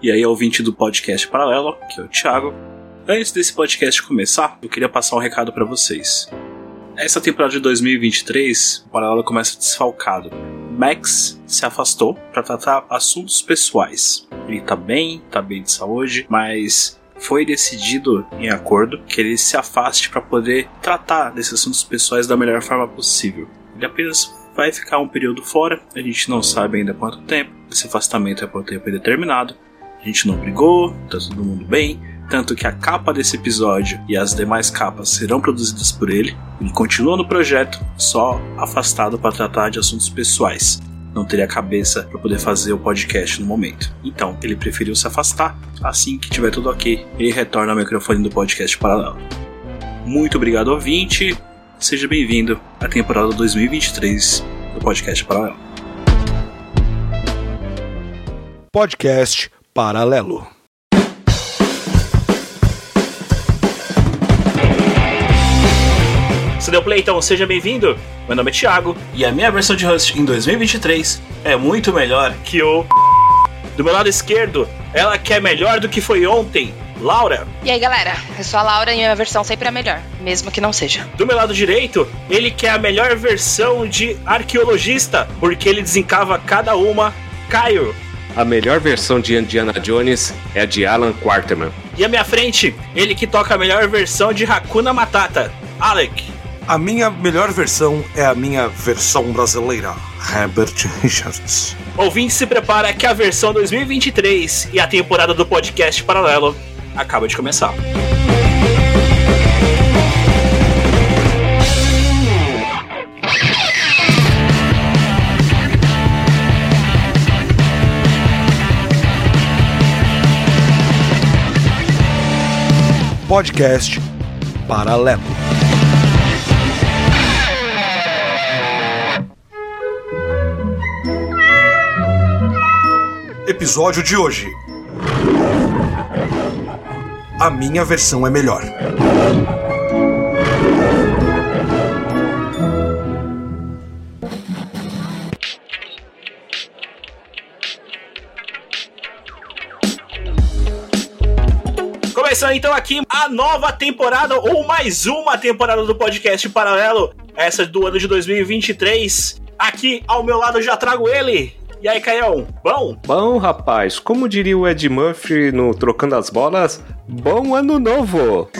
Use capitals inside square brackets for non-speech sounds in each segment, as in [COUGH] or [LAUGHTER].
E aí, ouvinte do podcast Paralelo, que é o Thiago. Antes desse podcast começar, eu queria passar um recado para vocês. Essa temporada de 2023, o Paralelo começa desfalcado. Max se afastou para tratar assuntos pessoais. Ele tá bem, tá bem de saúde, mas foi decidido em acordo que ele se afaste para poder tratar desses assuntos pessoais da melhor forma possível. Ele apenas vai ficar um período fora, a gente não sabe ainda quanto tempo. Esse afastamento é por tempo indeterminado. A gente não brigou, tá todo mundo bem. Tanto que a capa desse episódio e as demais capas serão produzidas por ele. Ele continua no projeto, só afastado para tratar de assuntos pessoais. Não teria cabeça para poder fazer o podcast no momento. Então, ele preferiu se afastar. Assim que tiver tudo ok, ele retorna ao microfone do podcast paralelo. Muito obrigado, ouvinte. Seja bem-vindo à temporada 2023 do podcast paralelo. Podcast Paralelo. Se deu play, então seja bem-vindo. Meu nome é Thiago e a minha versão de host em 2023 é muito melhor que o. [LAUGHS] Do meu lado esquerdo, ela que é melhor do que foi ontem, Laura. E aí, galera? Eu sou a Laura e minha versão sempre é melhor, mesmo que não seja. Do meu lado direito, ele que é a melhor versão de arqueologista, porque ele desencava cada uma, Caio. A melhor versão de Indiana Jones é a de Alan Quarterman. E à minha frente, ele que toca a melhor versão de Hakuna Matata, Alec. A minha melhor versão é a minha versão brasileira, Herbert Richards. Ouvinte se prepara que a versão 2023 e a temporada do podcast paralelo acaba de começar. Podcast Paralelo. Episódio de hoje. A minha versão é melhor. Começando então aqui a nova temporada, ou mais uma temporada do podcast Paralelo, essa do ano de 2023. Aqui ao meu lado eu já trago ele. E aí, Caião, bom? Bom, rapaz, como diria o Ed Murphy no Trocando as Bolas, bom ano novo! [LAUGHS]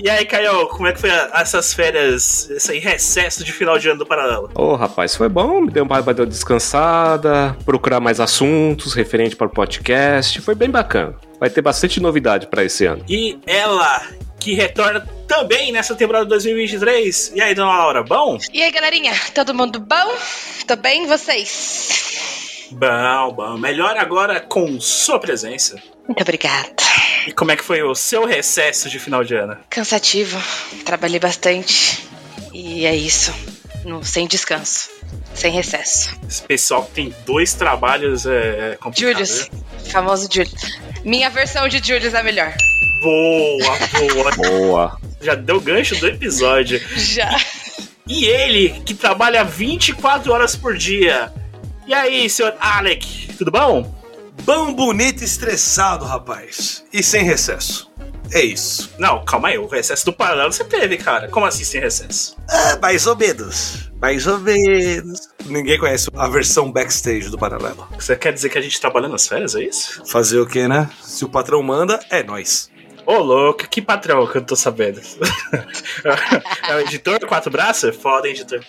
E aí, Caio, como é que foi essas férias, esse recesso de final de ano do Paralelo? Ô, rapaz, foi bom, me deu uma deu uma descansada, procurar mais assuntos referente para o podcast, foi bem bacana. Vai ter bastante novidade para esse ano. E ela, que retorna também nessa temporada de 2023. E aí, dona Laura, bom? E aí, galerinha? Todo mundo bom? Tô bem, vocês? Bom, bom. Melhor agora com sua presença. Muito obrigada. E como é que foi o seu recesso de final de ano? Cansativo, trabalhei bastante. E é isso. No, sem descanso. Sem recesso. Esse pessoal que tem dois trabalhos é, é complicado. Julius. né? Famoso Julius. Minha versão de Julius é a melhor. Boa, boa. [LAUGHS] Boa! Já deu gancho do episódio. Já. E ele, que trabalha 24 horas por dia. E aí, senhor Alec, tudo bom? Bom, bonito e estressado, rapaz. E sem recesso. É isso. Não, calma aí, o recesso do paralelo você teve, cara. Como assim sem recesso? Ah, mais ou menos. Mais ou menos. Ninguém conhece a versão backstage do Paralelo. Você quer dizer que a gente trabalha nas férias, é isso? Fazer o quê, né? Se o patrão manda, é nós. Ô, louco, que patrão que eu não tô sabendo. [LAUGHS] é o editor, quatro braços? Foda, hein, editor.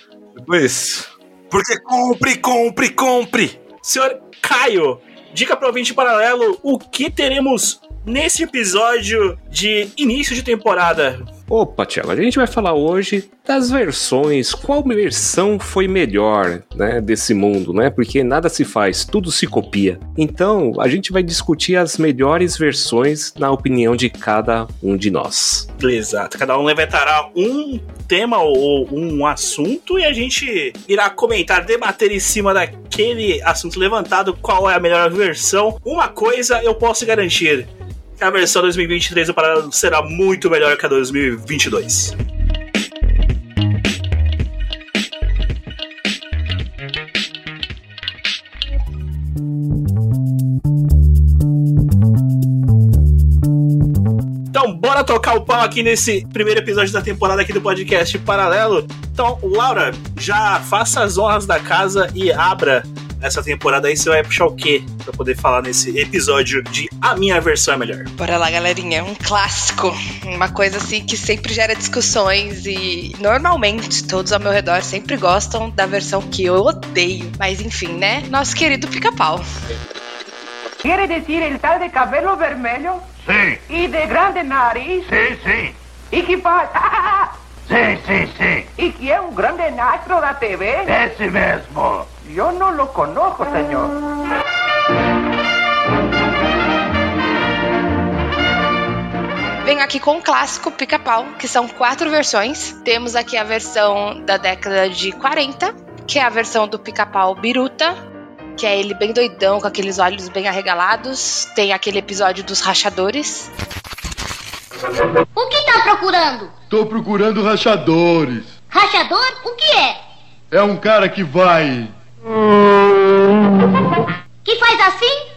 Isso. Porque compre, compre, compre. Senhor Caio, dica pro ouvinte paralelo o que teremos nesse episódio de início de temporada. Opa, Thiago, a gente vai falar hoje das versões. Qual versão foi melhor, né, desse mundo, né? Porque nada se faz, tudo se copia. Então, a gente vai discutir as melhores versões na opinião de cada um de nós. Exato, cada um levantará um tema ou um assunto e a gente irá comentar, debater em cima daquele assunto levantado qual é a melhor versão. Uma coisa eu posso garantir: a versão 2023 do Paralelo será muito melhor que a 2022. Então, bora tocar o pau aqui nesse primeiro episódio da temporada aqui do podcast paralelo. Então, Laura, já faça as honras da casa e abra essa temporada aí. Você vai puxar o quê pra poder falar nesse episódio de A Minha Versão é Melhor? Bora lá, galerinha. Um clássico. Uma coisa assim que sempre gera discussões e normalmente todos ao meu redor sempre gostam da versão que eu odeio. Mas enfim, né? Nosso querido pica-pau. ¿Quiere decir el tal de cabello vermelho? Sí, ¿Y de grande nariz? sí, sí. ¿Y que faz? Sí, sí, sí. ¿Y que é um grande astro da TV? Esse mesmo. Yo no lo conozco, señor. Venho aqui com o clássico Pica-Pau, que são quatro versões. Temos aqui a versão da década de 40, que é a versão do Pica-Pau Biruta, que é ele bem doidão, com aqueles olhos bem arregalados. Tem aquele episódio dos rachadores. O que tá procurando? Tô procurando rachadores. Rachador? O que é? É um cara que vai. Que faz assim?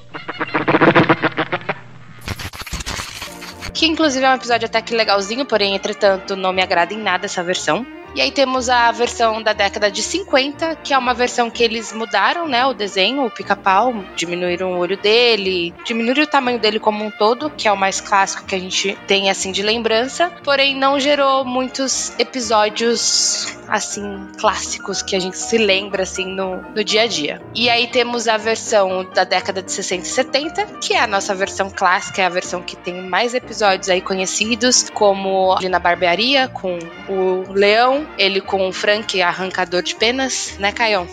Que inclusive é um episódio até que legalzinho, porém, entretanto, não me agrada em nada essa versão. E aí temos a versão da década de 50, que é uma versão que eles mudaram, né, o desenho, o pica-pau, diminuíram o olho dele, diminuíram o tamanho dele como um todo, que é o mais clássico que a gente tem assim de lembrança, porém não gerou muitos episódios assim clássicos que a gente se lembra assim no, no dia a dia. E aí temos a versão da década de 60 e 70, que é a nossa versão clássica, é a versão que tem mais episódios aí conhecidos, como ali na barbearia com o leão, ele com o Frank arrancador de penas, né, Caião?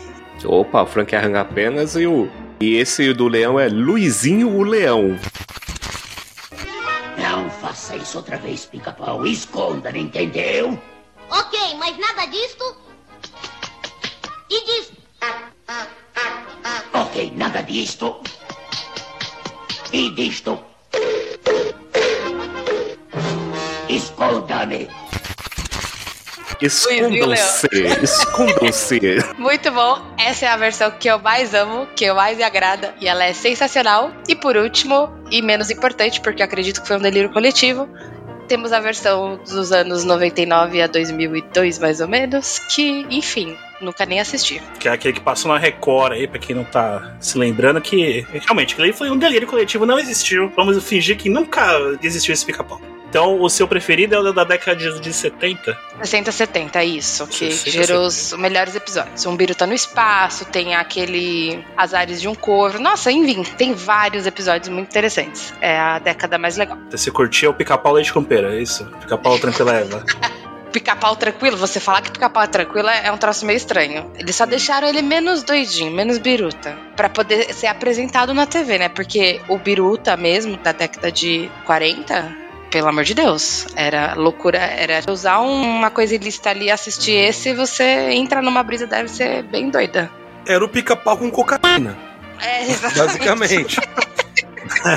Opa, o Frank arranca apenas e o. E esse do leão é Luizinho o Leão. Não faça isso outra vez, pica-pau. Esconda, entendeu? Ok, mas nada disto. E disto. Ok, nada disto. E disto. Esconda-me. Escondam-se, escondam-se. [LAUGHS] Muito bom. Essa é a versão que eu mais amo, que eu mais me agrada, e ela é sensacional. E por último, e menos importante, porque eu acredito que foi um delírio coletivo, temos a versão dos anos 99 a 2002, mais ou menos, que, enfim, nunca nem assisti. Que é aquele que passou na Record aí, pra quem não tá se lembrando, que realmente aquele foi um delírio coletivo, não existiu. Vamos fingir que nunca existiu esse pica-pau. Então, o seu preferido é o da década de de 70? 60, 70, isso, que 60, gerou os melhores episódios. Um Biruta no espaço, tem aquele Azares de um Corvo. Nossa, enfim, tem vários episódios muito interessantes. É a década mais legal. Você curtia o pica-pau leite com pera, é isso? Pica-pau tranquila Eva. [LAUGHS] Pica-pau tranquilo, você falar que pica-pau é tranquilo é um troço meio estranho. Eles só deixaram ele menos doidinho, menos biruta, Pra poder ser apresentado na TV, né? Porque o biruta mesmo, da década de 40, pelo amor de Deus, era loucura, era usar uma coisa ilícita ali, assistir esse, você entra numa brisa, deve ser bem doida. Era o pica-pau com cocaína, É, [LAUGHS] exatamente. basicamente.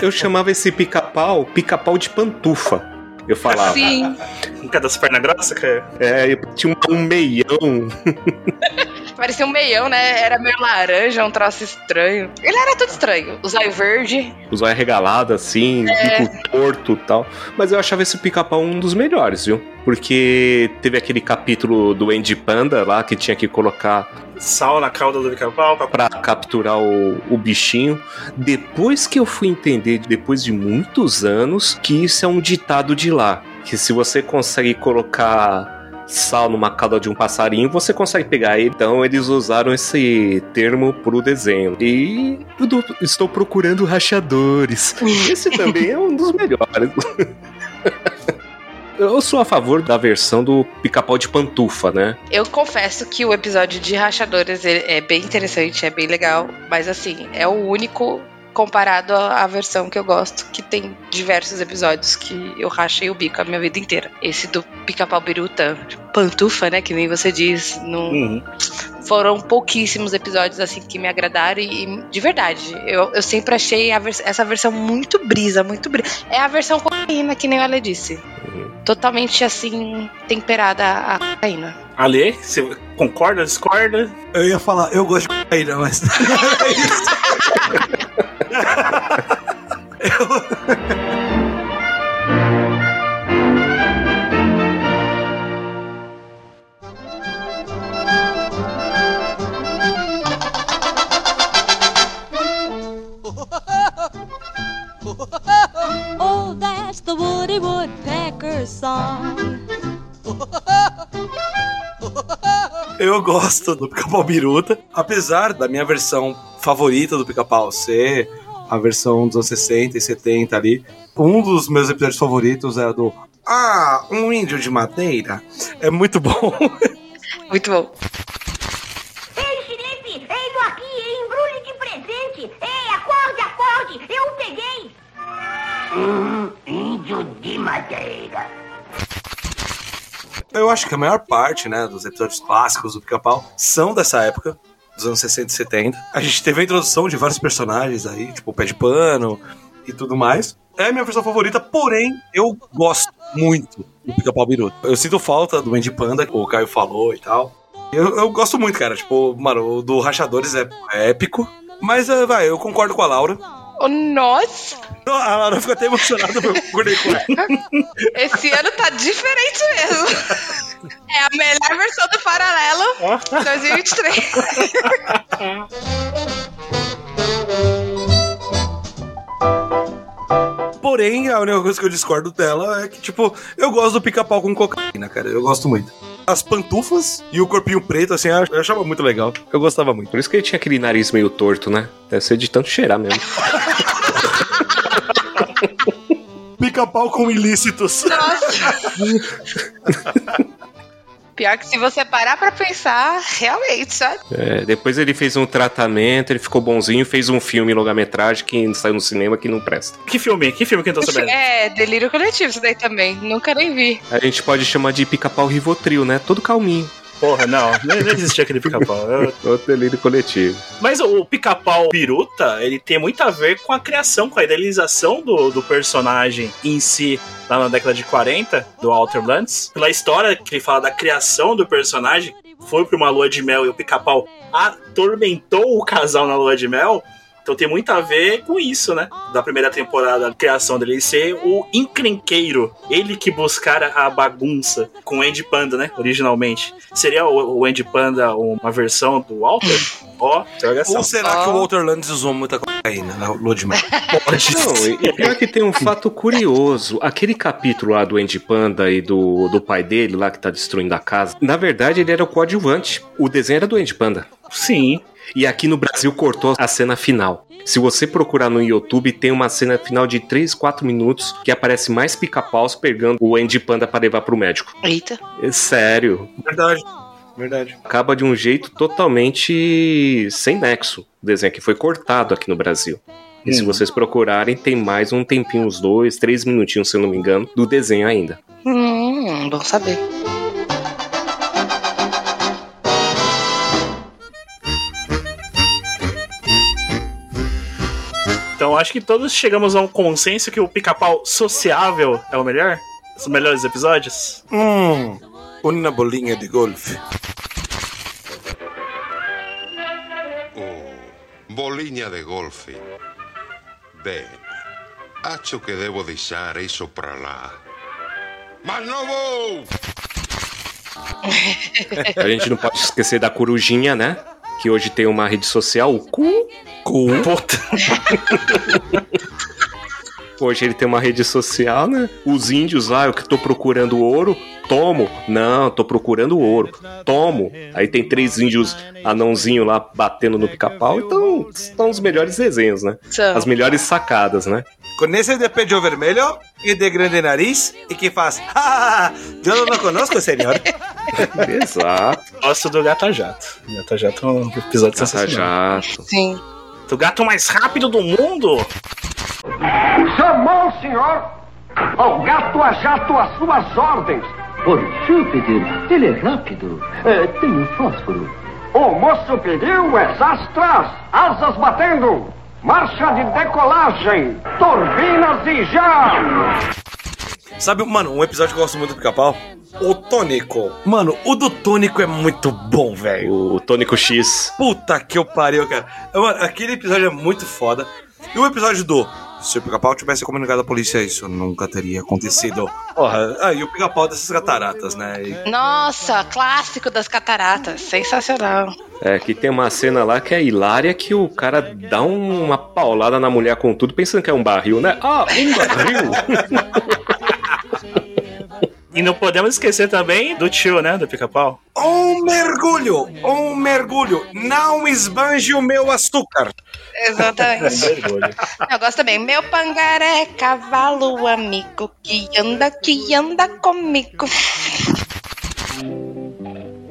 Eu chamava esse pica-pau pica-pau de pantufa. Eu falava. Sim, Nunca das pernas grossas, cara? É, tinha um, um meião. [LAUGHS] parecia um meião, né? Era meio laranja, um troço estranho. Ele era tudo estranho. O zóio verde. Os olhos regalados assim, bico torto e tal. Mas eu achava esse pica-pau um dos melhores, viu? Porque teve aquele capítulo do Andy Panda lá que tinha que colocar Sal na cauda do pica-pau. pra- pra capturar o, o bichinho. Depois que eu fui entender, depois de muitos anos, que isso é um ditado de lá. Que se você consegue colocar sal numa cauda de um passarinho, você consegue pegar. Então eles usaram esse termo pro desenho. E eu estou procurando rachadores. [LAUGHS] Esse também é um dos melhores. [LAUGHS] Eu sou a favor da versão do pica-pau de pantufa, né? Eu confesso que o episódio de Rachadores é bem interessante, é bem legal, mas assim, é o único comparado à versão que eu gosto, que tem diversos episódios que eu rachei o bico a minha vida inteira. Esse do pica-pau biruta, pantufa, né, que nem você diz, não, Uhum. foram pouquíssimos episódios assim que me agradaram e, e, de verdade, eu, eu sempre achei a vers- essa versão muito brisa, muito brisa. É a versão cocaína, que nem a Ale disse. Totalmente assim, temperada a cocaína. Ale, você concorda, discorda? Eu ia falar, eu gosto de cocaína, mas. [LAUGHS] [LAUGHS] Eu... Oh, that's the Woody Woodpecker song. Eu gosto do Pica-Pau Biruta, apesar da minha versão favorita do Pica-Pau ser a versão dos anos 60 e 70 ali. Um dos meus episódios favoritos é o do Ah, um índio de madeira. É muito bom. [LAUGHS] Muito bom. Ei, xerife, ei, aqui, embrulhe de presente. Ei, acorde, acorde, eu peguei. Um índio de madeira. Eu acho que a maior parte, né, dos episódios clássicos do Pica-Pau são dessa época, dos anos 60 e 70. A gente teve a introdução de vários personagens aí, tipo o Pé de Pano e tudo mais. É a minha versão favorita, porém, eu gosto muito do Pica-Pau Biruta. Eu sinto falta do Andy Panda, que o Caio falou e tal. Eu, eu gosto muito, cara. Tipo, mano, o do Rachadores é épico. Mas, é, vai, eu concordo com a Laura. Oh, nossa! A Laura ficou até emocionada ela. Esse ano tá diferente mesmo. É a melhor versão do Paralelo 2023. Porém, a única coisa que eu discordo dela é que, tipo, eu gosto do pica-pau com cocaína, cara. Eu gosto muito. As pantufas e o corpinho preto, assim, eu achava muito legal. Eu gostava muito. Por isso que ele tinha aquele nariz meio torto, né? Deve ser de tanto cheirar mesmo. Pica-pau com ilícitos. [LAUGHS] Pior que se você parar pra pensar, realmente, sabe? É, depois ele fez um tratamento, ele ficou bonzinho, fez um filme longa-metragem que saiu no cinema que não presta. Que filme? Que filme que eu tô [LAUGHS] sabendo? É, delírio coletivo isso daí também. Nunca nem vi. A gente pode chamar de pica-pau Rivotril, né? Todo calminho. Porra, não. Não não existia aquele pica-pau. Eu- [LAUGHS] Outro delírio coletivo. Mas o pica-pau Piruta, ele tem muito a ver com a criação, com a idealização do, do personagem em si, lá na década de 40, do Walter Lantz. Pela história que ele fala da criação do personagem, foi pra uma lua de mel e o pica-pau atormentou o casal na lua de mel. Então tem muito a ver com isso, né? Da primeira temporada, a criação dele ser o encrenqueiro. Ele que buscara a bagunça com o Andy Panda, né? Originalmente. Seria o, Andy Panda uma versão do Walter? Ó, interrogação. Ou será que o Walter Landis usou muita cocaína na lua de mel? Pode Não, e e pior que tem um fato curioso. Aquele capítulo lá do Andy Panda e do, do pai dele, lá que tá destruindo a casa, na verdade ele era o coadjuvante. O desenho era do Andy Panda. Sim. E aqui no Brasil cortou a cena final. Se você procurar no YouTube, tem uma cena final de 3, 4 minutos que aparece mais pica-paus pegando o Andy Panda para levar pro médico. Eita. É sério. Verdade. Verdade. Acaba de um jeito totalmente sem nexo. O desenho que foi cortado aqui no Brasil. E se Hum. vocês procurarem, tem mais um tempinho, uns dois, três minutinhos, se eu não me engano, do desenho ainda. Hum, bom saber. Então acho que todos chegamos a um consenso que o pica-pau sociável é o melhor. Os melhores episódios. Hum, uma bolinha de golfe. Oh, bolinha de golfe. Bene. Acho que devo deixar isso pra lá. Mas não vou! A gente não pode esquecer da corujinha, né? Que hoje tem uma rede social, o Cu. Cu. Puta. [LAUGHS] Hoje ele tem uma rede social, né? Os índios lá, eu que tô procurando ouro, tomo. Não, tô procurando ouro, tomo. Aí tem três índios anãozinho lá batendo no pica-pau, então são os melhores desenhos, né? São. As melhores sacadas, né? Com esse de pecho vermelho e de grande nariz e que faz. "Ah, eu não conozco, senhor. [LAUGHS] Exato. Gosto do Gata Jato. Gata Jato é um episódio Tá sensacional. jato. Sim. O gato mais rápido do mundo. Chamou, senhor? Ao gato a jato às suas ordens. Por Júpiter, ele é rápido. É, tem um fósforo. O moço pediu exastras, asas batendo. Marcha de decolagem, turbinas e já! Sabe, mano, um episódio que eu gosto muito do pica-pau? O Tônico. Mano, o do Tônico é muito bom, velho. O Tônico X. Puta que eu pariu, cara. Mano, aquele episódio é muito foda. E o episódio do. Se o pica-pau tivesse comunicado à polícia, isso nunca teria acontecido. Porra, ah, e o pica-pau dessas cataratas, né? E- Nossa, clássico das cataratas. Sensacional. É, que tem uma cena lá que é hilária que o cara dá um- uma paulada na mulher com tudo, pensando que é um barril, né? Ah, um barril! [LAUGHS] E não podemos esquecer também do tio, né? Do pica-pau. Um mergulho, um mergulho. Não esbanje o meu açúcar. Exatamente. [LAUGHS] Eu gosto também. Meu pangaré, cavalo amigo, que anda, que anda comigo.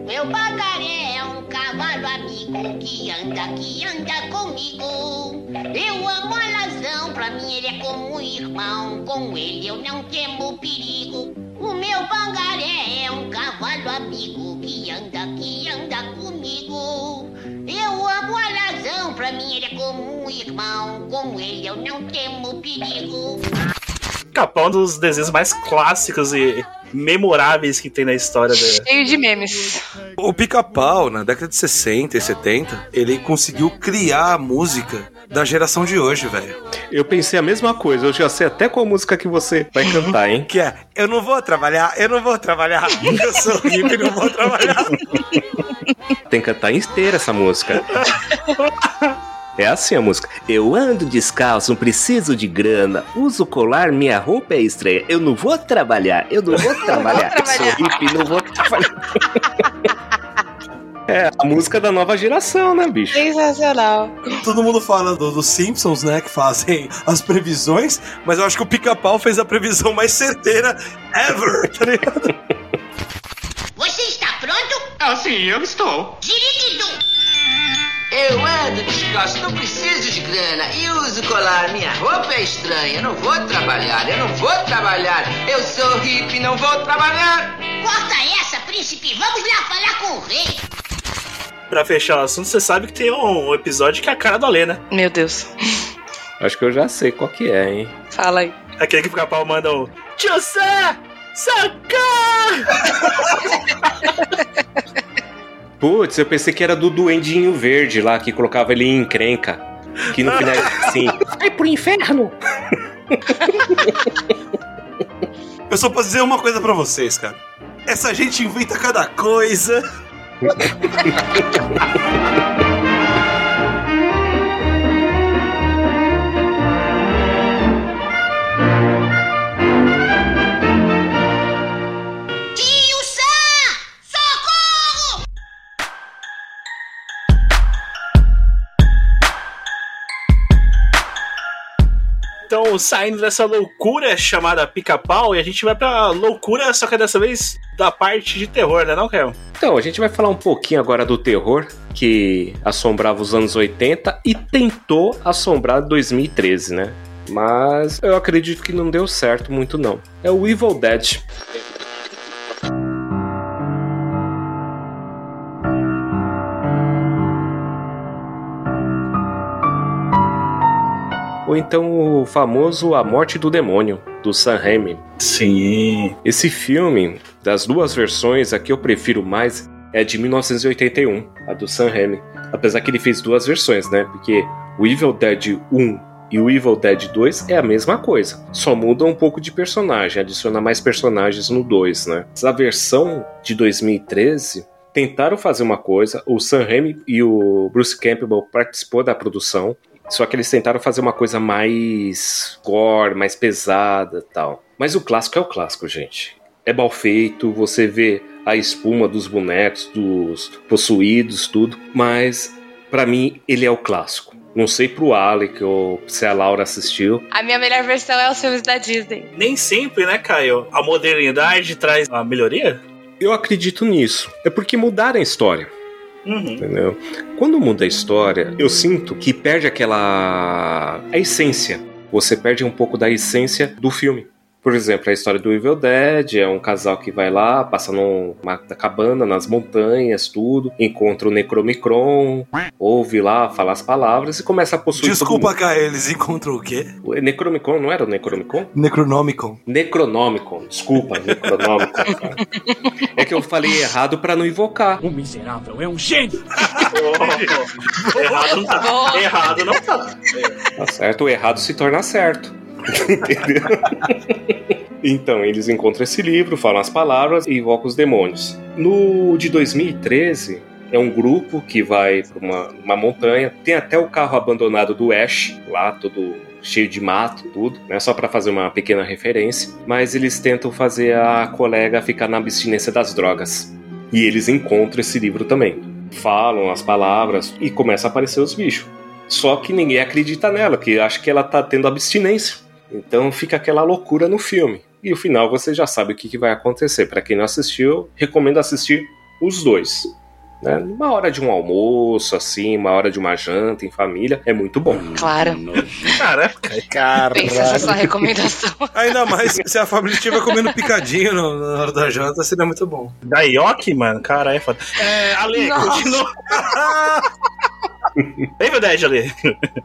Meu pangaré é um cavalo amigo que anda, que anda comigo. Eu amo a razão, pra mim ele é como um irmão. Com ele eu não temo perigo. O meu pangaré é um cavalo amigo que anda, que anda comigo. Eu amo a razão, pra mim ele é como um irmão. Com ele eu não temo perigo. Pica-pau é um dos desenhos mais clássicos e memoráveis que tem na história da. Cheio de memes. O pica-pau, na década de 60 e 70, ele conseguiu criar a música da geração de hoje, velho. Eu pensei a mesma coisa, eu já sei até qual música que você vai cantar, hein? Que é, eu não vou trabalhar, eu não vou trabalhar, [LAUGHS] eu sou rico e não vou trabalhar. Tem que cantar inteira essa música. [LAUGHS] É assim a música. Eu ando descalço, não preciso de grana. Uso colar, minha roupa é estranha. Eu não vou trabalhar, eu não vou [LAUGHS] trabalhar. Eu sou hippie, não vou trabalhar. [LAUGHS] É, a música da nova geração, né, bicho? Sensacional. Todo mundo fala do- dos Simpsons, né, que fazem as previsões, mas eu acho que o pica-pau fez a previsão mais certeira ever, tá ligado? Você está pronto? Ah, sim, eu estou. Dirigido! Eu ando descalço, não preciso de grana e uso colar. Minha roupa é estranha, eu não vou trabalhar, eu não vou trabalhar. Eu sou hippie, não vou trabalhar. Corta essa, príncipe! Vamos lá falar com o rei! Pra fechar o assunto, você sabe que tem um episódio que é a cara do Alê, né? Meu Deus. Acho que eu já sei qual que é, hein? Fala aí. Aquele que o pica-pau manda o. Tio Sam! Socorro! [LAUGHS] Putz, eu pensei que era do Duendinho Verde lá, que colocava ele em encrenca. Que no final, [LAUGHS] assim, vai pro inferno! Eu só posso dizer uma coisa pra vocês, cara. Essa gente inventa cada coisa. [LAUGHS] saindo dessa loucura chamada pica-pau, e a gente vai pra loucura, só que dessa vez da parte de terror, né, não, Caio? Então, a gente vai falar um pouquinho agora do terror que assombrava os anos 80 e tentou assombrar 2013, né? Mas eu acredito que não deu certo muito não. É o Evil Dead. Ou então o famoso A Morte do Demônio, do Sam Raimi. Sim. Esse filme, das duas versões, a que eu prefiro mais é a de 1981, a do Sam Raimi. Apesar que ele fez duas versões, né? Porque o Evil Dead 1 e o Evil Dead 2 é a mesma coisa. Só muda um pouco de personagem, adiciona mais personagens no 2, né? A versão de 2013 tentaram fazer uma coisa, o Sam Raimi e o Bruce Campbell participou da produção, só que eles tentaram fazer uma coisa mais gore, mais pesada tal. Mas o clássico é o clássico, gente. É mal feito, você vê a espuma dos bonecos, dos possuídos, tudo. Mas, pra mim, ele é o clássico. Não sei pro Alec ou se a Laura assistiu. A minha melhor versão é os filmes da Disney. Nem sempre, né, Caio? A modernidade traz a melhoria? Eu acredito nisso. É porque mudaram a história. Uhum. Entendeu? Quando muda a história, eu sinto que perde aquela. a essência. Você perde um pouco da essência do filme. Por exemplo, a história do Evil Dead é um casal que vai lá, passa numa cabana nas montanhas, tudo, encontra o Necromicron, ouve lá, fala as palavras e começa a possuir. Desculpa, cara, eles encontram o quê? O Necromicon não era o Necromicon? Necronomicon. Necronomicon, desculpa, Necronomicon. cara. É que eu falei errado pra não invocar. O miserável é um gênio! [LAUGHS] errado não tá. Errado não tá. Tá certo? O errado se torna certo. [LAUGHS] Entendeu? então, eles encontram esse livro, falam as palavras e invocam os demônios. No de 2013, É um grupo que vai para uma, uma montanha. Tem até o carro abandonado do Ash, lá todo cheio de mato, tudo, né? Só para fazer uma pequena referência. Mas eles tentam fazer a colega ficar na abstinência das drogas. E eles encontram esse livro também. Falam as palavras e começa a aparecer os bichos. Só que ninguém acredita nela, que acha que ela tá tendo abstinência. Então fica aquela loucura no filme. E o final você já sabe o que, que vai acontecer. Para quem não assistiu, recomendo assistir os dois. Né? Uma hora de um almoço, assim, uma hora de uma janta em família, é muito bom. Claro. Caraca, cara. Pensa essa sua recomendação. [LAUGHS] Ainda mais se a família estiver comendo picadinho no- na hora da janta, seria muito bom. Da Yoki, mano, cara, é foda. É, Ale, Nossa. continua. [LAUGHS] Evil Dead, Ale.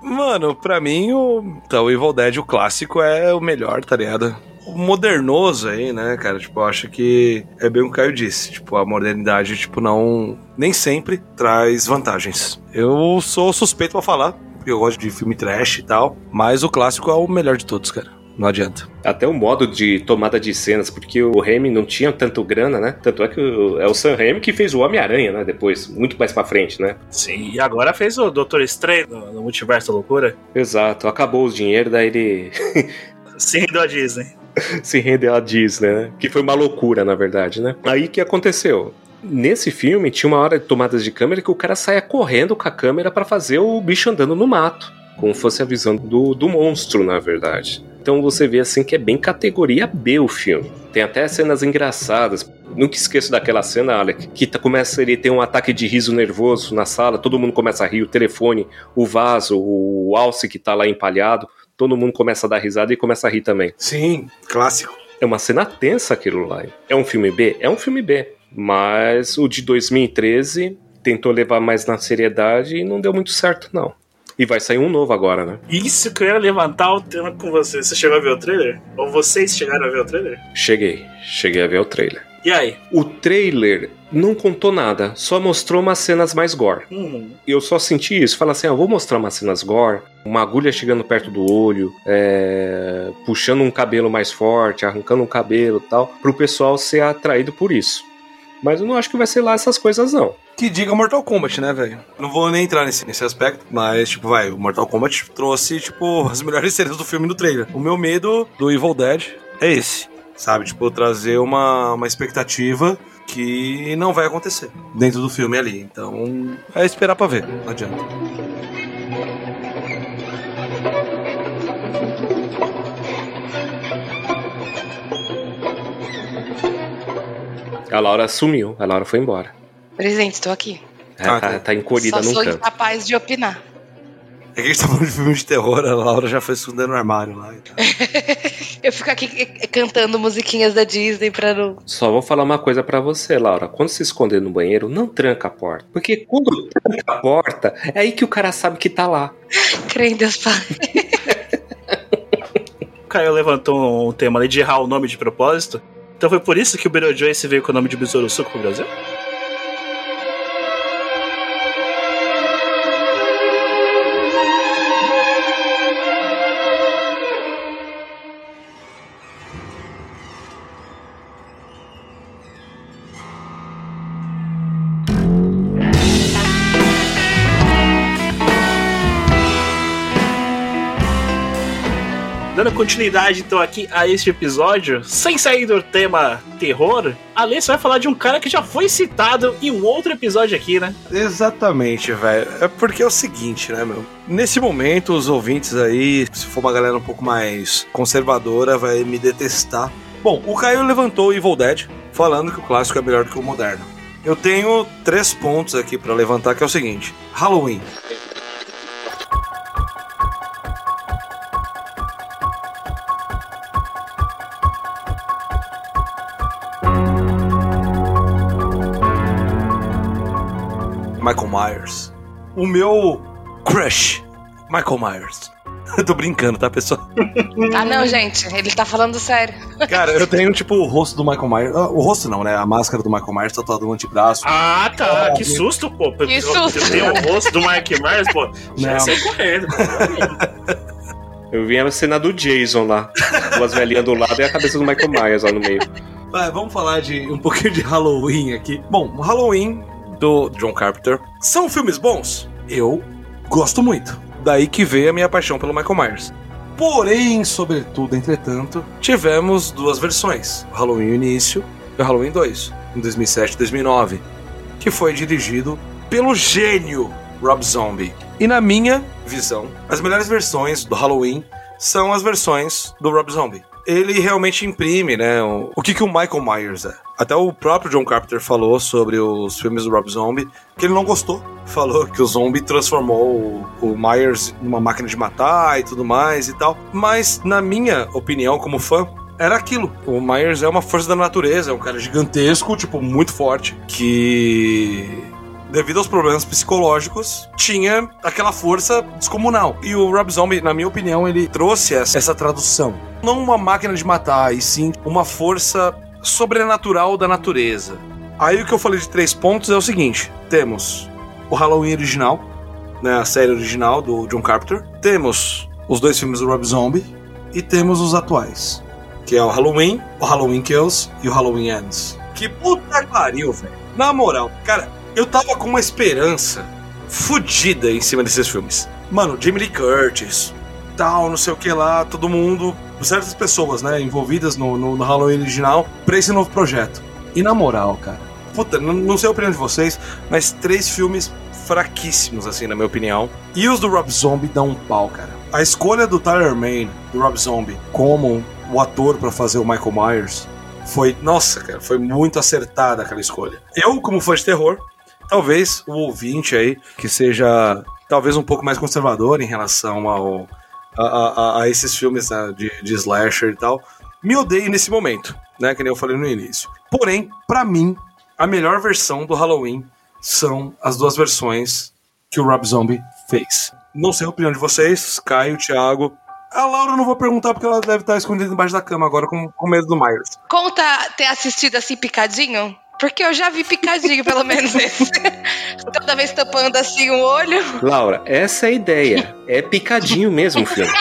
Mano, pra mim, o, então, o Evil Dead, o clássico, é o melhor, tá ligado? Modernoso aí, né, cara? Tipo, eu acho que é bem o que o Caio disse. Tipo, a modernidade, tipo, não. Nem sempre traz vantagens. Eu sou suspeito pra falar, porque eu gosto de filme trash e tal. Mas o clássico é o melhor de todos, cara. Não adianta. Até o modo de tomada de cenas, porque o Raimi não tinha tanto grana, né? Tanto é que o- é o Sam Raimi que fez o Homem-Aranha, né? Depois, muito mais pra frente, né? Sim, e agora fez o Doutor Estranho no, no Multiverso da Loucura. Exato, acabou o dinheiro, daí ele [LAUGHS] Sim, da Disney. [LAUGHS] se rendeu à Disney, né? Que foi uma loucura, na verdade, né? Aí que aconteceu? Nesse filme tinha uma hora de tomadas de câmera que o cara saia correndo com a câmera pra fazer o bicho andando no mato, como fosse a visão do, do monstro, na verdade. Então você vê assim que é bem categoria B o filme. Tem até cenas engraçadas. Nunca esqueço daquela cena, Alec, que tá- começa ele ter um ataque de riso nervoso na sala, todo mundo começa a rir, o telefone, o vaso, o alce que tá lá empalhado, todo mundo começa a dar risada e começa a rir também. Sim, clássico. É uma cena tensa aquilo lá. É um filme B? É um filme B. Mas o de 2013 tentou levar mais na seriedade e não deu muito certo, não. E vai sair um novo agora, né? Isso que eu ia levantar o tema com você. Você chegou a ver o trailer? Ou vocês chegaram a ver o trailer? Cheguei. Cheguei a ver o trailer. E aí? O trailer não contou nada, só mostrou umas cenas mais gore. Hum, Eu só senti isso, fala assim, ah, vou mostrar umas cenas gore, uma agulha chegando perto do olho, é, puxando um cabelo mais forte, arrancando um cabelo e tal, pro pessoal ser atraído por isso. Mas eu não acho que vai ser lá essas coisas, não. Que diga Mortal Kombat, né, velho? Não vou nem entrar nesse, nesse aspecto, mas, tipo, vai, o Mortal Kombat trouxe, tipo, [LAUGHS] as melhores cenas do filme no trailer. O meu medo do Evil Dead é esse, sabe? Tipo, trazer uma, uma expectativa que não vai acontecer dentro do filme ali. Então, é esperar pra ver, não adianta. A Laura sumiu, a Laura foi embora. Presente, estou aqui. Ela Ah, tá, tá. tá encolhida Só num sou canto. incapaz de opinar. É que a gente tá falando de filme de terror, a Laura já foi escondendo no armário lá. e tal. [LAUGHS] Eu fico aqui eh, cantando musiquinhas da Disney pra não. Só vou falar uma coisa pra você, Laura. Quando se esconder no banheiro, não tranca a porta. Porque quando tranca a porta, é aí que o cara sabe que tá lá. Crê em Deus Pai. o Caio levantou um tema ali de errar o nome de propósito. Então foi por isso que o Beetlejuice veio com o nome de Besouro Suco pro Brasil? Dando continuidade então aqui a este episódio, sem sair do tema terror, a Alê vai falar de um cara que já foi citado em um outro episódio aqui, né? Exatamente, velho. É porque é o seguinte, né, meu? Nesse momento, os ouvintes aí, se for uma galera um pouco mais conservadora, vai me detestar. Bom, o Caio levantou Evil Dead, falando que o clássico é melhor do que o moderno. Eu tenho três pontos aqui pra levantar, que é o seguinte: Halloween. Michael Myers. O meu crush, Michael Myers. Eu [LAUGHS] tô brincando, tá, pessoal? Ah, não, gente, ele tá falando sério. Cara, eu [LAUGHS] tenho, tipo, o rosto do Michael Myers. ah, O rosto não, né? A máscara do Michael Myers tatuado no antebraço. Ah, tá. Que susto, pô. Que susto. Tem o rosto do Mark Myers, pô. [LAUGHS] Já Não. sai correndo. Eu vi a cena do Jason lá. Duas velhinhas do lado e a cabeça do Michael Myers lá no meio. Vai, vamos falar de um pouquinho de Halloween aqui. Bom, o Halloween do John Carpenter. São filmes bons? Eu gosto muito. Daí que veio a minha paixão pelo Michael Myers. Porém, sobretudo, entretanto, tivemos duas versões: Halloween Início e Halloween 2, em 2007 e 2009, que foi dirigido pelo gênio Rob Zombie. E na minha visão, as melhores versões do Halloween são as versões do Rob Zombie. Ele realmente imprime, né, o, o que, que o Michael Myers é. Até o próprio John Carpenter falou sobre os filmes do Rob Zombie, que ele não gostou. Falou que o zombie transformou o, o Myers numa máquina de matar e tudo mais e tal. Mas, na minha opinião, como fã, era aquilo. O Myers é uma força da natureza, é um cara gigantesco, tipo, muito forte, que devido aos problemas psicológicos, tinha aquela força descomunal. E o Rob Zombie, na minha opinião, ele trouxe essa, essa tradução. Não uma máquina de matar, e sim uma força sobrenatural da natureza. Aí o que eu falei de três pontos é o seguinte: temos o Halloween original, né, a série original do John Carpenter, temos os dois filmes do Rob Zombie e temos os atuais, que é o Halloween, o Halloween Kills e o Halloween Ends. Que puta que pariu, velho. Na moral, cara, eu tava com uma esperança fodida em cima desses filmes. Mano, Jamie Lee Curtis, tal, não sei o que lá, todo mundo, certas pessoas, né, envolvidas no, no, no Halloween original, pra esse novo projeto. E na moral, cara, puta, não, não sei a opinião de vocês, mas três filmes fraquíssimos, assim, na minha opinião. E os do Rob Zombie dão um pau, cara. A escolha do Tyler Mane, do Rob Zombie, como o ator para fazer o Michael Myers, foi, nossa, cara, foi muito acertada aquela escolha. Eu, como fã de terror, talvez o ouvinte aí, que seja talvez um pouco mais conservador em relação ao, a, a, a esses filmes né, de, de slasher e tal, me odeie nesse momento, né? Que nem eu falei no início. Porém, para mim, a melhor versão do Halloween são as duas versões que o Rob Zombie fez. Não sei a opinião de vocês, Caio, Thiago. A Laura não vou perguntar porque ela deve estar escondida embaixo da cama agora com, com medo do Myers. Conta ter assistido assim picadinho? Porque eu já vi picadinho, pelo menos esse. Toda vez tampando assim o olho. Laura, essa é a ideia. É picadinho mesmo, filho. [LAUGHS]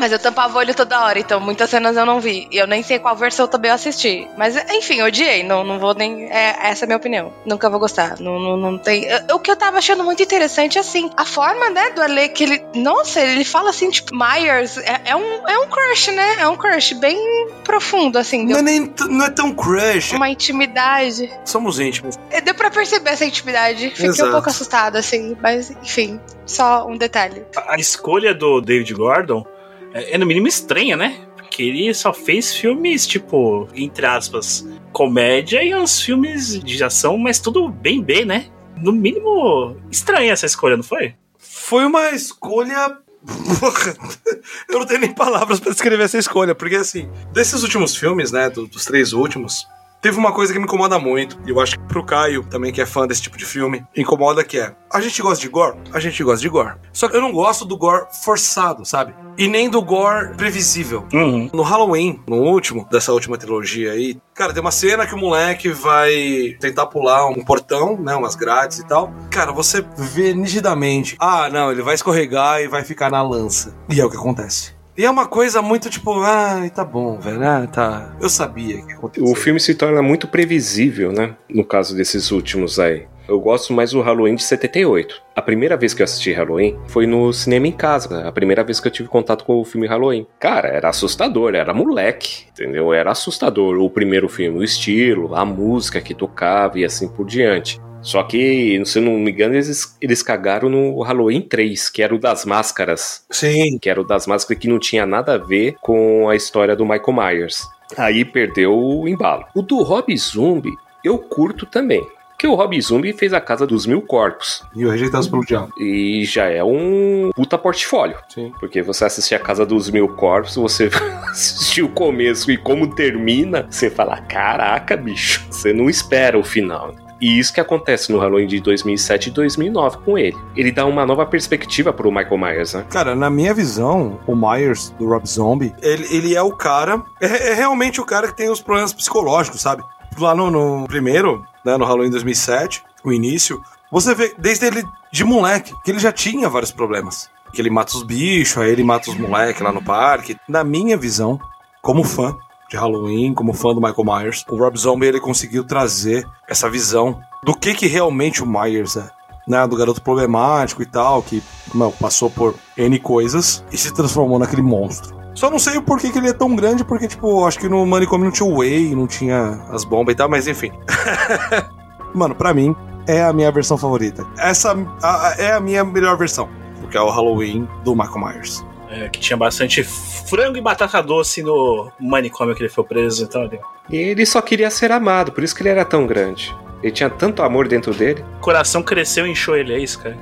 Mas eu tampava o olho toda hora, então muitas cenas eu não vi. E eu nem sei qual versão também eu assisti. Mas, enfim, eu odiei. Não, não vou nem. É, essa é a minha opinião. Nunca vou gostar. Não, não, não tem. O que eu tava achando muito interessante, assim, a forma, né, do Ale, que ele. Nossa, ele fala assim, tipo, Myers. É, é um, é um crush, né? É um crush bem profundo, assim. Não é, nem, não é tão crush. uma intimidade. Somos íntimos. É, Deu pra perceber essa intimidade. Fiquei Exato. um pouco assustada, assim. Mas, enfim, só um detalhe. A escolha do David Gordon é, é no mínimo estranha, né? Porque ele só fez filmes, tipo, entre aspas, comédia e uns filmes de ação, mas tudo bem B, né? No mínimo, estranha essa escolha, não foi? Foi uma escolha. [LAUGHS] Eu não tenho nem palavras pra descrever essa escolha, porque assim, desses últimos filmes, né, do- dos três últimos, teve uma coisa que me incomoda muito, e eu acho que pro Caio, também que é fã desse tipo de filme, incomoda que é, a gente gosta de gore? A gente gosta de gore. Só que eu não gosto do gore forçado, sabe? E nem do gore previsível. No Halloween, no último, dessa última trilogia aí, cara, tem uma cena que o moleque vai tentar pular um portão, né, umas grades e tal. Cara, você vê nitidamente, ah, não, ele vai escorregar e vai ficar na lança. E é o que acontece. E é uma coisa muito tipo, ah, tá bom, velho, ah, tá. Eu sabia que ia acontecer. O filme se torna muito previsível, né? No caso desses últimos aí. Eu gosto mais do Halloween de 78. A primeira vez que eu assisti Halloween foi no cinema em casa. A primeira vez que eu tive contato com o filme Halloween. Cara, era assustador, era moleque, entendeu? Era assustador o primeiro filme, o estilo, a música que tocava e assim por diante. Só que, se eu não me engano, eles, eles cagaram no Halloween 3, que era o das máscaras. Sim. Que era o das máscaras que não tinha nada a ver com a história do Michael Myers. Aí perdeu o embalo. O do Rob Zombie, eu curto também. Porque o Rob Zombie fez a Casa dos Mil Corpos. E o Rejeitados pelo Diabo. E já é um puta portfólio. Sim. Porque você assistir a Casa dos Mil Corpos, você [LAUGHS] assistir o começo e como termina, você fala: caraca, bicho, você não espera o final. E isso que acontece no Halloween de 2007 e 2009 com ele. Ele dá uma nova perspectiva pro Michael Myers, né? Cara, na minha visão, o Myers, do Rob Zombie, ele, ele é o cara. É, é realmente o cara que tem os problemas psicológicos, sabe? Lá no, no primeiro, né, no Halloween 2007, o início, você vê desde ele de moleque, que ele já tinha vários problemas. Que ele mata os bichos, aí ele mata os moleques lá no parque. Na minha visão, como fã, de Halloween, como fã do Michael Myers, o Rob Zombie ele conseguiu trazer essa visão do que que realmente o Myers é. Né, do garoto problemático e tal, que não, passou por N coisas e se transformou naquele monstro. Só não sei o porquê que ele é tão grande, porque, tipo, acho que no manicômio não tinha o Whey, não tinha as bombas e tal, mas enfim. [LAUGHS] Mano, pra mim, é a minha versão favorita. Essa a- a- é a minha melhor versão, porque é o Halloween do Michael Myers. É, que tinha bastante frango e batata doce no manicômio que ele foi preso, então ali. E ele só queria ser amado, por isso que ele era tão grande. Ele tinha tanto amor dentro dele. O coração cresceu e inchou ele, é isso, cara?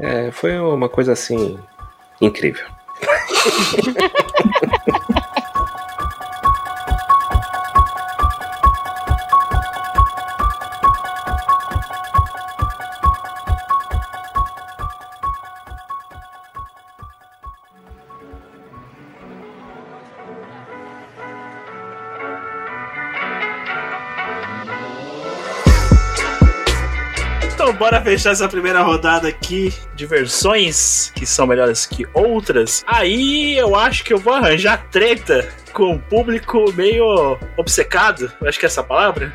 É, foi uma coisa assim. incrível. [LAUGHS] bora fechar essa primeira rodada aqui de versões que são melhores que outras. Aí eu acho que eu vou arranjar treta com o público meio obcecado. Acho que é essa palavra.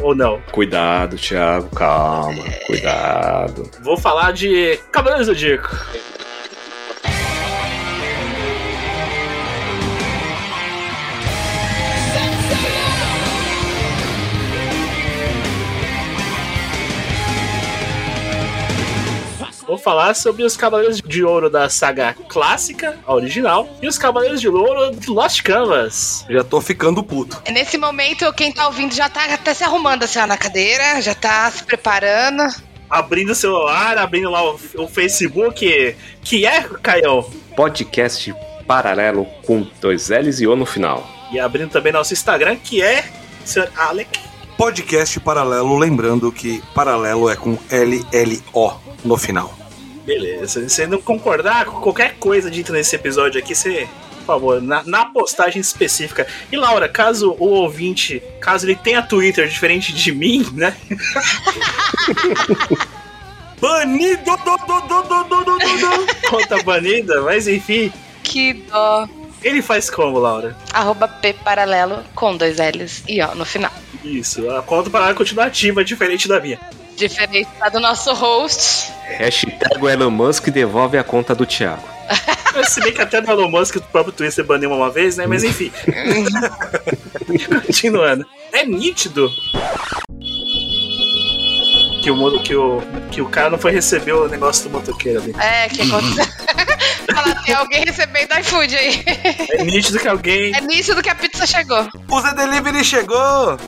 Ou não? Cuidado, Thiago, calma, cuidado. Vou falar de Cavaleiros do Zodíaco. Vou falar sobre os Cavaleiros de Ouro da saga clássica, a original, e os Cavaleiros de Ouro de Lost Canvas. Já tô ficando puto. Nesse momento, quem tá ouvindo já tá até se arrumando assim ó, na cadeira, já tá se preparando. Abrindo o celular, abrindo lá o, o Facebook, que é, Caio? Podcast paralelo com dois L's e O no final. E abrindo também nosso Instagram, que é Sr. Alec. Podcast paralelo, lembrando que paralelo é com L-L-O no final. Beleza. Se você não concordar com qualquer coisa dita nesse episódio aqui, você, por favor, na, na postagem específica. E Laura, caso o ouvinte, caso ele tenha Twitter diferente de mim, né? [LAUGHS] Banido! Do, do, do, do, do, do, do. Conta banida, mas enfim. Que dó. Ele faz como, Laura? Arroba P paralelo com dois L's e ó no final. Isso, a conta para continua ativa, diferente da minha. Diferente da do nosso host. Hashtag o Elon Musk devolve a conta do Thiago. Se bem que até no Elon Musk, o próprio Twitter baniu uma vez, né? Mas enfim. [LAUGHS] Continuando. É nítido que o, que, o, que o cara não foi receber o negócio do motoqueiro ali. É, que [LAUGHS] aconteceu. [LAUGHS] Fala, tem alguém recebendo iFood aí. É nítido que alguém. É nítido que a pizza chegou. O Zé Delivery chegou!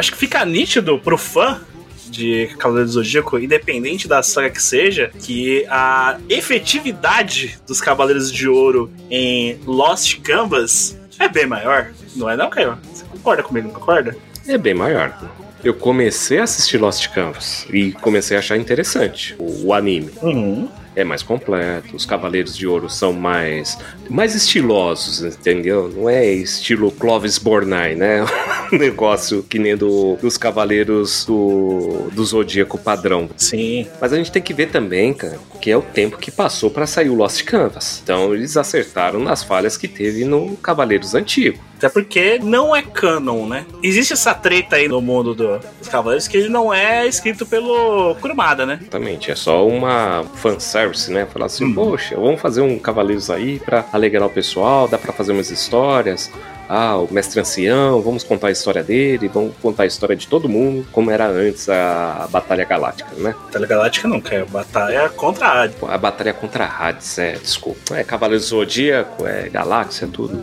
Acho que fica nítido pro fã de Cavaleiro do Zodíaco, independente da saga que seja, que a efetividade dos Cavaleiros de Ouro em Lost Canvas é bem maior. Não é não, Caio? Você concorda comigo, não concorda? É bem maior. Eu comecei a assistir Lost Canvas e comecei a achar interessante o, o anime. Uhum. É mais completo, os Cavaleiros de Ouro são mais mais estilosos, entendeu? Não é estilo Clovis Bornai, né? [LAUGHS] Um negócio que nem do, dos Cavaleiros do, do Zodíaco padrão. Sim. Mas a gente tem que ver também, cara, que é o tempo que passou para sair o Lost Canvas. Então eles acertaram nas falhas que teve no Cavaleiros Antigo. Até porque não é canon, né? Existe essa treta aí no mundo do- dos Cavaleiros que ele não é escrito pelo Kurumada, né? Exatamente, é só uma fanservice, né? Falar assim, poxa, vamos fazer um Cavaleiros aí pra alegrar o pessoal, dá pra fazer umas histórias. Ah, o mestre ancião, vamos contar a história dele, vamos contar a história de todo mundo, como era antes a Batalha Galáctica, né? Batalha Galáctica não, Caio. Batalha contra a Hades. A batalha contra a Hades, é, desculpa. É Cavaleiros Zodíaco, é Galáxia, tudo.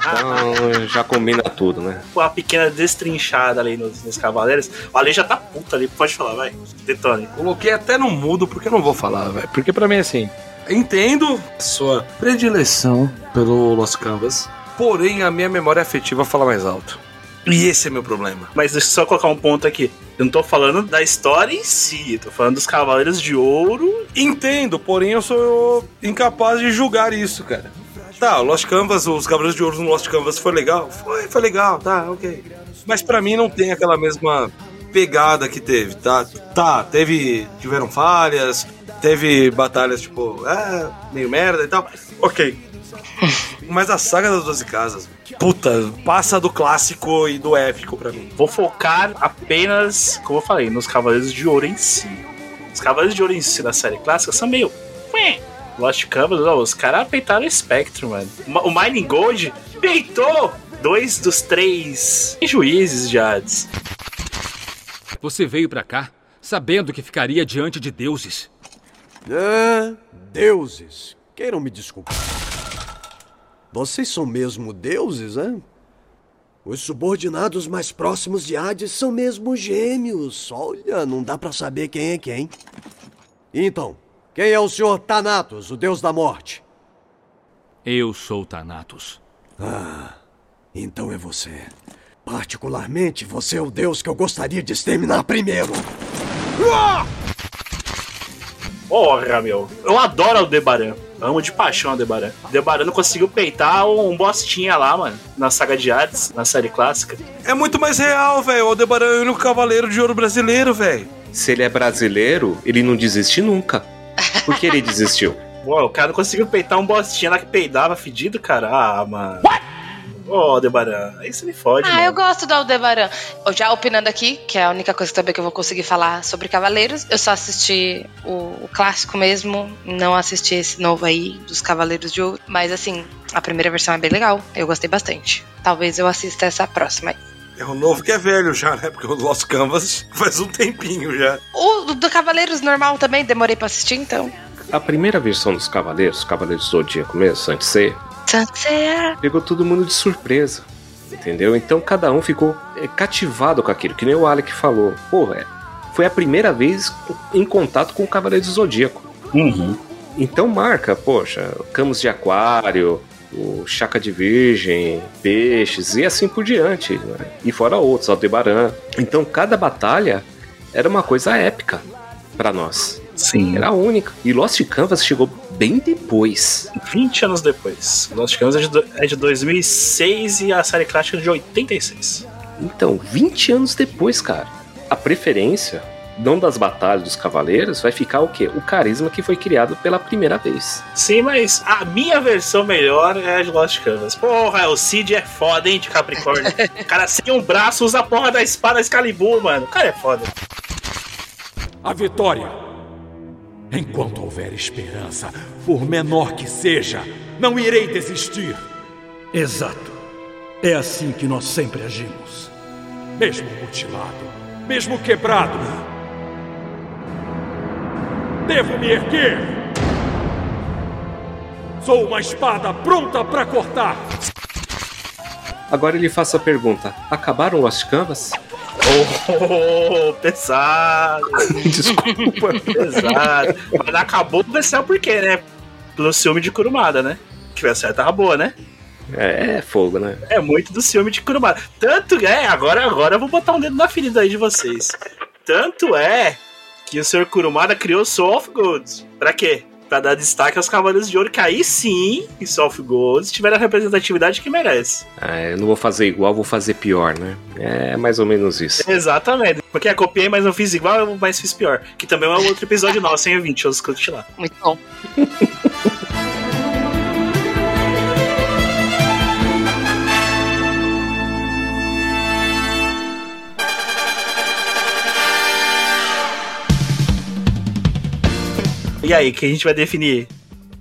Então já combina tudo, né? Uma pequena destrinchada ali nos, nos Cavaleiros. O Ale já tá puto ali, pode falar, vai. Detone. Coloquei até no mudo porque eu não vou falar, velho. Porque pra mim é assim. Entendo sua predileção pelo Lost Canvas, porém a minha memória afetiva fala mais alto. E esse é meu problema. Mas deixa eu só colocar um ponto aqui. Eu não tô falando da história em si, tô falando dos Cavaleiros de Ouro. Entendo, porém eu sou incapaz de julgar isso, cara. Tá, o Lost Canvas, os Cavaleiros de Ouro no Lost Canvas foi legal? Foi, foi legal, tá, ok. Mas pra mim não tem aquela mesma pegada que teve, tá? Tá, teve. tiveram falhas, teve batalhas tipo, é, meio merda e tal. Ok. [LAUGHS] Mas a saga das 12 casas, puta, passa do clássico e do épico pra mim. Vou focar apenas, como eu falei, nos Cavaleiros de Ouro em si. Os Cavaleiros de Ouro em si da série clássica são meio. Lost Canvas, ó, os caras peitaram o Spectre, mano. O Mining Gold peitou dois dos três juízes de Hades. Você veio pra cá sabendo que ficaria diante de deuses. Ah, deuses. Queiram me desculpar. Vocês são mesmo deuses, hein? Os subordinados mais próximos de Hades são mesmo gêmeos. Olha, não dá pra saber quem é quem. Então, quem é o senhor Thanatos, o deus da morte? Eu sou Thanatos. Ah, então é você. Particularmente, você é o deus que eu gostaria de exterminar primeiro. Ah! Porra, meu. Eu adoro o Aldebaran. Amo de paixão o Aldebaran. O Aldebaran não conseguiu peitar um bostinha lá, mano. Na saga de Hades, na série clássica. É muito mais real, velho. O Aldebaran é o único cavaleiro de ouro brasileiro, velho. Se ele é brasileiro, ele não desiste nunca. Por que ele desistiu? Pô, o cara não conseguiu peitar um bostinha lá que peidava fedido, cara. Ah, mano. Ô, Aldebaran, aí você me fode, Ah, mano. eu gosto do Aldebaran. Já opinando aqui, que é a única coisa também que eu vou conseguir falar sobre Cavaleiros, eu só assisti o, o clássico mesmo, não assisti esse novo aí dos Cavaleiros de Ouro. Mas assim, a primeira versão é bem legal, eu gostei bastante. Talvez eu assista essa próxima aí. É o novo que é velho já, né? Porque o Lost Canvas faz um tempinho já. O do- Cavaleiros normal também, demorei pra assistir, então. A primeira versão dos Cavaleiros, Cavaleiros do Zodíaco mesmo, Saint Seiya, Sanseia. pegou todo mundo de surpresa. Entendeu? Então cada um ficou é, cativado com aquilo, que nem o Alec falou. Porra, é, foi a primeira vez em contato com o Cavaleiro do Zodíaco. Uhum. Então marca, poxa, Camus de Aquário, o Chaca de Virgem, Peixes e assim por diante. né? E fora outros, Aldebaran. Então cada batalha era uma coisa épica pra nós. Sim. Era única. E Lost Canvas chegou bem depois. 20 anos depois. Lost Canvas é de, do- é de 2006 e a série clássica é de 86. Então, 20 anos depois, cara, a preferência, não das batalhas dos cavaleiros, vai ficar o quê? O carisma que foi criado pela primeira vez. Sim, mas a minha versão melhor é a de Lost Canvas. Porra, o Cid é foda, hein, de Capricórnio. o cara sem um braço usa a porra da espada Excalibur, mano. O cara é foda. A vitória. Enquanto houver esperança, por menor que seja, não irei desistir. Exato. É assim que nós sempre agimos. Mesmo mutilado, mesmo quebrado. Devo me erguer. Sou uma espada pronta para cortar. Agora ele faz a pergunta: acabaram Lost Canvas? Oh, [LAUGHS] pesado. [LAUGHS] Desculpa. [LAUGHS] pesado. Mas acabou do céu por quê, né? Pelo ciúme de Kurumada, né? Que a série tava boa, né? É, é fogo, né? É muito do ciúme de Kurumada. Tanto é, agora, agora eu vou botar um dedo na ferida aí de vocês. Tanto é que o Sr. Kurumada criou Soul of Gold. Pra quê? Pra dar destaque aos Cavaleiros de Ouro, que aí sim, em Soul of Gold, tiveram a representatividade que merece. Ah, eu não vou fazer igual, vou fazer pior, né? É mais ou menos isso. Exatamente. Porque eu copiei, mas não fiz igual, mas fiz pior. Que também é um outro episódio [LAUGHS] nosso, 120, eu escute lá. Muito bom. [LAUGHS] E aí, que a gente vai definir?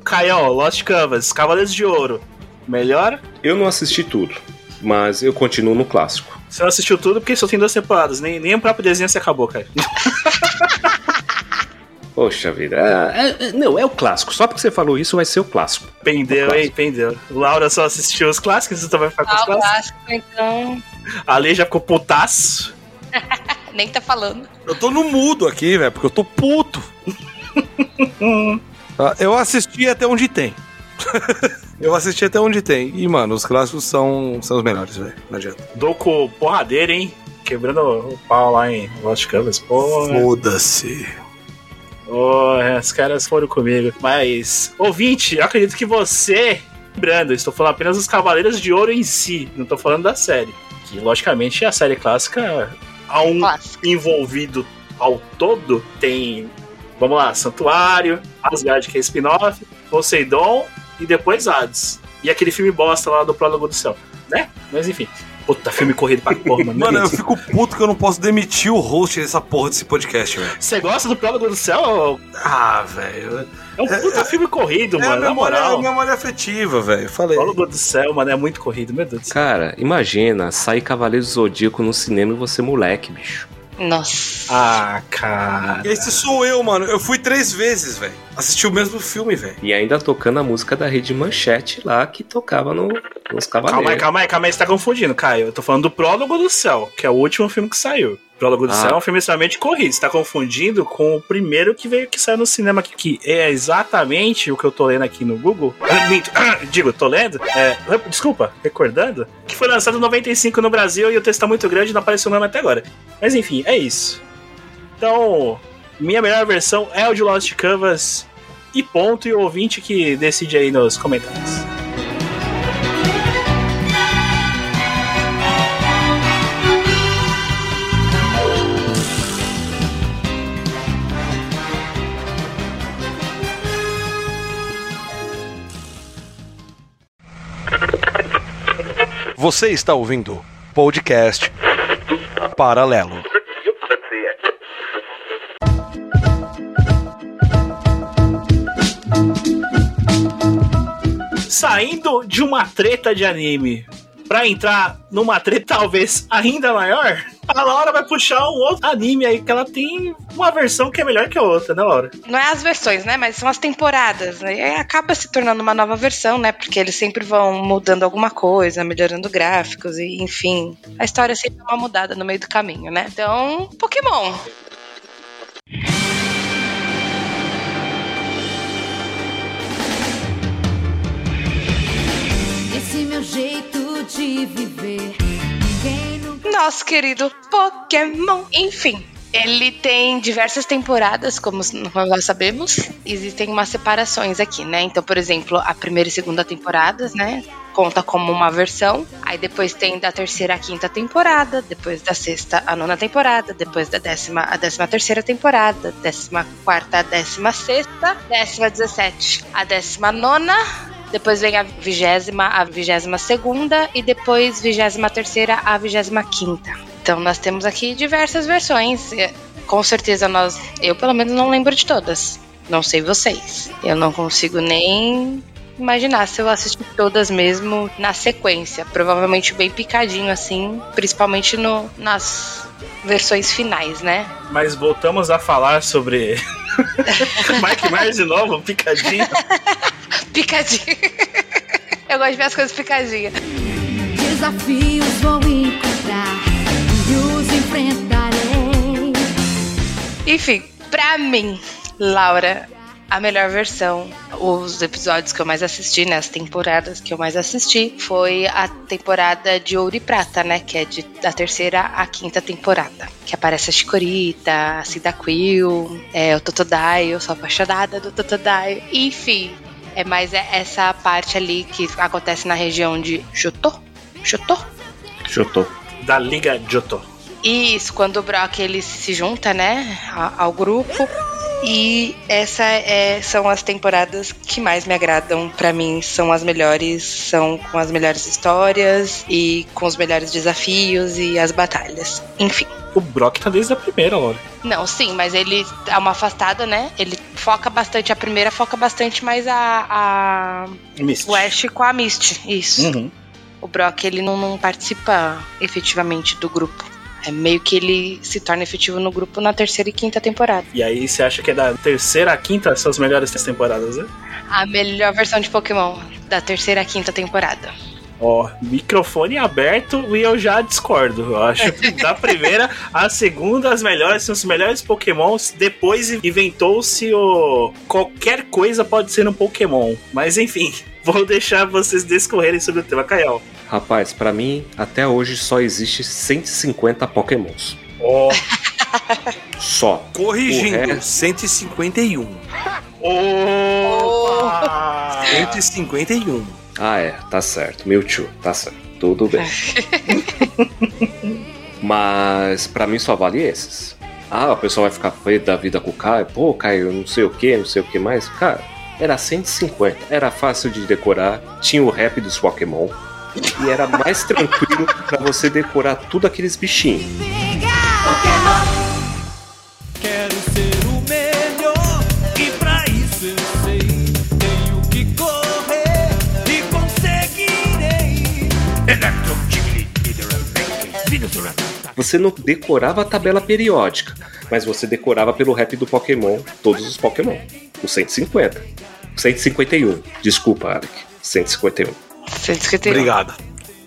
Caião, Lost Canvas, Cavaleiros de Ouro. Melhor? Eu não assisti tudo, mas eu continuo no clássico. Você não assistiu tudo porque só tem duas temporadas. Nem, nem o próprio desenho se acabou, cara. [LAUGHS] Poxa vida. É, é, não, é o clássico. Só porque você falou isso, vai ser o clássico. Pendeu, hein? Pendeu. O Laura só assistiu os clássicos, então vai ficar com os Ah, o clássicos. clássico, então. A Lei já ficou putaço. [LAUGHS] Nem tá falando. Eu tô no mudo aqui, velho, porque eu tô puto. Tá? [LAUGHS] Eu assisti até onde tem. [LAUGHS] Eu assisti até onde tem. E, mano, os clássicos são, são os melhores, velho. Não adianta. Doco porradeiro, hein? Quebrando o pau lá em Lost Canvas. Foda-se. Porra, os caras foram comigo. Mas, ouvinte, eu acredito que você. Lembrando, estou falando apenas dos Cavaleiros de Ouro em si, não estou falando da série. Que, logicamente, a série clássica, há um envolvido ao todo, tem. Vamos lá, Santuário, Asgard, que é spin-off, Poseidon e depois Hades. E aquele filme bosta lá do Prólogo do Céu, né? Mas enfim. Puta, filme corrido pra porra, mano. Mano, eu fico puto que eu não posso demitir o host dessa porra desse podcast, velho. Você gosta do Prólogo do Céu? Ah, velho. É um puta filme corrido, É mano, a na memória, moral. a memória afetiva, velho. Falei. Prólogo do Céu, mano, é muito corrido, meu Deus do céu. Cara, imagina sair Cavaleiro do Zodíaco no cinema e você moleque, bicho. Nossa. Ah, cara. Esse sou eu, mano. Eu fui três vezes, velho. Assisti o mesmo filme, velho. E ainda tocando a música da Rede Manchete lá que tocava no, nos Cavaleiros. Calma aí, calma aí, calma aí, você tá confundindo, Caio. Eu tô falando do Prólogo do Céu, que é o último filme que saiu. Prólogo do Ah. Céu é um filme extremamente corrido. Você tá confundindo com o primeiro que veio que saiu no cinema aqui, que é exatamente o que eu tô lendo aqui no Google. Ah, ah, Digo, tô lendo. É, desculpa, recordando. Que foi lançado em 95 no Brasil e o texto tá muito grande e não apareceu o nome até agora. Mas enfim, é isso. Então, minha melhor versão é o de Lost Canvas. E ponto, e o ouvinte que decide aí nos comentários. Você está ouvindo podcast Paralelo. Saindo de uma treta de anime pra entrar numa treta talvez ainda maior, a Laura vai puxar um outro anime aí que ela tem uma versão que é melhor que a outra, né, Laura? Não é as versões, né? Mas são as temporadas. né? E acaba se tornando uma nova versão, né? Porque eles sempre vão mudando alguma coisa, melhorando gráficos e, enfim. A história sempre dá uma mudada no meio do caminho, né? Então, Pokémon. Esse meu jeito de viver. Nosso querido Pokémon. Enfim. Ele tem diversas temporadas, como nós sabemos. Existem umas separações aqui, né? Então, por exemplo, a primeira e segunda temporadas, né? Conta como uma versão. Aí depois tem da terceira à quinta temporada. Depois da sexta à nona temporada. Depois da décima à décima terceira temporada. Décima quarta à décima sexta. Décima dezessete à décima nona. Depois vem a vigésima, a vigésima segunda e depois vigésima terceira a vigésima quinta. Então nós temos aqui diversas versões. Com certeza nós, eu pelo menos não lembro de todas. Não sei vocês. Eu não consigo nem imaginar se eu assistir todas mesmo na sequência. Provavelmente bem picadinho assim, principalmente no, nas versões finais, né? Mas voltamos a falar sobre [LAUGHS] Mike Myers de novo, picadinho. [LAUGHS] [LAUGHS] Picadinho. Eu gosto de ver as coisas picadinhas. Desafios vou encontrar e os enfrentarei. Enfim, pra mim, Laura, a melhor versão, os episódios que eu mais assisti, né, as temporadas que eu mais assisti, foi a temporada de Ouro e Prata, né, que é de, da terceira à quinta temporada. Que aparece a Chikorita, a Cyndaquil, é, o Totodile, eu sou apaixonada do Totodile. Enfim, é mais é essa parte ali que acontece na região de Jotô. Jotô? Chutou. Da Liga Johto. Isso, quando o Brock ele se junta, né, a- ao grupo. E essa é, são as temporadas que mais me agradam pra mim, são as melhores, são com as melhores histórias e com os melhores desafios e as batalhas. Enfim. O Brock tá desde a primeira, Laura. Não, sim, mas ele dá uma afastada, né? Ele foca bastante, a primeira foca bastante mais a, a Misty. o Ash com a Misty, isso. Uhum. O Brock, ele não, não participa efetivamente do grupo. É meio que ele se torna efetivo no grupo na terceira e quinta temporada. E aí você acha que é da terceira à quinta são as melhores temporadas, né? A melhor versão de Pokémon da terceira à quinta temporada. Ó, microfone aberto e eu já discordo. Eu acho que da [LAUGHS] primeira à segunda, as melhores são os melhores Pokémons. Depois inventou-se o. Qualquer coisa pode ser um Pokémon. Mas enfim, [LAUGHS] vou deixar vocês discorrerem sobre o tema, Kael. Rapaz, pra mim, até hoje só existe 150 Pokémons. Ó. [LAUGHS] Só. Corrigindo, O resto- 151. Opa! 151. Ah, é, tá certo. Mewtwo, tá certo. Tudo bem. [LAUGHS] Mas pra mim só vale esses. Ah, o pessoal vai ficar feio da vida com o Caio. Pô, Caio, não sei o que, não sei o que mais. Cara, era 150. Era fácil de decorar. Tinha o rap dos Pokémon. E era mais tranquilo pra você decorar tudo aqueles bichinhos. Quero ser o melhor e pra isso eu sei tenho que correr e conseguirei. Você não decorava a tabela periódica, mas você decorava pelo rap do Pokémon todos os Pokémon. O 150. O 151. Desculpa, Alec. 151. 151. Obrigado.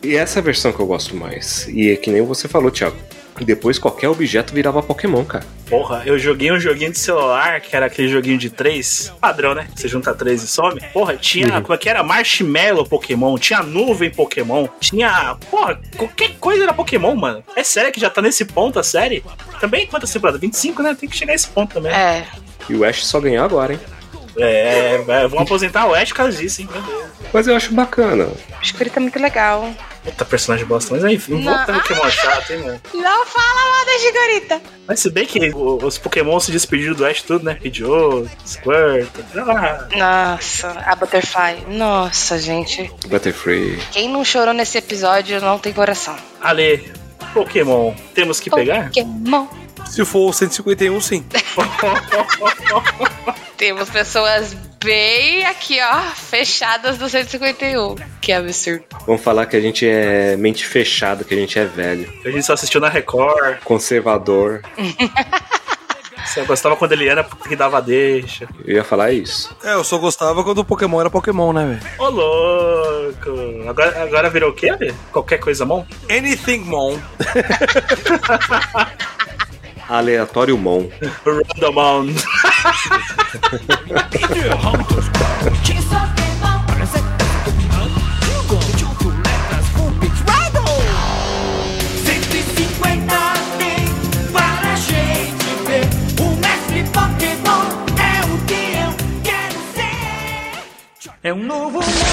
E essa é a versão que eu gosto mais. E é que nem você falou, Thiago. Depois qualquer objeto virava Pokémon, cara. Porra, eu joguei um joguinho de celular, que era aquele joguinho de três, padrão, né? Você junta três e some. Porra, tinha, Uhum. como é que era? Marshmallow Pokémon, tinha nuvem Pokémon, tinha. Porra, qualquer coisa era Pokémon, mano. É sério que já tá nesse ponto a série? Também quantas temporadas? 25, né? Tem que chegar a esse ponto também. É. E o Ash só ganhou agora, hein? É, é, vão aposentar o Ash por causa disso, hein? Mas eu acho bacana. O Escurita é muito legal. Puta personagem bosta, mas enfim, Não. voltando Pokémon chato, hein, mano. Não fala mal da Escurita. Mas se bem que os Pokémon se despediram do Ash tudo, né? Pidgeot, Squirt, ah, Nossa, a Butterfly. Nossa, gente. Butterfree. Quem não chorou nesse episódio não tem coração. Ale, Pokémon, temos que pegar? Pokémon. Se for o 151, sim. [LAUGHS] Temos pessoas bem aqui, ó, fechadas do 151. Que absurdo. Vamos falar que a gente é mente fechada, que a gente é velho. A gente só assistiu na Record. Conservador. [LAUGHS] Você gostava quando ele era porque dava deixa. Eu ia falar isso. É, eu só gostava quando o Pokémon era Pokémon, né, velho? Ô, louco. Agora, agora virou o quê? Qualquer coisa, mão? Anything Mon. [LAUGHS] Aleatório Mon. Randomon. tem para a gente ver. O mestre Pokémon é o que eu quero ser. É um novo mundo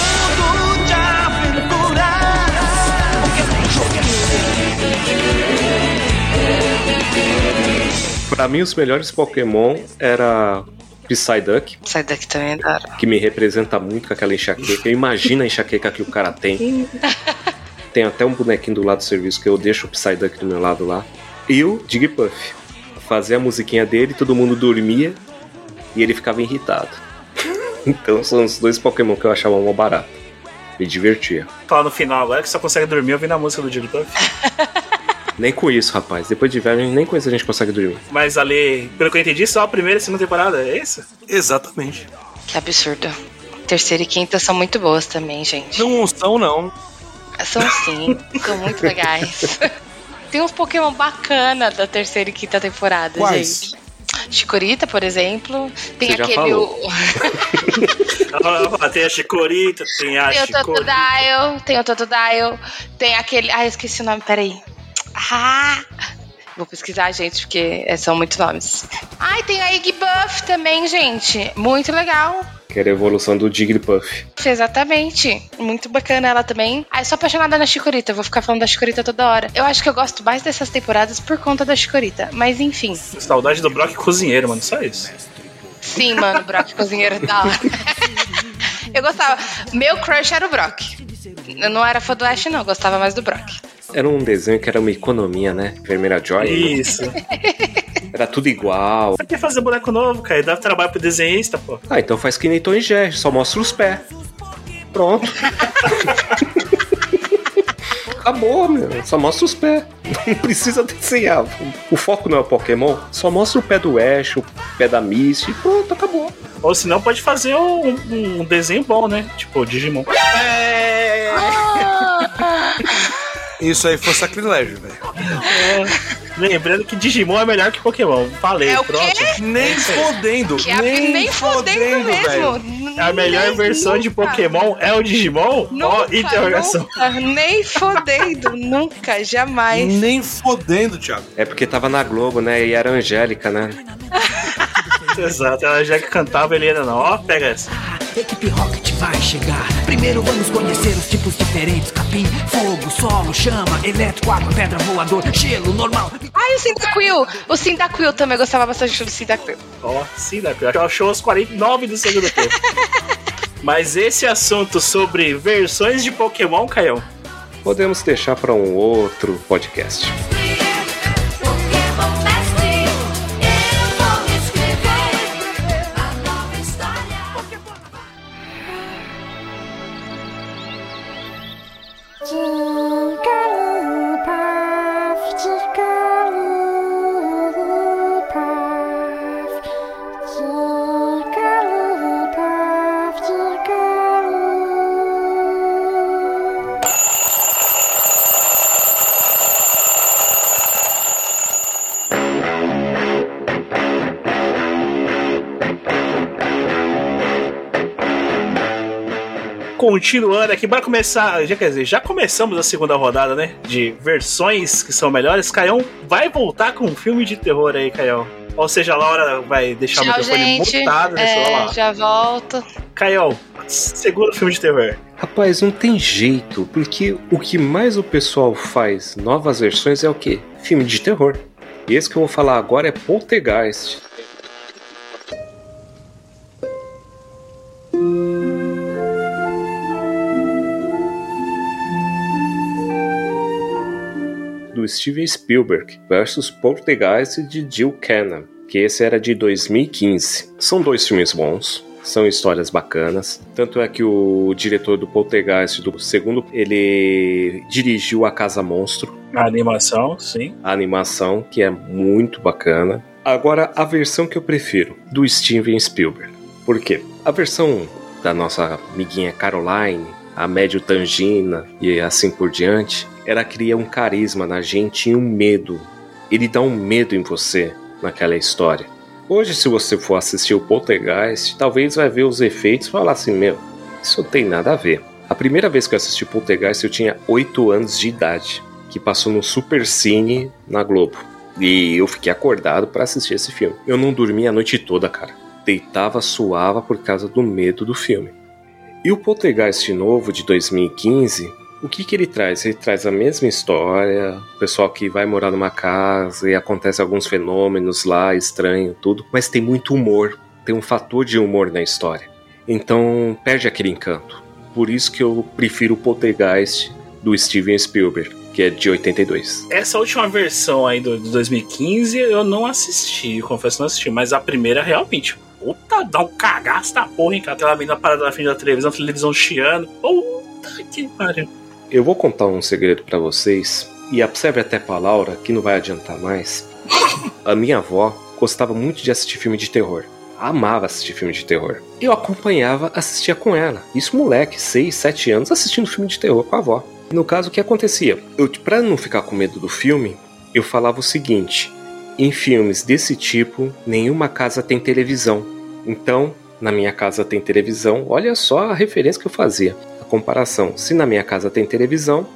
Pra mim, os melhores Pokémon era Psyduck, Psyduck também é da hora. que me representa muito com aquela enxaqueca. Eu imagino a enxaqueca que o cara tem. [LAUGHS] Tem até um bonequinho do lado do serviço que eu deixo o Psyduck do meu lado lá. E o Jigglypuff. Fazia a musiquinha dele, todo mundo dormia e ele ficava irritado. [LAUGHS] Então são os dois Pokémon que eu achava mó barato. Me divertia. Falar no final agora que só consegue dormir ouvindo a música do Jigglypuff. [LAUGHS] Nem com isso, rapaz. Depois de velho, nem com isso a gente consegue dormir. Mas ali, pelo que eu entendi, só a primeira e segunda temporada, é isso? Exatamente. Que absurdo. Terceira e quinta são muito boas também, gente. Não são, não. São sim, [LAUGHS] são muito legais. [LAUGHS] Tem uns Pokémon bacana da terceira e quinta temporada, Quais? gente. Chikorita, por exemplo. Tem Você já aquele. falou. [LAUGHS] Ah, tem a Chikorita, tem a Tem o. Totodile, tem o Totodile, tem aquele. Ah, eu esqueci o nome, peraí. Ah! Vou pesquisar, gente, porque é, são muitos nomes. Ai, tem a Iggy Buff também, gente. Muito legal. Que era a evolução do Jigglypuff. Exatamente. Muito bacana ela também. Ai, sou apaixonada na Chikorita. Eu vou ficar falando da Chikorita toda hora. Eu acho que eu gosto mais dessas temporadas por conta da Chikorita. Mas enfim. Saudade do Brock cozinheiro, mano, só isso. Sim, mano, Brock cozinheiro da hora. eu gostava. Meu crush era o Brock. Eu não era fã do Ash, não. Eu gostava mais do Brock. Era um desenho que era uma economia, né? Vermelha Joy. Isso. [LAUGHS] Era tudo igual. Pra que fazer boneco novo, cara? Dá trabalho pro desenhista, pô. Ah, então faz que nem Tom e Jerry, só mostra os pés. Pronto. [LAUGHS] Acabou, meu. Só mostra os pés. Não precisa desenhar. O foco não é o Pokémon. Só mostra o pé do Ash, o pé da Misty. Pronto, acabou. Ou senão pode fazer um, um desenho bom, né? Tipo, Digimon. É. [LAUGHS] Isso aí foi sacrilégio, velho. É. Lembrando que Digimon é melhor que Pokémon. Falei, É o pronto. quê? Nem fodendo. Que a- nem, fodendo mesmo. A melhor versão de Pokémon é o Digimon? Ó, Nunca, interrogação. nunca, nem fodendo, nunca, jamais. Nem fodendo, Thiago. É porque tava na Globo, né? E era Angélica, né? [LAUGHS] Exato, ela já que cantava, ele era não. Ó, pega essa. Equipe Rocket vai chegar. Primeiro vamos conhecer os tipos diferentes: capim, fogo, solo, chama, elétrico, água, pedra, voador, gelo, normal. Ai, o Cyndaquil. O Cyndaquil também gostava bastante do Cyndaquil. Ó, né? Ela achou os 49 do segundo tempo. [LAUGHS] Mas esse assunto sobre versões de Pokémon, Caião, Podemos deixar para um outro podcast. Continuando aqui, bora começar. Já quer dizer, já começamos a segunda rodada, né? De versões que são melhores. Caião vai voltar com um filme de terror aí, Caião. Ou seja, a Laura vai deixar o Tchau, microfone gente. mutado, né? É, lá. já volto. Caião, segundo filme de terror. Rapaz, não tem jeito, porque o que mais o pessoal faz novas versões é o quê? Filme de terror. E esse que eu vou falar agora é Poltergeist. Do Steven Spielberg versus Poltergeist de Jill Cannon, que esse era de 2015. São dois filmes bons, são histórias bacanas. Tanto é que o diretor do Poltergeist, do segundo, ele dirigiu A Casa Monstro, A animação, sim. a animação, que é muito bacana. Agora, a versão que eu prefiro, do Steven Spielberg. Por quê? A versão da nossa amiguinha Caroline, a Médio Tangina e assim por diante, ela cria um carisma na gente e um medo. Ele dá um medo em você naquela história. Hoje, se você for assistir o Poltergeist, talvez vai ver os efeitos e falar assim: meu, isso não tem nada a ver. A primeira vez que eu assisti Poltergeist eu tinha 8 anos de idade, que passou no Super Cine na Globo. E eu fiquei acordado para assistir esse filme. Eu não dormi a noite toda, cara. Deitava, suava por causa do medo do filme. E o Poltergeist novo de 2015, o que que ele traz? Ele traz a mesma história, o pessoal que vai morar numa casa e acontece alguns fenômenos lá, estranho, tudo, mas tem muito humor, tem um fator de humor na história. Então perde aquele encanto. Por isso que eu prefiro o Poltergeist do Steven Spielberg, que é de 82. Essa última versão aí do, de 2015 eu não assisti, confesso não assisti, mas a primeira realmente. Puta, dá um cagaço da porra, hein, cara. Aquela menina parada na frente da televisão, televisão chiando. Puta que pariu. Eu vou contar um segredo pra vocês, e serve até pra Laura, que não vai adiantar mais. A minha avó gostava muito de assistir filme de terror. Amava assistir filme de terror. Eu acompanhava, assistia com ela. Isso moleque, 6, 7 anos, assistindo filme de terror com a avó. No caso, o que acontecia? Eu, pra não ficar com medo do filme, eu falava o seguinte: em filmes desse tipo, nenhuma casa tem televisão. Então, na minha casa tem televisão, olha só a referência que eu fazia. Comparação. Se na minha casa tem televisão,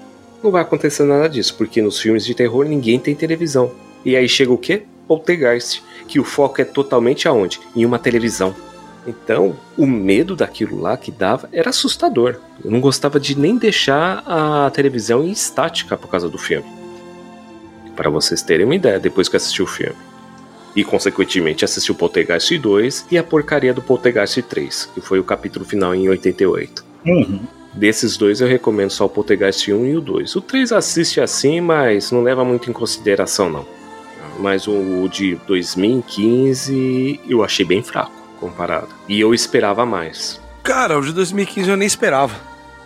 não vai acontecer nada disso, porque nos filmes de terror ninguém tem televisão. E aí chega o quê? Poltergeist, que o foco é totalmente aonde? Em uma televisão. Então, o medo daquilo lá que dava era assustador. Eu não gostava de nem deixar a televisão em estática por causa do filme. Para vocês terem uma ideia, depois que assisti o filme. E, consequentemente, assisti o Poltergeist 2 e a porcaria do Poltergeist 3, que foi o capítulo final em 88. Uhum. Desses dois eu recomendo só o Poltergeist 1 e o 2. O 3 assiste assim, mas não leva muito em consideração não. Mas o de 2015 eu achei bem fraco comparado. E eu esperava mais. Cara, o de 2015 eu nem esperava.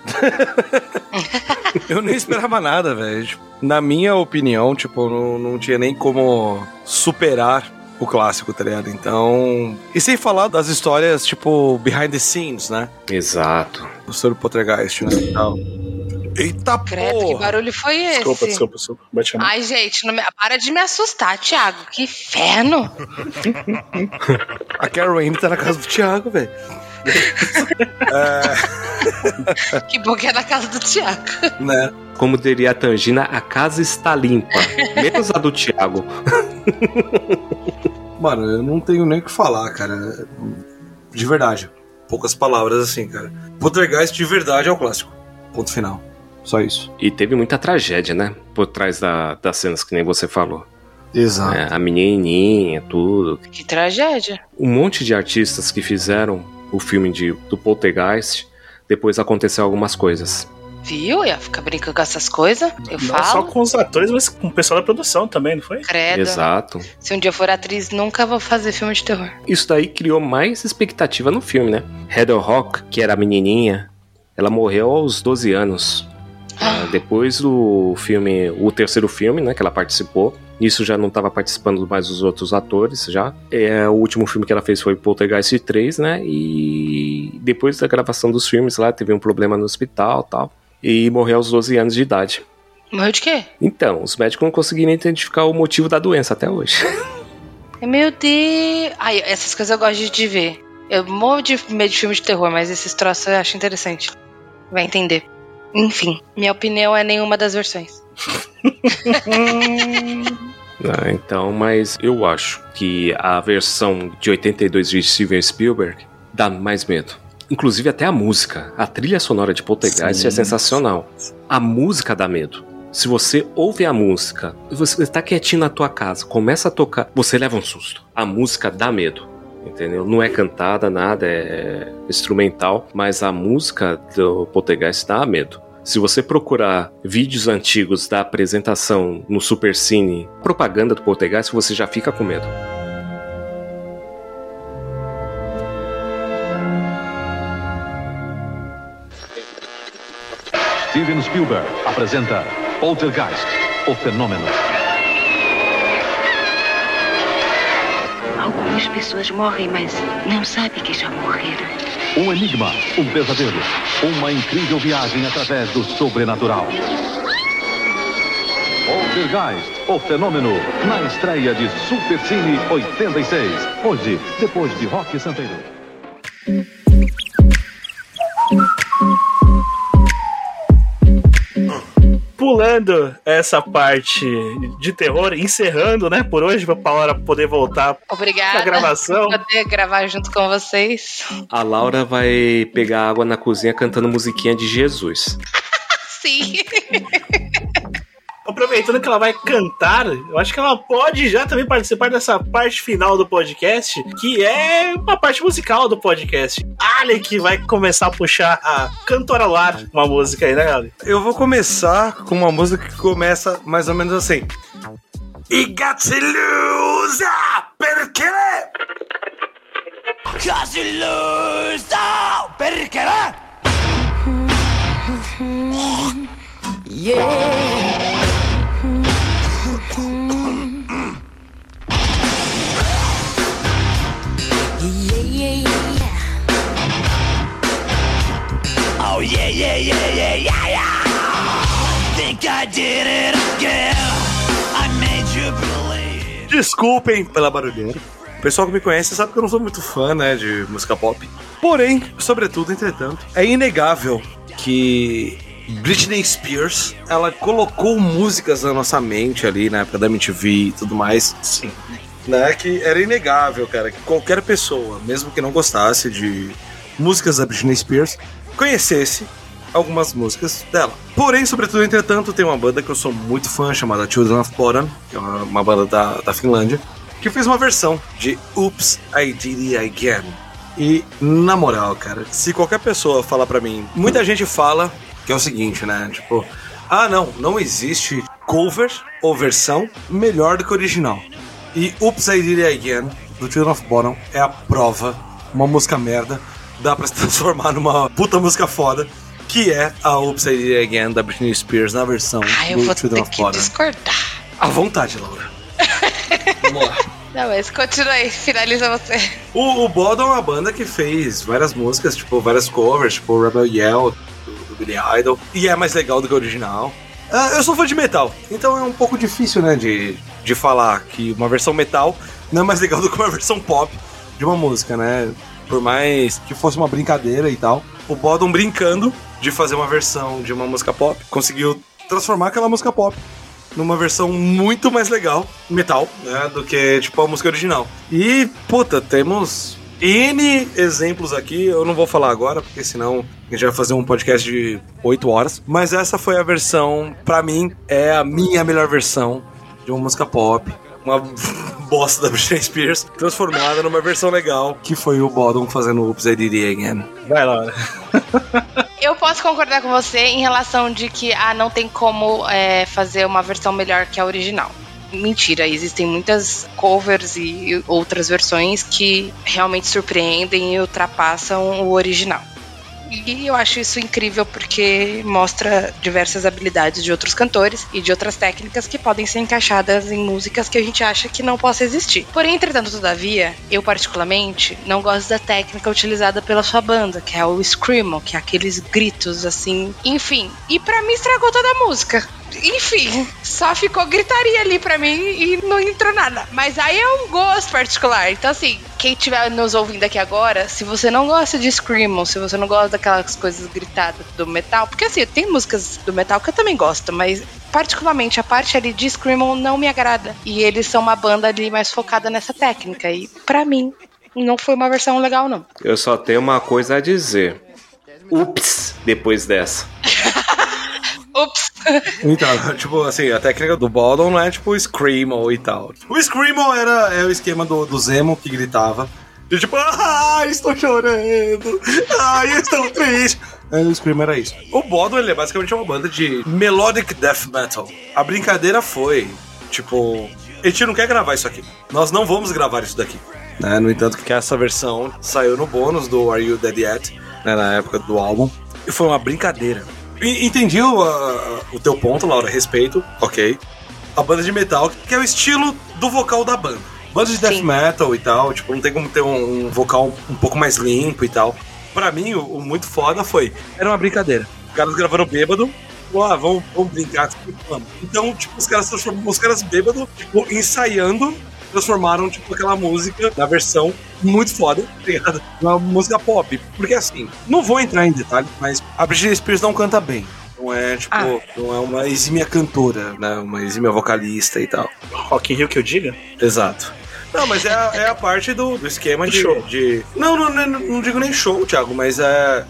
[LAUGHS] eu nem esperava nada, velho. Na minha opinião, tipo, não, não tinha nem como superar o clássico, tá ligado? Então. E sem falar das histórias, tipo, behind the scenes, né? Exato. O Poltergeist, né? e tal. Eita Credo, que porra! barulho foi esse? Desculpa, desculpa, desculpa. Bate a mão. Ai, gente, não me- para de me assustar, Thiago. Que inferno. [LAUGHS] A Karen tá na casa do Thiago, velho. Que bom que é na casa do Thiago. né? Como diria a Tangina, a casa está limpa. Menos a do Thiago. Mano, eu não tenho nem o que falar, cara. De verdade. Poucas palavras assim, cara. Poltergeist de verdade é o clássico. Ponto final. Só isso. E teve muita tragédia, né? Por trás da- das cenas que nem você falou. Exato. É, a menininha, tudo. Que tragédia. Um monte de artistas que fizeram o filme de, do Poltergeist, depois aconteceu algumas coisas. Viu? Ia ficar brincando com essas coisas. Eu Não só falo. com os atores, mas com o pessoal da produção também, não foi? Credo. Exato. Se um dia eu for atriz, nunca vou fazer filme de terror. Isso daí criou mais expectativa no filme, né? Heather Rock, que era a menininha, ela morreu aos 12 anos. Ah, depois do filme, o terceiro filme, né, que ela participou, isso já não estava participando mais dos outros atores já. É, o último filme que ela fez foi Poltergeist 3, né? E depois da gravação dos filmes lá, teve um problema no hospital tal. E morreu aos 12 anos de idade. Morreu de quê? Então, os médicos não conseguiram identificar o motivo da doença até hoje. [LAUGHS] Meu Deus. Ai, essas coisas eu gosto de ver. Eu morro de medo de filme de terror, mas esses troços eu acho interessante. Vai entender. Enfim, minha opinião é nenhuma das versões. [LAUGHS] [LAUGHS] Ah, então, mas eu acho que a versão de 82 de Steven Spielberg dá mais medo. Inclusive até a música, a trilha sonora de Poltergeist Sim. é sensacional. A música dá medo. Se você ouve a música, você está quietinho na tua casa, começa a tocar, você leva um susto. A música dá medo. Entendeu? Não é cantada, nada, é instrumental, mas a música do Poltergeist dá medo. Se você procurar vídeos antigos da apresentação no Supercine, propaganda do Poltergeist, você já fica com medo. Steven Spielberg apresenta Poltergeist, o fenômeno. Algumas pessoas morrem, mas não sabem que já morreram. Um enigma, um pesadelo, uma incrível viagem através do sobrenatural. Poltergeist, o fenômeno, na estreia de Supercine 86. Hoje, depois de Rock Santeiro. Pulando essa parte de terror, encerrando, né, por hoje, pra Paula poder voltar Obrigada pra gravação. poder gravar junto com vocês. A Laura vai pegar água na cozinha cantando musiquinha de Jesus. [LAUGHS] Sim. Aproveitando que ela vai cantar, eu acho que ela pode já também participar dessa parte final do podcast, que é uma parte musical do podcast. Ali que vai começar a puxar a cantoralar uma música aí, né, Ali? Eu vou começar com uma música que começa mais ou menos assim. E got to lose? Cause you lose, oh, Oh yeah, yeah, yeah, yeah, yeah, yeah. Think I did it again. I made you believe. Desculpem pela barulheira. O pessoal que me conhece sabe que eu não sou muito fã, né, de música pop. Porém, sobretudo, entretanto, é inegável que Britney Spears, ela colocou músicas na nossa mente ali na época da MTV e tudo mais. Sim. Né, que era inegável, cara, que qualquer pessoa, mesmo que não gostasse de músicas da Britney Spears, conhecesse algumas músicas dela. Porém, sobretudo, entretanto, tem uma banda que eu sou muito fã chamada Children of Bodom, que é uma, uma banda da, da Finlândia, que fez uma versão de Oops, I Did It Again. E, na moral, cara, se qualquer pessoa falar pra mim, muita gente fala que é o seguinte, né? Tipo, ah, não, não existe cover ou versão melhor do que original. E Oops, I Did It Again, do Children of Bodom, é a prova, uma música merda, dá pra se [LAUGHS] transformar numa puta música foda, que é a Oops, I Did It Again, da Britney Spears, na versão Ah, eu do vou Children ter of que Bodom. discordar. À vontade, Laura. [LAUGHS] Vamos lá. Não, mas continua aí, finaliza você. O, o Bodo é uma banda que fez várias músicas, tipo, várias covers, tipo Rebel Yell, do, Billy Idol, e é mais legal do que o original. Ah, eu sou fã de metal, então é um pouco difícil, né, de, de falar que uma versão metal não é mais legal do que uma versão pop de uma música, né? Por mais que fosse uma brincadeira e tal. O Bodom brincando de fazer uma versão de uma música pop, conseguiu transformar aquela música pop numa versão muito mais legal, metal, né, do que tipo a música original. E, puta, temos N exemplos aqui, eu não vou falar agora, porque senão a gente vai fazer um podcast de 8 horas. Mas essa foi a versão, pra mim, é a minha melhor versão de uma música pop. Uma [LAUGHS] bosta da Britney Spears, transformada numa versão legal, que foi o Bodom fazendo Oops, I Did It Again. Vai lá. [LAUGHS] Eu posso concordar com você em relação de que ah, não tem como é, fazer uma versão melhor que a original. Mentira, existem muitas covers e outras versões que realmente surpreendem e ultrapassam o original. E eu acho isso incrível porque mostra diversas habilidades de outros cantores e de outras técnicas que podem ser encaixadas em músicas que a gente acha que não possa existir. Porém, entretanto, todavia, eu particularmente não gosto da técnica utilizada pela sua banda, que é o screamo, que é aqueles gritos assim. Enfim, e para mim estragou toda a música. Enfim, só ficou gritaria ali pra mim e não entrou nada. Mas aí é um gosto particular. Então, assim, quem estiver nos ouvindo aqui agora, se você não gosta de Screamo, se você não gosta daquelas coisas gritadas do metal, porque assim, tem músicas do metal que eu também gosto, mas particularmente a parte ali de Screamo não me agrada. E eles são uma banda ali mais focada nessa técnica. E pra mim, não foi uma versão legal, não. Eu só tenho uma coisa a dizer. Ups, depois dessa. [LAUGHS] Ups. [LAUGHS] Então, tipo assim, a técnica do Bodom não é tipo Screamo e tal. O Screamo era é o esquema do, do Zemo que gritava. De tipo, ah, estou chorando, ai, estou triste. É, o Screamo era isso. O Bodom, ele é basicamente uma banda de melodic death metal. A brincadeira foi, tipo, a gente não quer gravar isso aqui. Nós não vamos gravar isso daqui. Né? No entanto, que essa versão saiu no bônus do Are You Dead Yet, né, na época do álbum. E foi uma brincadeira. Entendi o, a- o teu ponto, Laura, respeito, ok. A banda de metal, que é o estilo do vocal da banda. Banda de death metal e tal, tipo, não tem como ter um, um vocal um pouco mais limpo e tal. Pra mim, o, o muito foda foi, era uma brincadeira. Os caras gravaram bêbado, ah, vamos, vamos brincar. vamos. Então, tipo, os caras os caras bêbado, tipo, ensaiando, transformaram, tipo, aquela música na versão muito foda, tá ligado? Uma música pop. Porque assim, não vou entrar em detalhes, mas a Britney Spears não canta bem. Não é, tipo, não é uma exímia cantora, né? Uma exímia vocalista e tal. Rock in Rio que eu diga? Exato. Não, mas é a, é a parte do, do esquema Do de, show. de- Não, não, não, não digo nem show, Thiago, mas é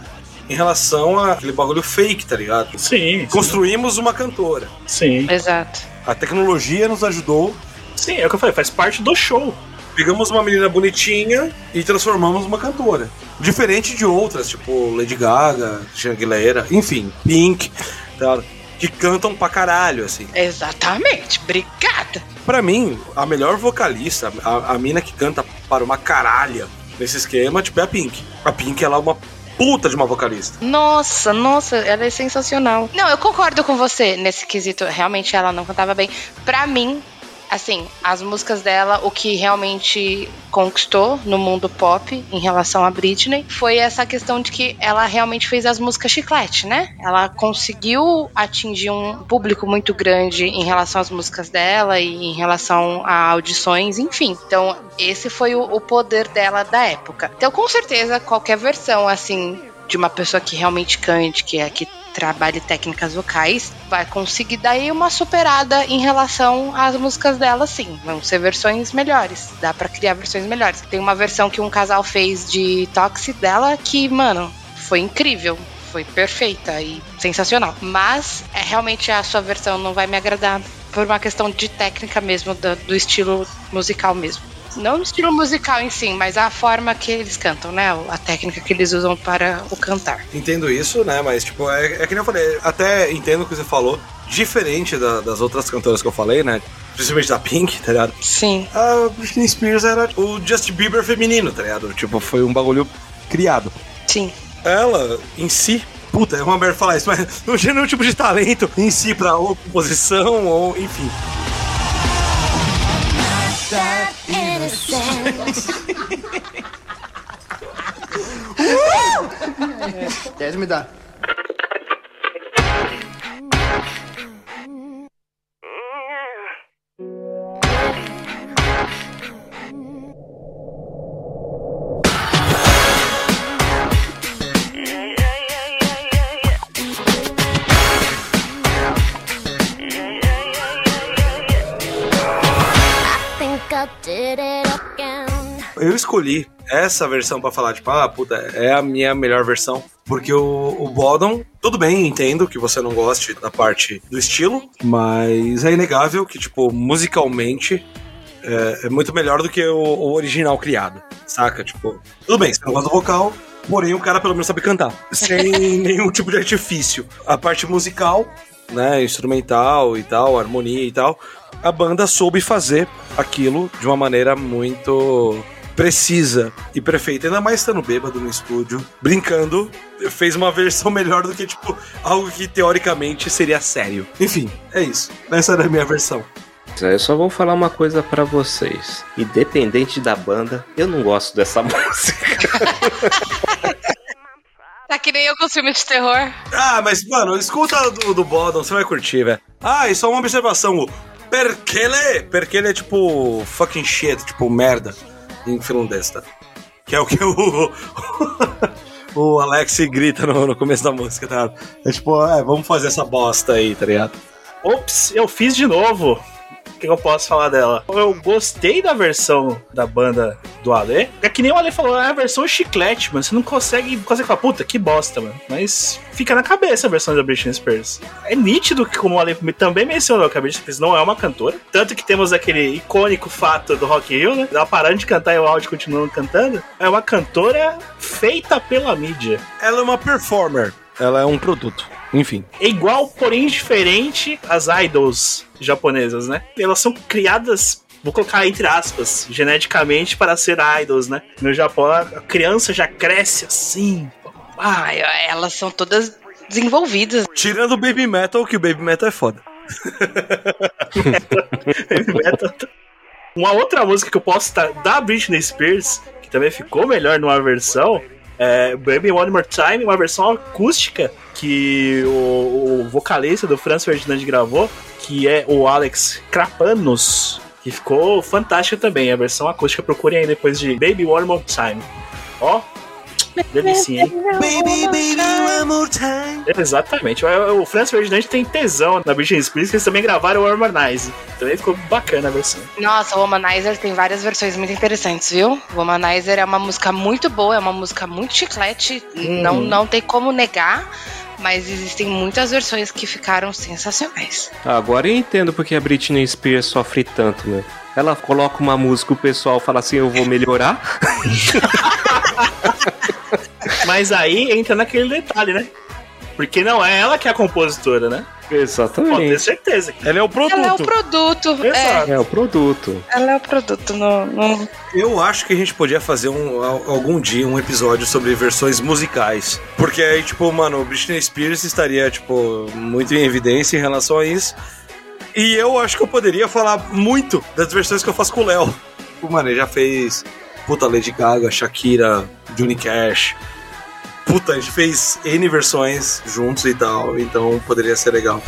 em relação àquele bagulho fake, tá ligado? Sim. Construímos uma cantora. Sim. Exato. A tecnologia nos ajudou. Sim, é o que eu falei, faz parte do show. Pegamos uma menina bonitinha e transformamos numa cantora. Diferente de outras, tipo Lady Gaga, Aguilera, enfim, Pink, tá? que cantam pra caralho, assim. Exatamente. Obrigada. Pra mim, a melhor vocalista, a, a mina que canta para uma caralha nesse esquema, tipo, é a Pink. A Pink, ela é uma puta de uma vocalista. Nossa, nossa, ela é sensacional. Não, eu concordo com você nesse quesito. Realmente ela não cantava bem. Pra mim, assim, as músicas dela, o que realmente conquistou no mundo pop em relação a Britney foi essa questão de que ela realmente fez as músicas chiclete, né? Ela conseguiu atingir um público muito grande em relação às músicas dela e em relação a audições, enfim. Então, esse foi o, o poder dela da época. Então, com certeza, qualquer versão assim de uma pessoa que realmente cante, que é que trabalhe técnicas vocais, vai conseguir daí uma superada em relação às músicas dela, sim. Vão ser versões melhores. Dá pra criar versões melhores. Tem uma versão que um casal fez de Toxic dela que, mano, foi incrível. Foi perfeita e sensacional. Mas é realmente a sua versão não vai me agradar por uma questão de técnica mesmo, do, do estilo musical mesmo. Não o estilo musical em si, mas a forma que eles cantam, né? A técnica que eles usam para o cantar. Entendo isso, né? Mas, tipo, é, é que nem eu falei, até entendo o que você falou. Diferente da- das outras cantoras que eu falei, né? Principalmente da Pink, tá ligado? Sim. A Britney Spears era o Justin Bieber feminino, tá ligado? Tipo, foi um bagulho criado. Sim. Ela, em si, puta, é uma merda falar isso, mas [LAUGHS] não tinha nenhum tipo de talento em si pra ou composição ou, enfim. That innocence. Dez me dá. think Eu escolhi essa versão pra falar, tipo, ah, puta, é a minha melhor versão. Porque o, o Bodom, tudo bem, entendo que você não goste da parte do estilo, mas é inegável que, tipo, musicalmente é, é muito melhor do que o, o original criado, saca? Tipo, tudo bem, você não gosta do vocal, porém o cara pelo menos sabe cantar, sem [LAUGHS] nenhum tipo de artifício. A parte musical, né, instrumental e tal, harmonia e tal, a banda soube fazer aquilo de uma maneira muito precisa e perfeita. Ainda mais estando bêbado no estúdio, brincando, fez uma versão [LAUGHS] melhor do que, tipo, algo que teoricamente seria sério. Enfim, é isso. Essa era a minha versão. Eu só vou falar uma coisa pra vocês. Independente da banda, eu não gosto dessa [LAUGHS] música. Tá que nem eu com os filmes de terror. Ah, mas, mano, escuta do, do Bodom, você vai curtir, velho. Ah, e só uma observação. O perkele, perkele é tipo fucking shit, tipo merda, em finlandês, tá? Que é o que o, [LAUGHS] o Alex grita no, no começo da música, tá? É tipo, é, vamos fazer essa bosta aí, tá ligado? Ops, eu fiz de novo. O que eu posso falar dela? Eu gostei da versão da banda do Ale. É que nem o Ale falou, é a versão chiclete, mano. Você não consegue, não consegue falar, puta, que bosta, mano. Mas fica na cabeça a versão da Britney Spears. É nítido que, como o Ale também mencionou, que a Britney Spears não é uma cantora. Tanto que temos aquele icônico fato do Rock Rio, né? Ela parando de cantar e o áudio continuando cantando. É uma cantora feita pela mídia. Ela é uma performer. Ela é um produto. Enfim. É igual, porém diferente às idols japonesas, né? Elas são criadas, vou colocar entre aspas, geneticamente para ser idols, né? No Japão, a criança já cresce assim. Ah, elas são todas desenvolvidas. Tirando o Baby Metal, que o Baby Metal é foda. [LAUGHS] Uma outra música que eu posso citar da Britney Spears, que também ficou melhor numa versão, é Baby One More Time, uma versão acústica que o, o vocalista do Franz Ferdinand gravou, que é o Alex Krapanos, que ficou fantástica também. A versão acústica, procurem aí depois de Baby One More Time. Ó, delicinha, hein? [LAUGHS] Baby, baby, one more time. Exatamente. O, Franz Ferdinand tem tesão na Britney Spears, que eles também gravaram o Womanizer. Também ficou bacana a versão. Nossa, o Womanizer tem várias versões muito interessantes, viu? O Womanizer é uma música muito boa, é uma música muito chiclete, Hum. não, não tem como negar, mas existem muitas versões que ficaram sensacionais. Agora eu entendo porque a Britney Spears sofre tanto, né? Ela coloca uma música, o pessoal fala assim, eu vou melhorar. [LAUGHS] Mas aí entra naquele detalhe, né? Porque não é ela que é a compositora, né? Exatamente. Pode ter certeza. Ela é o produto. Ela é o produto. Exato. É, É o produto. ela é o produto. No, no- Eu acho que a gente podia fazer um, al- algum dia um episódio sobre versões musicais. Porque aí, tipo, mano, o Britney Spears estaria, tipo, muito em evidência em relação a isso. E eu acho que eu poderia falar muito das versões que eu faço com o Léo. Tipo, mano, ele já fez puta Lady Gaga, Shakira, Johnny Cash. Puta, a gente fez N versões juntos e tal, então poderia ser legal.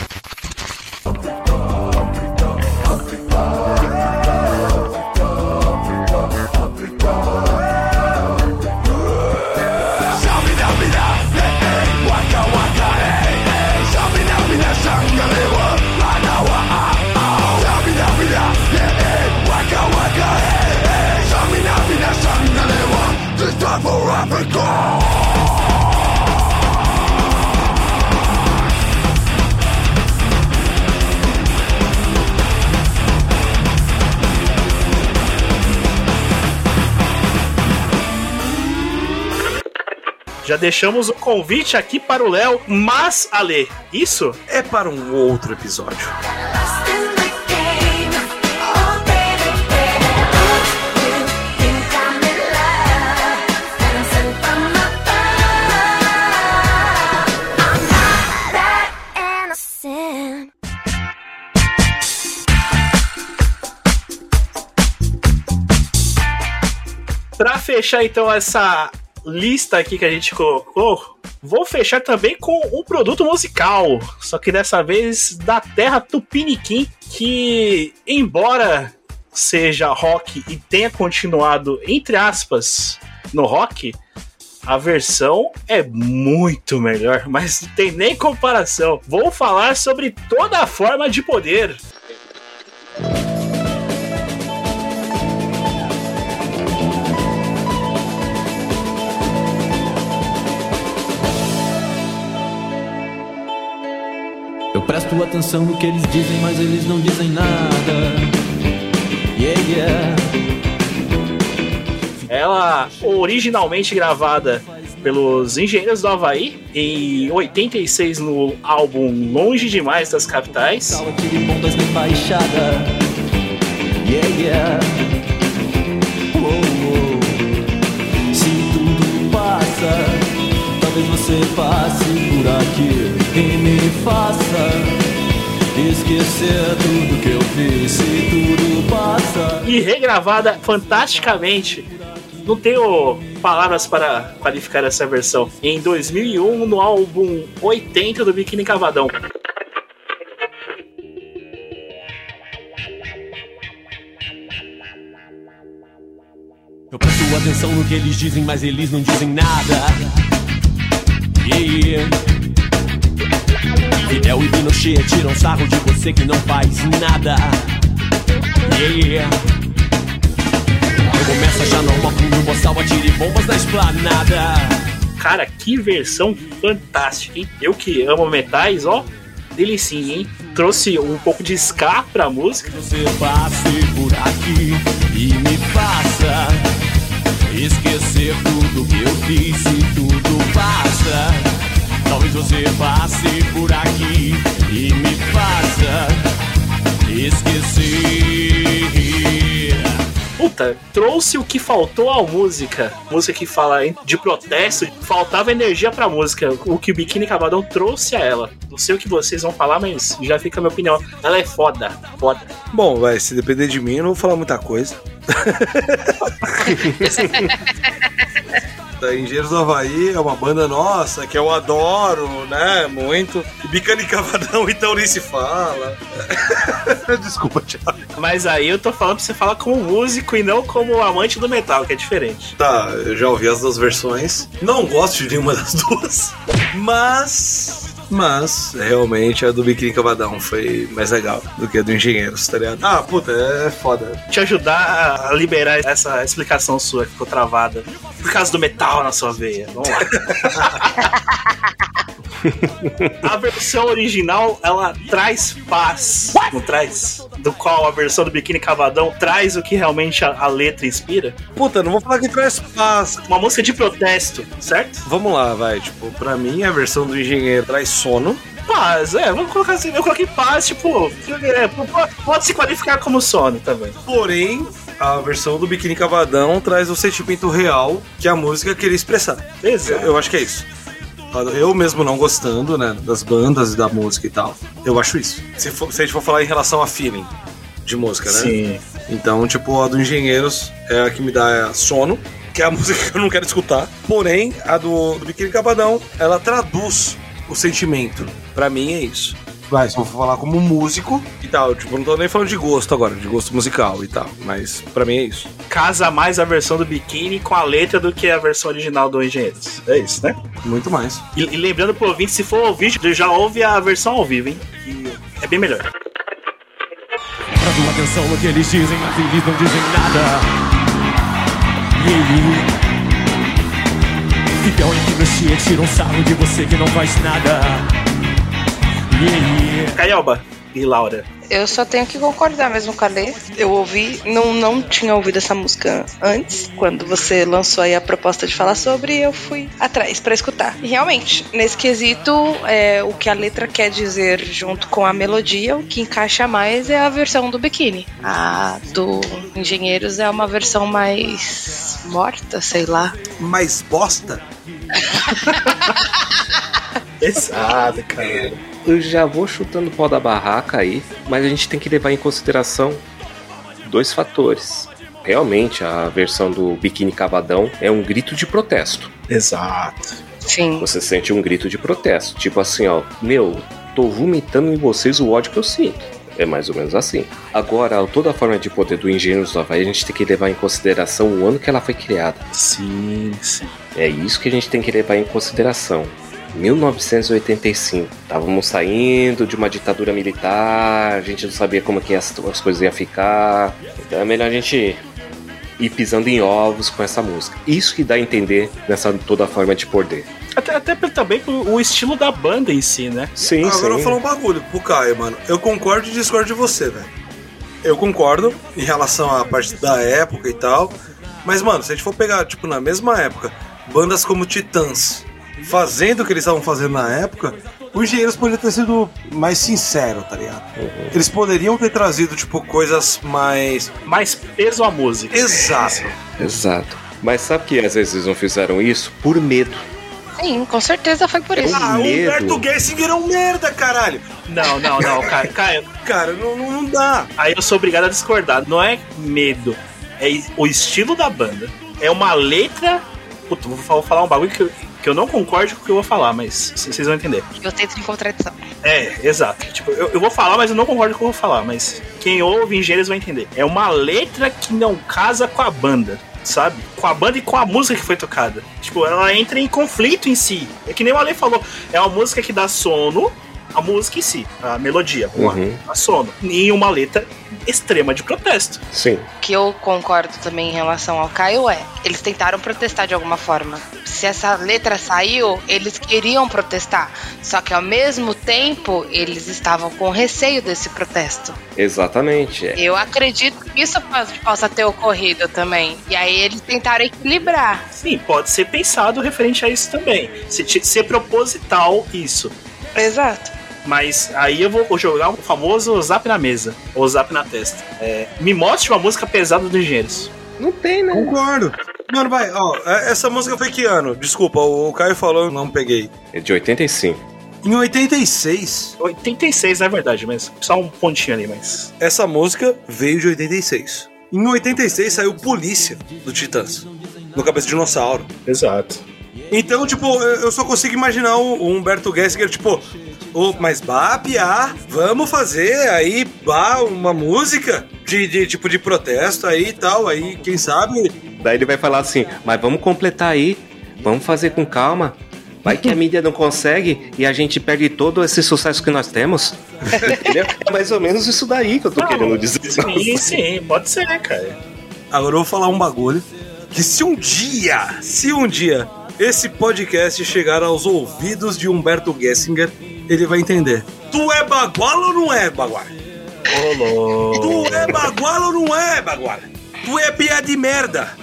Já deixamos o convite aqui para o Léo, mas, Ale, isso é para um outro episódio. fechar então essa lista aqui que a gente colocou, vou fechar também com um produto musical, só que dessa vez da terra Tupiniquim, que embora seja rock e tenha continuado entre aspas no rock, a versão é muito melhor, mas não tem nem comparação. Vou falar sobre toda a forma de poder. Presto atenção no que eles dizem, mas eles não dizem nada. Yeah, yeah. Ela originalmente gravada pelos Engenheiros do Havaí em 86 no álbum Longe Demais das Capitais. Yeah, yeah. Oh, oh. Se tudo passa, talvez você passe por aqui e me faça esquecer tudo que eu fiz. Se tudo passa. E regravada fantasticamente. Não tenho palavras para qualificar essa versão. Em 2001, no álbum 80 do Biquíni Cavadão. Eu presto atenção no que eles dizem, mas eles não dizem nada. Yeah. Fidel e Pinochet tiram sarro de você que não faz nada. Yeah. Eu começo a achar normal que o boçal atire bombas na esplanada. Cara, que versão fantástica, hein? Eu que amo metais, ó, delicinha, hein? Trouxe um pouco de ska pra música. Você passe por aqui e me faça esquecer tudo que eu fiz e tudo passa. Talvez você passe por aqui e me faça esquecer. Puta, trouxe o que faltou à música. Música que fala hein, de protesto, faltava energia pra música. O que o Biquíni Cavadão trouxe a ela. Não sei o que vocês vão falar, mas já fica a minha opinião. Ela é foda, foda. Bom, vai, se depender de mim, eu não vou falar muita coisa. [LAUGHS] da Engenheiros do Havaí é uma banda nossa que eu adoro, né? Muito. E Bicane Cavadão, então nem se fala. [LAUGHS] Desculpa, Thiago. Mas aí eu tô falando pra você falar como músico e não como amante do metal, que é diferente. Tá, eu já ouvi as duas versões. Não gosto de nenhuma das duas. Mas. Mas, realmente, a do Biquíni Cavadão foi mais legal do que a do Engenheiros, tá ligado? Ah, puta, é foda. Te ajudar a liberar essa explicação sua que ficou travada. Por causa do metal na sua veia. Vamos lá. [LAUGHS] a versão original, ela traz paz. Não traz? Do qual a versão do Biquíni Cavadão traz o que realmente a, a letra inspira. Puta, não vou falar que traz paz. Uma música de protesto, certo? Vamos lá, vai. Tipo, pra mim, a versão do Engenheiro traz sono. Paz, é, vamos colocar assim. Eu coloquei paz, tipo, é, pode, pode se qualificar como sono também. Porém, a versão do Biquíni Cavadão traz o sentimento real que a música queria expressar. Exato. Eu, eu acho que é isso. Eu mesmo não gostando, né, das bandas e da música e tal. Eu acho isso. Se, for- se a gente for falar em relação a feeling de música, né? Sim. Então, tipo, a do Engenheiros é a que me dá sono, que é a [LAUGHS] música que eu não quero escutar. Porém, a do, do Biquíni Cavadão, ela traduz o sentimento. Pra mim é isso. Vai, se eu for falar como músico e tal, tipo, não tô nem falando de gosto agora, de gosto musical e tal, mas pra mim é isso. Casa mais a versão do Biquíni com a letra do que a versão original do Engenheiros. É isso, né? Muito mais. E, e lembrando pro ouvinte, se for ouvir, já ouve a versão ao vivo, hein? Que é bem melhor. Presto atenção no que eles dizem, mas eles não dizem nada. Yeah. Fidel e Pinochet tiram sarro de você que não faz nada. Yeah. Caioba e Laura. Eu só tenho que concordar mesmo com a Lê. Eu ouvi, não, não tinha ouvido essa música antes, quando você lançou aí a proposta de falar sobre, eu fui atrás pra escutar. E realmente, nesse quesito, é, o que a letra quer dizer junto com a melodia, o que encaixa mais é a versão do biquíni. A do Engenheiros é uma versão mais morta, sei lá. Mais bosta? [LAUGHS] Exato, cara. Eu já vou chutando o pau da barraca aí, mas a gente tem que levar em consideração dois fatores. realmente a versão do Biquíni Cavadão é um grito de protesto. Exato. Sim. Você sente um grito de protesto. Tipo assim, ó, meu, tô vomitando em vocês o ódio que eu sinto. É mais ou menos assim. Agora, toda a forma de poder do Engenheiros do Havaí, a gente tem que levar em consideração o ano que ela foi criada. Sim, sim. É isso que a gente tem que levar em consideração. 1985. Estávamos saindo de uma ditadura militar, a gente não sabia como que as, as coisas iam ficar. Então é melhor a gente ir pisando em ovos com essa música. Isso que dá a entender nessa toda forma de poder. Até, até também pro- o estilo da banda em si, né? Sim, Agora eu vou sim. falar um bagulho pro Caio, mano. Eu concordo e discordo de você, velho. Eu concordo em relação à parte da época e tal. Mas, mano, se a gente for pegar, tipo, na mesma época, bandas como Titãs fazendo o que eles estavam fazendo na época, os engenheiros poderiam ter sido mais sinceros, tá ligado? Eles poderiam ter trazido, tipo, coisas mais. Mais peso à música. Exato. Exato. Mas sabe que às vezes eles não fizeram isso por medo. Sim, com certeza foi por isso. Ah, o. Humberto Gessinger é um merda, caralho! Não, não, não, Caio. Caio, Cara, não, não, dá. Aí eu sou obrigado a discordar. Não é medo. É o estilo da banda. É uma letra. Puta, vou fa- vou falar um bagulho que eu, que eu não concordo com o que eu vou falar, mas vocês vão entender. Eu tento em contradição. É, exato. Tipo, eu, eu vou falar, mas eu não concordo com o que eu vou falar. Mas quem ouve engenheiros vai entender. É uma letra que não casa com a banda. Sabe? Com a banda e com a música que foi tocada. Tipo, ela entra em conflito em si. É que nem o Ale falou. É uma música que dá sono, a música em si, a melodia, vamos Uhum. dá sono. Em uma letra extrema de protesto. Sim. O que eu concordo também em relação ao Caio é, eles tentaram protestar de alguma forma. Se essa letra saiu, eles queriam protestar. Só que ao mesmo tempo, eles estavam com receio desse protesto. Exatamente. É. Eu acredito que isso possa ter ocorrido também. E aí eles tentaram equilibrar. Sim, pode ser pensado referente a isso também. Se ser proposital isso. Exato. Mas aí eu vou jogar o famoso zap na mesa, ou zap na testa. É, me mostre uma música pesada do Engenheiros. Não tem, né? Concordo. Mano, vai, ó, é- essa música foi que ano? Desculpa, o Caio falou, eu não peguei. É de 85. Em 86, 86 é verdade, mas só um pontinho ali, mas. essa música veio de 86. Em 86 saiu Polícia do Titãs, no Cabeça de Dinossauro. Exato. Então, tipo, eu só consigo imaginar o, Humberto Gessinger, tipo, ô, mas bah, piá, vamos fazer aí, bah, uma música de, de tipo de protesto aí e tal, aí, quem sabe. Daí ele vai falar assim, mas vamos completar aí, vamos fazer com calma. Vai que a mídia não consegue e a gente perde todo esse sucesso que nós temos. [LAUGHS] Entendeu? É mais ou menos isso daí que eu tô querendo dizer. Sim, sim, pode ser, cara. Agora eu vou falar um bagulho. Que se um dia, se um dia esse podcast chegar aos ouvidos de Humberto Gessinger, ele vai entender. Tu é baguala ou não é baguala? Tu é baguala ou não é baguala? Tu é piada de merda.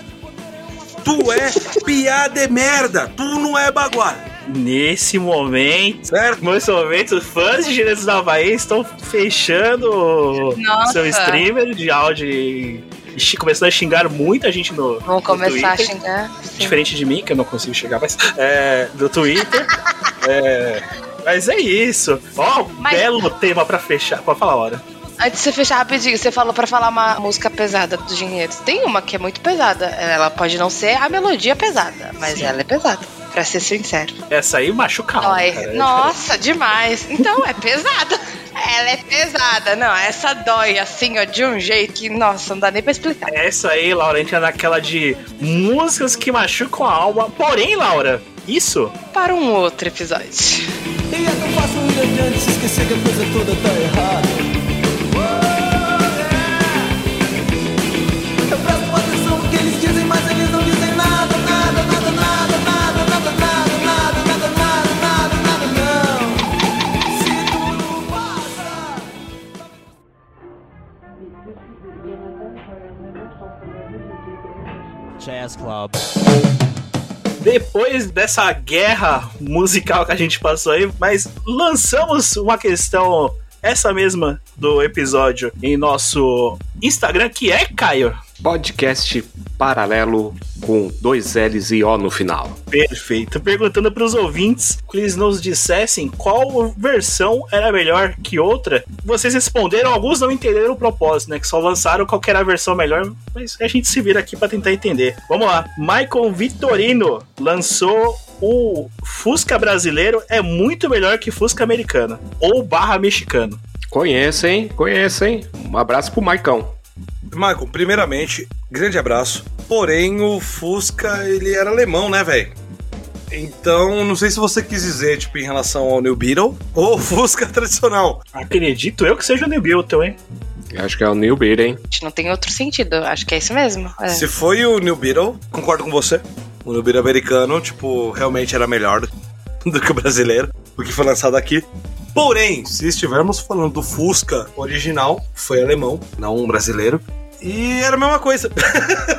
Tu é piada de merda. Tu não é baguala. Nesse momento, certo? nesse momento, fãs de Direitos da Havaí estão fechando o Nossa. seu streamer de áudio começando a xingar muita gente no. Vão no começar a Twitter. xingar. Diferente de mim, que eu não consigo chegar, mas. É, do Twitter. é, mas é isso. Ó, um Mas- belo tema pra fechar. Pode falar a hora. Antes de você fechar rapidinho, você falou pra falar uma música pesada dos Engenheiros. Tem uma que é muito pesada. Ela pode não ser a melodia pesada, mas ela é pesada. Pra ser sincero. Essa aí machuca a alma, Dói. cara. Nossa, demais. Então, é pesada. [LAUGHS] Ela é pesada. Não, essa dói assim, ó, de um jeito que, nossa, não dá nem pra explicar. Essa aí, Laura, entra naquela de músicas que machucam a alma. Porém, Laura, isso Para um outro episódio. E é tão fácil ir adiante se esquecer que a coisa toda tá errada. Jazz Club. depois dessa guerra musical que a gente passou aí, mas lançamos uma questão, essa mesma do episódio, em nosso Instagram, que é, Caio? Podcast Paralelo com dois L's e O no final. Perfeito. Perguntando para os ouvintes que eles nos dissessem qual versão era melhor que outra. Vocês responderam, alguns não entenderam o propósito, né? Que só lançaram qual era a versão melhor, mas a gente se vira aqui para tentar entender. Vamos lá. Michael Vitorino lançou o Fusca brasileiro é muito melhor que Fusca americano ou barra mexicano. Conheço, hein? Um abraço pro Maicão. Michael, primeiramente, grande abraço. Porém, o Fusca, ele era alemão, né, velho? Então, não sei se você quis dizer, tipo, em relação ao New Beetle [LAUGHS] ou o Fusca tradicional. Acredito eu que seja o New Beetle, hein? Acho que é o New Beat, hein? Acho que não tem outro sentido. Acho que é isso mesmo. É. Se foi o New Beetle, concordo com você. O New Beetle americano, tipo, realmente era melhor do, do que o brasileiro, o que foi lançado aqui. Porém, se estivermos falando do Fusca original, foi alemão, não um brasileiro. E era a mesma coisa.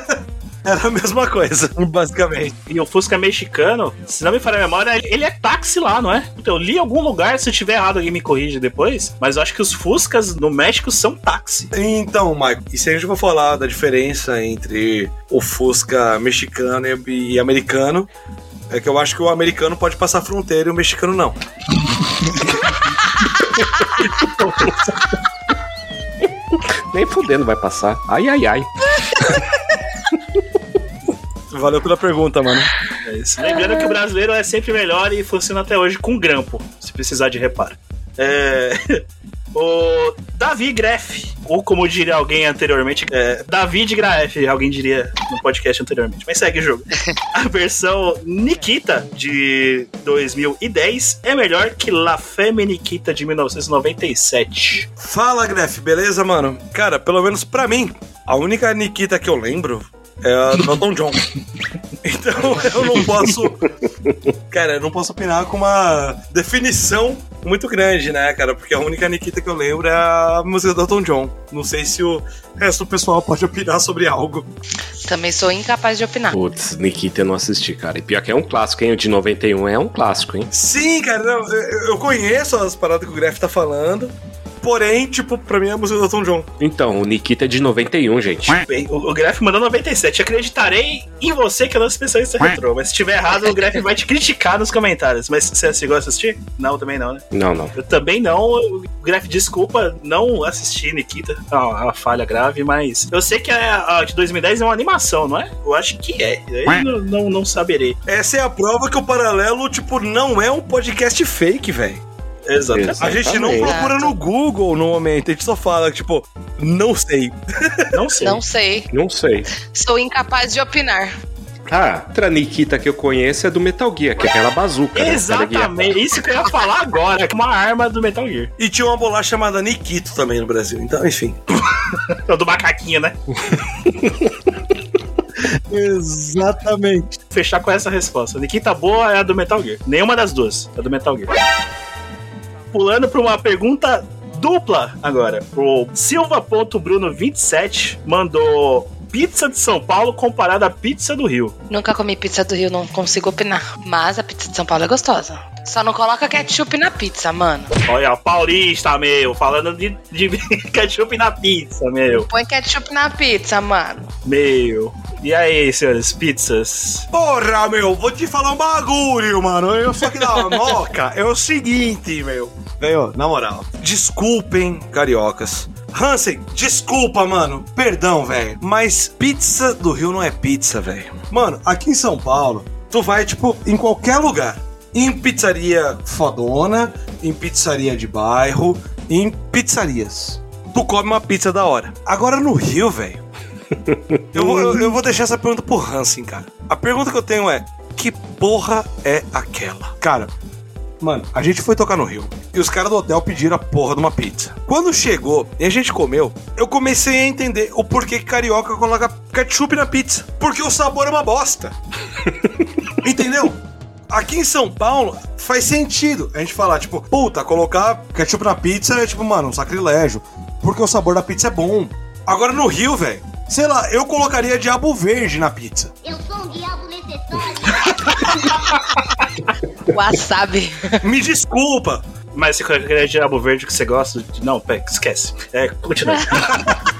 [LAUGHS] era a mesma coisa, basicamente. E o Fusca mexicano, se não me falha a memória, ele é táxi lá, não é? Então, eu li em algum lugar, se eu tiver errado, alguém me corrige depois. Mas eu acho que os Fuscas no México são táxi. Então, Michael, e se a gente for falar da diferença entre o Fusca mexicano e americano, é que eu acho que o americano pode passar a fronteira e o mexicano não. Nem fudendo vai passar. Ai, ai, ai. Valeu pela pergunta, mano. É isso. Lembrando que o brasileiro é sempre melhor e funciona até hoje com grampo, se precisar de reparo. É... O Davi Greff, ou como diria alguém anteriormente, é, David Graef, alguém diria no podcast anteriormente, mas segue o jogo. [LAUGHS] A versão Nikita de 2010 é melhor que La Femme Nikita de 1997. Fala, Gref, beleza, mano? Cara, pelo menos pra mim, a única Nikita que eu lembro é a do Elton John. [LAUGHS] Então eu não posso. Cara, eu não posso opinar com uma definição muito grande, né, cara? Porque a única Nikita que eu lembro é a música do Elton John. Não sei se o resto do pessoal pode opinar sobre algo. Também sou incapaz de opinar. Putz, Nikita eu não assisti, cara. E pior que é um clássico, hein? O de 91 é um clássico, hein? Sim, cara, não, eu eu conheço as paradas que o Gref tá falando. Porém, tipo, pra mim é a música do Elton John. Então, o Nikita é de 91, gente. Bem, o, o Gref mandou 97. Acreditarei em você que é nosso especialista retrô. Mas se tiver errado, o Gref vai te criticar nos comentários. Mas você chegou a assistir? Não, também não, né? Não, não. Eu também não. O Gref, desculpa, não assisti Nikita. É uma, falha grave, mas eu sei que a, a de 2010 é uma animação, não é? Eu acho que é. Aí não, não, não saberei. Essa é a prova que o paralelo, tipo, não é um podcast fake, velho. Exatamente. A gente não procura no Google no momento, a gente só fala, tipo, não sei. Não sei. Não sei. Não sei. Sou incapaz de opinar. Ah, outra Nikita que eu conheço é do Metal Gear, que é aquela bazuca. né? Exatamente, isso que eu ia falar agora, é uma arma do Metal Gear. E tinha uma bolacha chamada Nikito também no Brasil, então, enfim. [LAUGHS] É o do macaquinho, né? Exatamente. Fechar com essa resposta. Nikita boa é a do Metal Gear. Nenhuma das duas. É a do Metal Gear. Pulando pra uma pergunta dupla agora. O Silva.bruno27 mandou pizza de São Paulo comparada à pizza do Rio. Nunca comi pizza do Rio, não consigo opinar. Mas a pizza de São Paulo é gostosa. Só não coloca ketchup na pizza, mano. Olha, paulista, meu, falando de, de [LAUGHS] ketchup na pizza, meu. Põe ketchup na pizza, mano. Meu. E aí, senhores, pizzas? Porra, meu, vou te falar um bagulho, mano. Eu só que da moca [LAUGHS] é o seguinte, meu. Velho, na moral, desculpem, cariocas. Hansen, desculpa, mano. Perdão, velho. Mas pizza do Rio não é pizza, velho. Mano, aqui em São Paulo, tu vai, tipo, em qualquer lugar. Em pizzaria fodona, em pizzaria de bairro, em pizzarias. Tu come uma pizza da hora. Agora no Rio, velho. [LAUGHS] eu, vou, eu, eu vou deixar essa pergunta pro Hansen, cara. A pergunta que eu tenho é: que porra é aquela? Cara, Mano, a gente foi tocar no Rio e os caras do hotel pediram a porra de uma pizza. Quando chegou e a gente comeu, eu comecei a entender o porquê que carioca coloca ketchup na pizza. Porque o sabor é uma bosta. [LAUGHS] Entendeu? Aqui em São Paulo faz sentido a gente falar, tipo, puta, colocar ketchup na pizza é tipo, mano, um sacrilégio. Porque o sabor da pizza é bom. Agora no Rio, velho, sei lá, eu colocaria diabo verde na pizza. Eu sou um diabo necessário. [LAUGHS] Wasabi. Me desculpa. Mas se qualquer diabo verde que você gosta, de- não, pera, esquece. É, continua. [LAUGHS]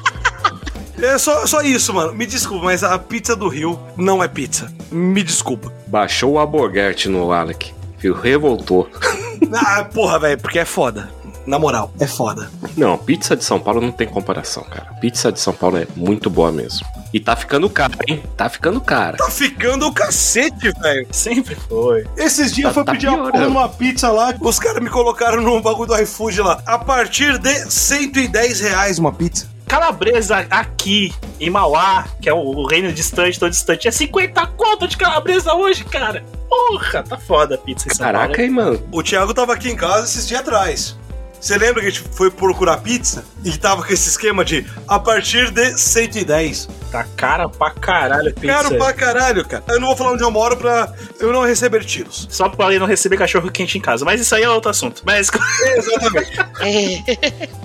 É só, só isso, mano. Me desculpa, mas a pizza do Rio não é pizza. Me desculpa. Baixou o Alborguete no Alec. Viu? Revoltou. [LAUGHS] Ah, porra, velho, porque é foda. Na moral, é foda. Não, pizza de São Paulo não tem comparação, cara. Pizza de São Paulo é muito boa mesmo. E tá ficando cara, hein? Tá ficando cara. Tá ficando o cacete, velho. Sempre foi. Esses dias Tá- eu fui tá pedir uma piorando. numa pizza lá, os caras me colocaram no bagulho do iFood lá. A partir de 110 reais uma pizza. Calabresa aqui em Mauá, que é o, reino distante, tão distante, é 50 conto de calabresa hoje, cara. Porra, tá foda a pizza em São Caraca, Paulo. hein, mano? O Thiago tava aqui em casa esses dias atrás. Você lembra que a gente foi procurar pizza e tava com esse esquema de a partir de 110? Tá cara pra caralho pizza. Caro pra caralho, cara. Eu não vou falar onde eu moro pra eu não receber tiros. Só pra ele não receber cachorro quente em casa. Mas isso aí é outro assunto. Mas [LAUGHS] Exatamente.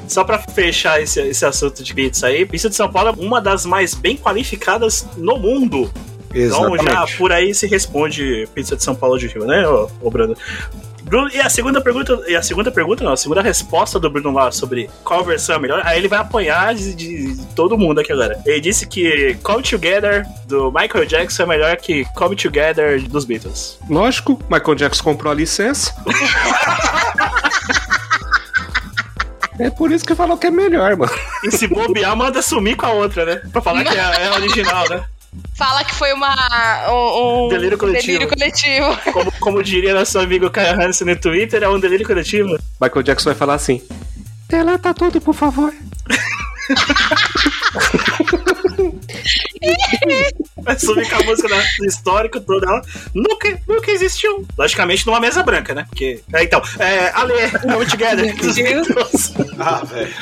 só pra fechar esse, esse assunto de pizza aí, pizza de São Paulo é uma das mais bem qualificadas no mundo. Então já por aí se responde pizza de São Paulo de Rio, né, ô, ô Bruno? Bruno, e a segunda pergunta, e a segunda pergunta não, a segunda resposta do Bruno lá sobre qual versão é melhor, aí ele vai apanhar de, de todo mundo aqui agora. Ele disse que Come Together do Michael Jackson é melhor que Come Together dos Beatles. Lógico, Michael Jackson comprou a licença. É por isso que falou que é melhor, mano. E se bobear, manda sumir com a outra, né? Pra falar que é, é original, né? Fala que foi uma. Um, um Delírio coletivo. delírio coletivo. [LAUGHS] Como, como diria nosso amigo Caio Hansen no Twitter, é um delírio coletivo. Michael Jackson vai falar assim: Deleta tudo, por favor. [LAUGHS] Vai sumir com a música da- do histórico todo. Ela nunca, nunca existiu. Logicamente numa mesa branca, né? Porque. É, então, é, Ale, Come Together. [LAUGHS] Ah, velho.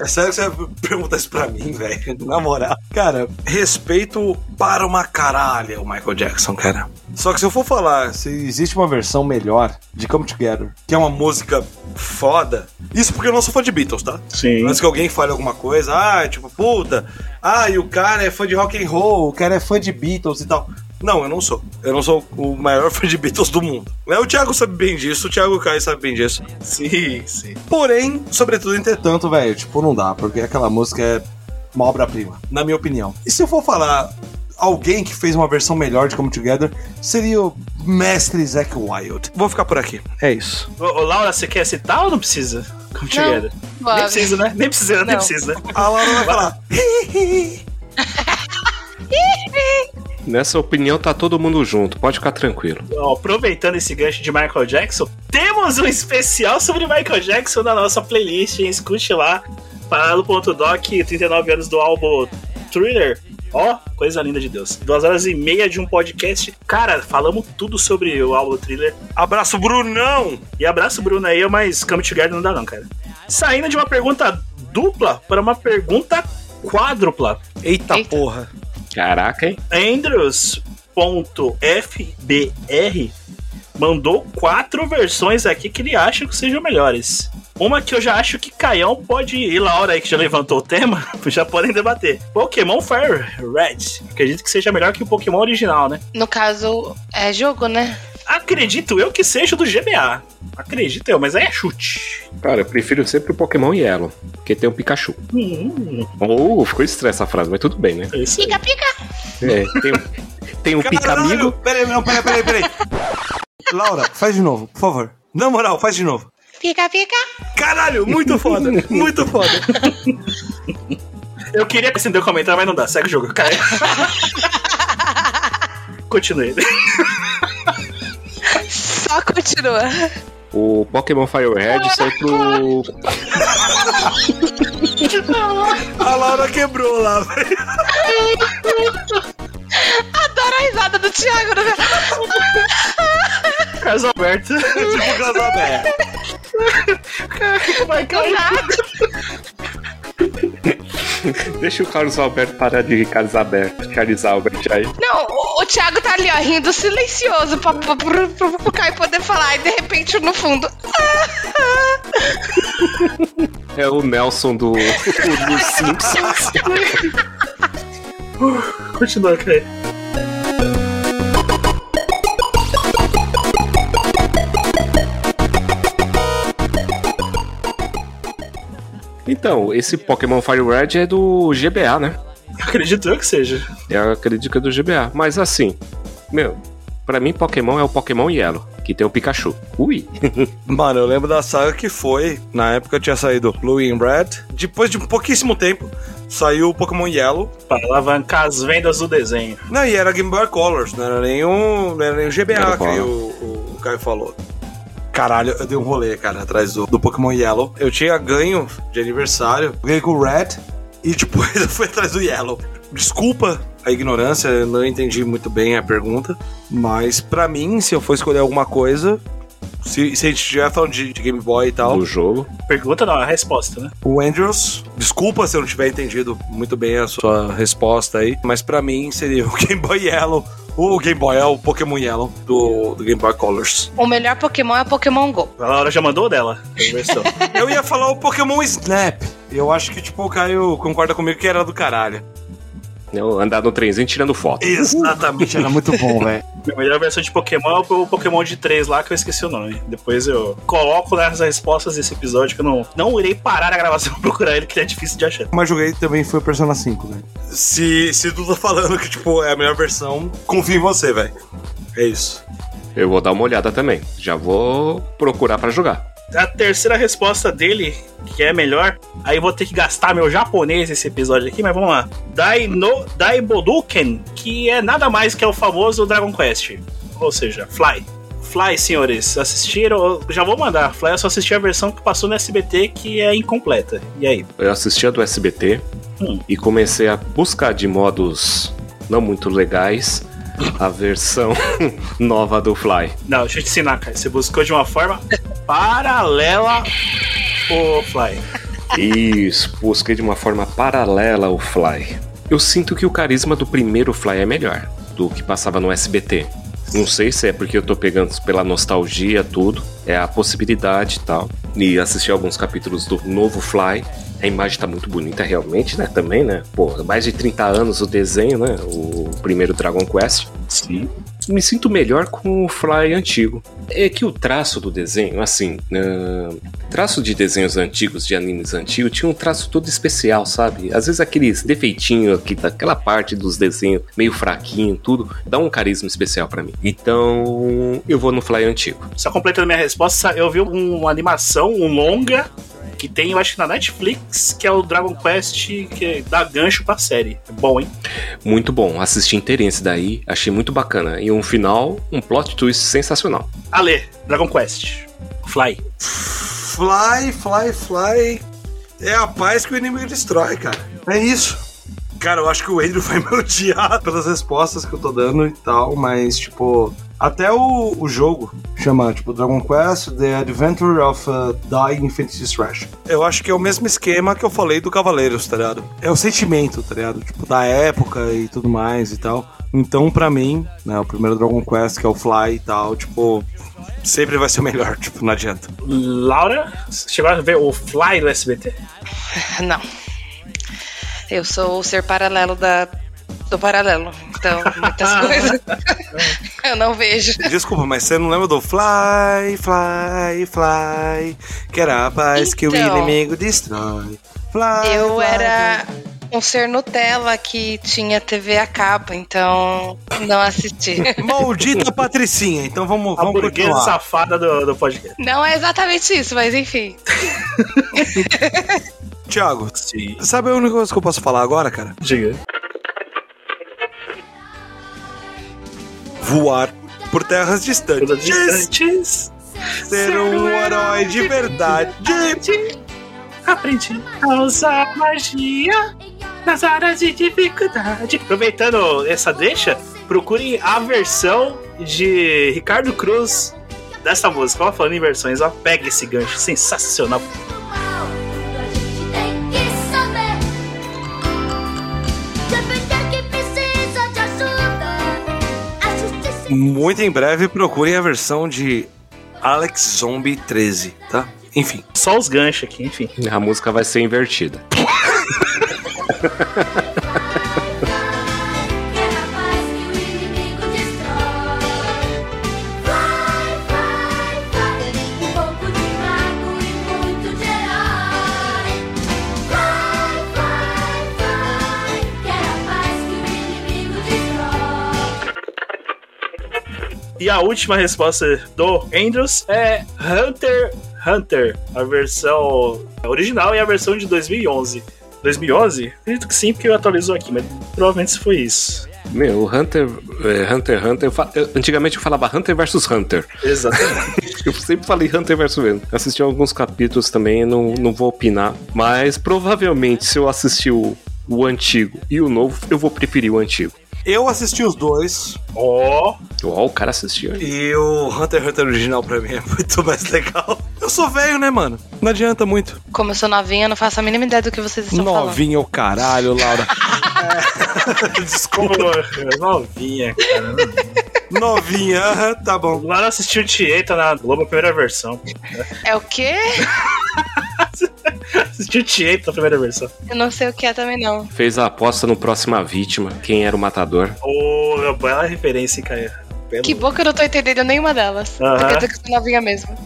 É sério que você vai perguntar isso pra mim, velho? Na moral. Cara, respeito para uma caralha o Michael Jackson, cara. Só que se eu for falar se existe uma versão melhor de Come Together, que é uma música foda, isso porque eu não sou fã de Beatles, tá? Sim. Antes que alguém fale alguma coisa, ah, tipo, puta, ah, e o cara é fã de rock and roll, o cara é fã de Beatles e tal. Não, eu não sou. Eu não sou o maior [LAUGHS] fã de Beatles do mundo. É, O Thiago sabe bem disso, o Thiago Caio sabe bem disso. Sim, sim. Porém, sobretudo, entretanto, velho, tipo, não dá, porque aquela música é uma obra-prima, na minha opinião. E se eu for falar alguém que fez uma versão melhor de Come Together, seria o mestre Zack Wild. Vou ficar por aqui. É isso. Ô, ô, Laura, você quer citar ou não precisa? Come Não, Together. suave. Nem precisa, né? Nem precisa, nem Não. precisa. A Laura vai falar. [LAUGHS] Nessa opinião tá todo mundo junto, pode ficar tranquilo. Ó, aproveitando esse gancho de Michael Jackson, temos um especial sobre Michael Jackson na nossa playlist, hein? Escute lá, parado.doc, 39 anos do álbum Thriller. Ó, coisa linda de Deus. Duas horas e meia de um podcast. Cara, falamos tudo sobre o álbum Thriller. Abraço, Brunão! E abraço, Bruno aí, mas Come Together não dá não, cara. Saindo de uma pergunta dupla para uma pergunta quádrupla. Eita, porra. Caraca, hein? Andrews.fbr mandou quatro versões aqui que ele acha que sejam melhores. Uma que eu já acho que Caião pode ir, Laura aí que já levantou o tema, [LAUGHS] já podem debater. Pokémon Fire Red. Acredito que seja melhor que o Pokémon original, né? No caso, é jogo, né? Acredito eu que seja do GBA. Acredito eu, mas aí é chute. Cara, eu prefiro sempre o Pokémon Yellow, porque tem o Pikachu. Hum, Oh, ficou estranha essa frase, mas tudo bem, né? é. Pica, pica! É, tem, um- tem um Pica-amigo. Peraí, não, peraí, peraí, peraí. Laura, faz de novo, por favor. Na moral, faz de novo. Pica, pica! Caralho, muito foda, muito foda. Eu queria acender o comentário, mas não dá. Segue o jogo, cara. Continue. Só continua. O Pokémon Fire Red saiu pro. A Laura quebrou lá, velho. Adoro a risada do Thiago. Né? Carlos Alberto. Tipo Casalberto. Vai cair. [LAUGHS] Deixa o Carlos Alberto parar de Carlos Alberto. Carlos Albert aí. Não, o, o Thiago tá ali, ó, rindo silencioso pra, pra, pro, pro, pro Caio poder falar. E de repente, no fundo. É o Nelson do, do [LAUGHS] Simpsons. [LAUGHS] Continua, Caio. Então, esse Pokémon Fire Red é do GBA, né? Acredito eu que seja. Eu acredito que é do GBA. Mas assim, meu, pra mim Pokémon é o Pokémon Yellow, que tem o Pikachu. Ui! [LAUGHS] Mano, eu lembro da saga que foi. Na época tinha saído Blue and Red. Depois de um pouquíssimo tempo, saiu o Pokémon Yellow. Pra alavancar as vendas do desenho. Não, e era Game Boy Colors, não era nenhum. Não era nem o GBA Era que o, o, o Caio falou. Caralho, eu dei um rolê, cara, atrás do, do Pokémon Yellow. Eu tinha ganho de aniversário, ganhei com o Red e depois [LAUGHS] eu fui atrás do Yellow. Desculpa a ignorância, eu não entendi muito bem a pergunta, mas pra mim, se eu for escolher alguma coisa, se, se a gente estiver falando de, de Game Boy e tal, Do jogo. Pergunta não, é a resposta, né? o Andrews, desculpa se eu não tiver entendido muito bem a sua resposta aí, mas pra mim seria o [LAUGHS] Game Boy Yellow. O Game Boy é o Pokémon Yellow do, do Game Boy Colors. O melhor Pokémon é o Pokémon GO. A Laura já mandou dela. Eu ia falar o Pokémon Snap. Eu acho que, tipo, o Caio concorda comigo que era do caralho. Eu andar no trenzinho tirando foto. Exatamente, era muito bom, [LAUGHS] velho. A melhor versão de Pokémon é o Pokémon de 3 lá, que eu esqueci o nome. Depois eu coloco nas respostas desse episódio, que eu não, não irei parar a gravação [LAUGHS] pra procurar ele, que é difícil de achar. Mas joguei também foi o Persona 5, velho. Se, se tu tá falando que, tipo, é a melhor versão, confio em você, velho. É isso. Eu vou dar uma olhada também. Já vou procurar pra jogar. A terceira resposta dele, que é melhor, aí vou ter que gastar meu japonês nesse episódio aqui, mas vamos lá. Daino, Daiboduken, que é nada mais que é o famoso Dragon Quest. Ou seja, Fly. Fly, senhores, assistiram? Já vou mandar. Fly, eu só assisti a versão que passou no SBT, que é incompleta. E aí? Eu assisti a do SBT Hum. e comecei a buscar de modos não muito legais a versão [LAUGHS] nova do Fly. Não, deixa eu te ensinar, cara. Você buscou de uma forma paralela o Fly. Isso, busquei de uma forma paralela o Fly. Eu sinto que o carisma do primeiro Fly é melhor do que passava no SBT. Não sei se é porque eu tô pegando pela nostalgia, tudo. É a possibilidade e tal. E assisti alguns capítulos do novo Fly. A imagem tá muito bonita realmente, né? Também, né? Pô, mais de 30 anos o desenho, né? O primeiro Dragon Quest. Sim. Me sinto melhor com o Fly antigo. É que o traço do desenho, assim, ah, traço de desenhos antigos, de animes antigos, tinha um traço todo especial, sabe? Às vezes aqueles defeitinhos aqui, daquela parte dos desenhos meio fraquinho, tudo, dá um carisma especial pra mim. Então, eu vou no Fly antigo. Só completando minha resposta, eu vi uma animação, um longa, que tem, eu acho que na Netflix, que é o Dragon Quest, que dá gancho pra série. É bom, hein? Muito bom, assisti inteirinho esse daí, achei muito bacana. E um final, um plot twist sensacional. Ale, Dragon Quest. Fly. Fly, fly, fly. É a paz que o inimigo destrói, cara. É isso. Cara, eu acho que o Andrew [LAUGHS] vai me odiar pelas respostas que eu tô dando e tal, mas, tipo, até o, o jogo chama, tipo, Dragon Quest The Adventure of uh, Dying Infinity Strash. Eu acho que é o mesmo esquema que eu falei do Cavaleiros, tá ligado? É o sentimento, tá ligado? Tipo, da época e tudo mais e tal. Então, pra mim, né, o primeiro Dragon Quest, que é o Fly e tal, tipo, sempre vai ser o melhor, [LAUGHS] tipo, não adianta. Laura, chegou a ver o Fly do SBT? [LAUGHS] Não. Eu sou o ser paralelo da, do paralelo. Então, muitas [LAUGHS] coisas eu não vejo. Desculpa, mas você não lembra do Fly, Fly, Fly, que era a paz que o Então. inimigo destrói. Fly, Eu fly, era um ser Nutella que tinha TV a cabo, então não assisti. [LAUGHS] Maldita Patricinha, então vamos, A vamos continuar. safada do, do podcast. Não é exatamente isso, mas enfim. [LAUGHS] Tiago, Sim. sabe a única coisa que eu posso falar agora, cara? Diga. Voar por terras distantes. Distantes. Ser um herói de verdade. Aprendi a usar magia nas horas de dificuldade. Aproveitando essa deixa, procure a versão de Ricardo Cruz dessa música. Ó, falando em versões, ó, pega esse gancho sensacional. Muito em breve procurem a versão de Alex Zombie 13, tá? Enfim. Só os ganchos aqui, enfim. A música vai ser invertida. [LAUGHS] E a última resposta do Andrews é Hunter x Hunter, a versão original e a versão de 2011. 2011? Acredito que sim, porque eu atualizou aqui, mas provavelmente foi isso. Meu, o Hunter, é, Hunter x Hunter, eu fa- eu- antigamente eu falava Hunter versus Hunter. Exatamente. [LAUGHS] Eu sempre falei Hunter vs Hunter. Assisti alguns capítulos também, não, não vou opinar. Mas provavelmente, se eu assistir o, o antigo e o novo, eu vou preferir o antigo. Eu assisti os dois. Ó. Ó, o cara assistiu. E o Hunter x Hunter original pra mim é muito mais legal. Eu sou velho, né, mano? Não adianta muito. Como eu sou novinha, eu não faço a mínima ideia do que vocês estão falando. Novinho, o caralho, Laura. [LAUGHS] Desculpa, novinha, cara. Novinha, tá bom. Lá assistiu Tieta na Globo, a primeira versão. É o quê? [LAUGHS] Assistiu Tieta na primeira versão. Eu não sei o que é também, não. Fez a aposta no Próxima Vítima, quem era o matador. Ô, bela referência, hein, Belo- Que bom que eu não tô entendendo nenhuma delas. Aham. Quer dizer que eu sou novinha mesmo.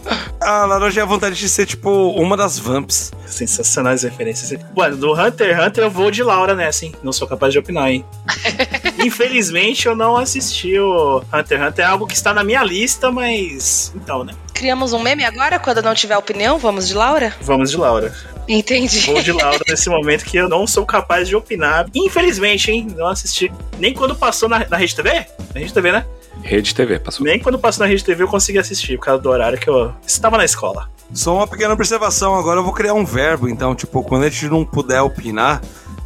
A Laura já é vontade de ser, tipo, uma das vamps. Sensacionais referências. Mano, do Hunter x Hunter eu vou de Laura nessa, hein? Não sou capaz de opinar, hein? [LAUGHS] Infelizmente eu não assisti o Hunter x Hunter. É algo que está na minha lista, mas. Então, né? Criamos um meme agora? Quando não tiver opinião, vamos de Laura? Vamos de Laura. Entendi. Vou de Laura [LAUGHS] nesse momento que eu não sou capaz de opinar. Infelizmente, hein? Não assisti. Nem quando passou na, na Rede TV? Na Rede TV, né? Rede TV, passou. Nem quando passou na Rede TV eu consegui assistir, por causa do horário que eu estava na escola. Só uma pequena observação, agora eu vou criar um verbo, então, tipo, quando a gente não puder opinar,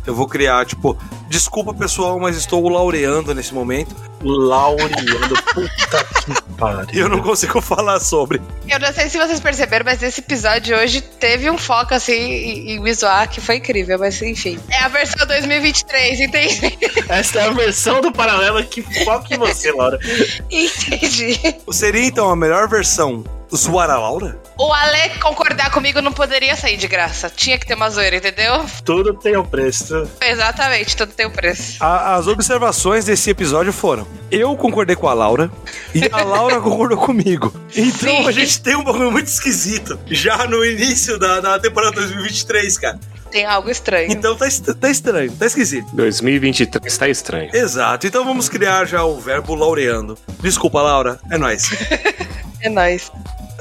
eu vou criar, tipo, desculpa pessoal, mas estou laureando nesse momento. Laureando, puta que pariu. [LAUGHS] E eu não consigo falar sobre. Eu não sei se vocês perceberam, mas esse episódio hoje teve um foco assim em, em me zoar que foi incrível, mas enfim. É a versão 2023, entendi. [LAUGHS] Essa é a versão do paralelo que foca em você, Laura. Entendi. Seria então a melhor versão zoar a Laura? O Ale concordar comigo não poderia sair de graça. Tinha que ter uma zoeira, entendeu? Tudo tem o preço. Exatamente, tudo tem o preço. A- as observações desse episódio foram: eu concordei com a Laura e a Laura [LAUGHS] concordou comigo. Então a gente tem um bagulho muito esquisito já no início da, da temporada 2023, cara. Tem algo estranho. Então tá, est- tá estranho, tá esquisito. 2023 tá estranho. Exato, então vamos criar já o verbo laureando. Desculpa, Laura, é nóis. [LAUGHS] É nóis.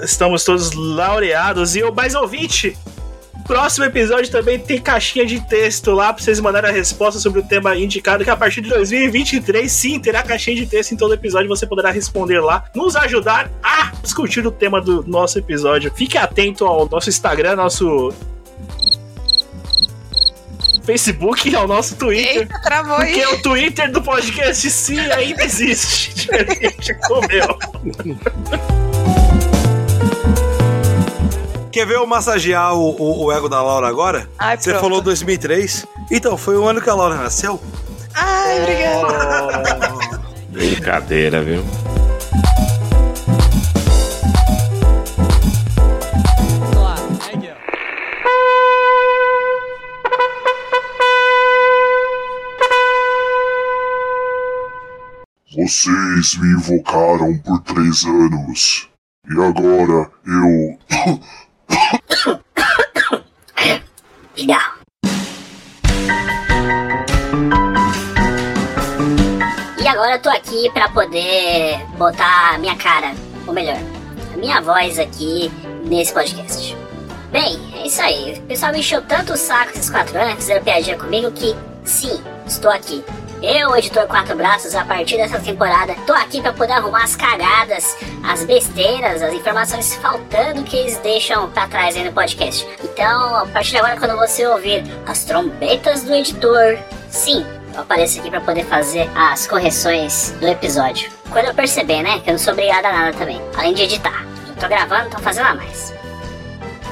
Estamos todos laureados. E o mais ouvinte, próximo episódio também tem caixinha de texto lá pra vocês mandarem a resposta sobre o tema indicado. Que a partir de 2023, sim, terá caixinha de texto em todo episódio. Você poderá responder lá, nos ajudar a discutir o tema do nosso episódio. Fique atento ao nosso Instagram, nosso. Facebook ao nosso Twitter. Eita, travou Porque aí. o Twitter do podcast sim ainda existe. [LAUGHS] Diferente como eu. [LAUGHS] Quer ver eu massagear o, o- o ego da Laura agora? Ai, Você pronto. falou 2003. Então, foi o ano que a Laura nasceu. Ai, obrigada. Brincadeira, viu? Vocês me invocaram por três anos. E agora eu. Legal. E agora eu tô aqui pra poder botar a minha cara, ou melhor, a minha voz aqui nesse podcast. Bem, é isso aí. O pessoal me encheu tanto o saco esses quatro anos, fizeram piadinha comigo que, sim, estou aqui. Eu, editor Quatro Braços, a partir dessa temporada, tô aqui pra poder arrumar as cagadas, as besteiras, as informações faltando que eles deixam pra trás aí no podcast. Então, a partir de agora, quando você ouvir as trombetas do editor, sim, eu apareço aqui pra poder fazer as correções do episódio. Quando eu perceber, né, que eu não sou obrigada a nada também, além de editar. Eu tô gravando, tô fazendo a mais.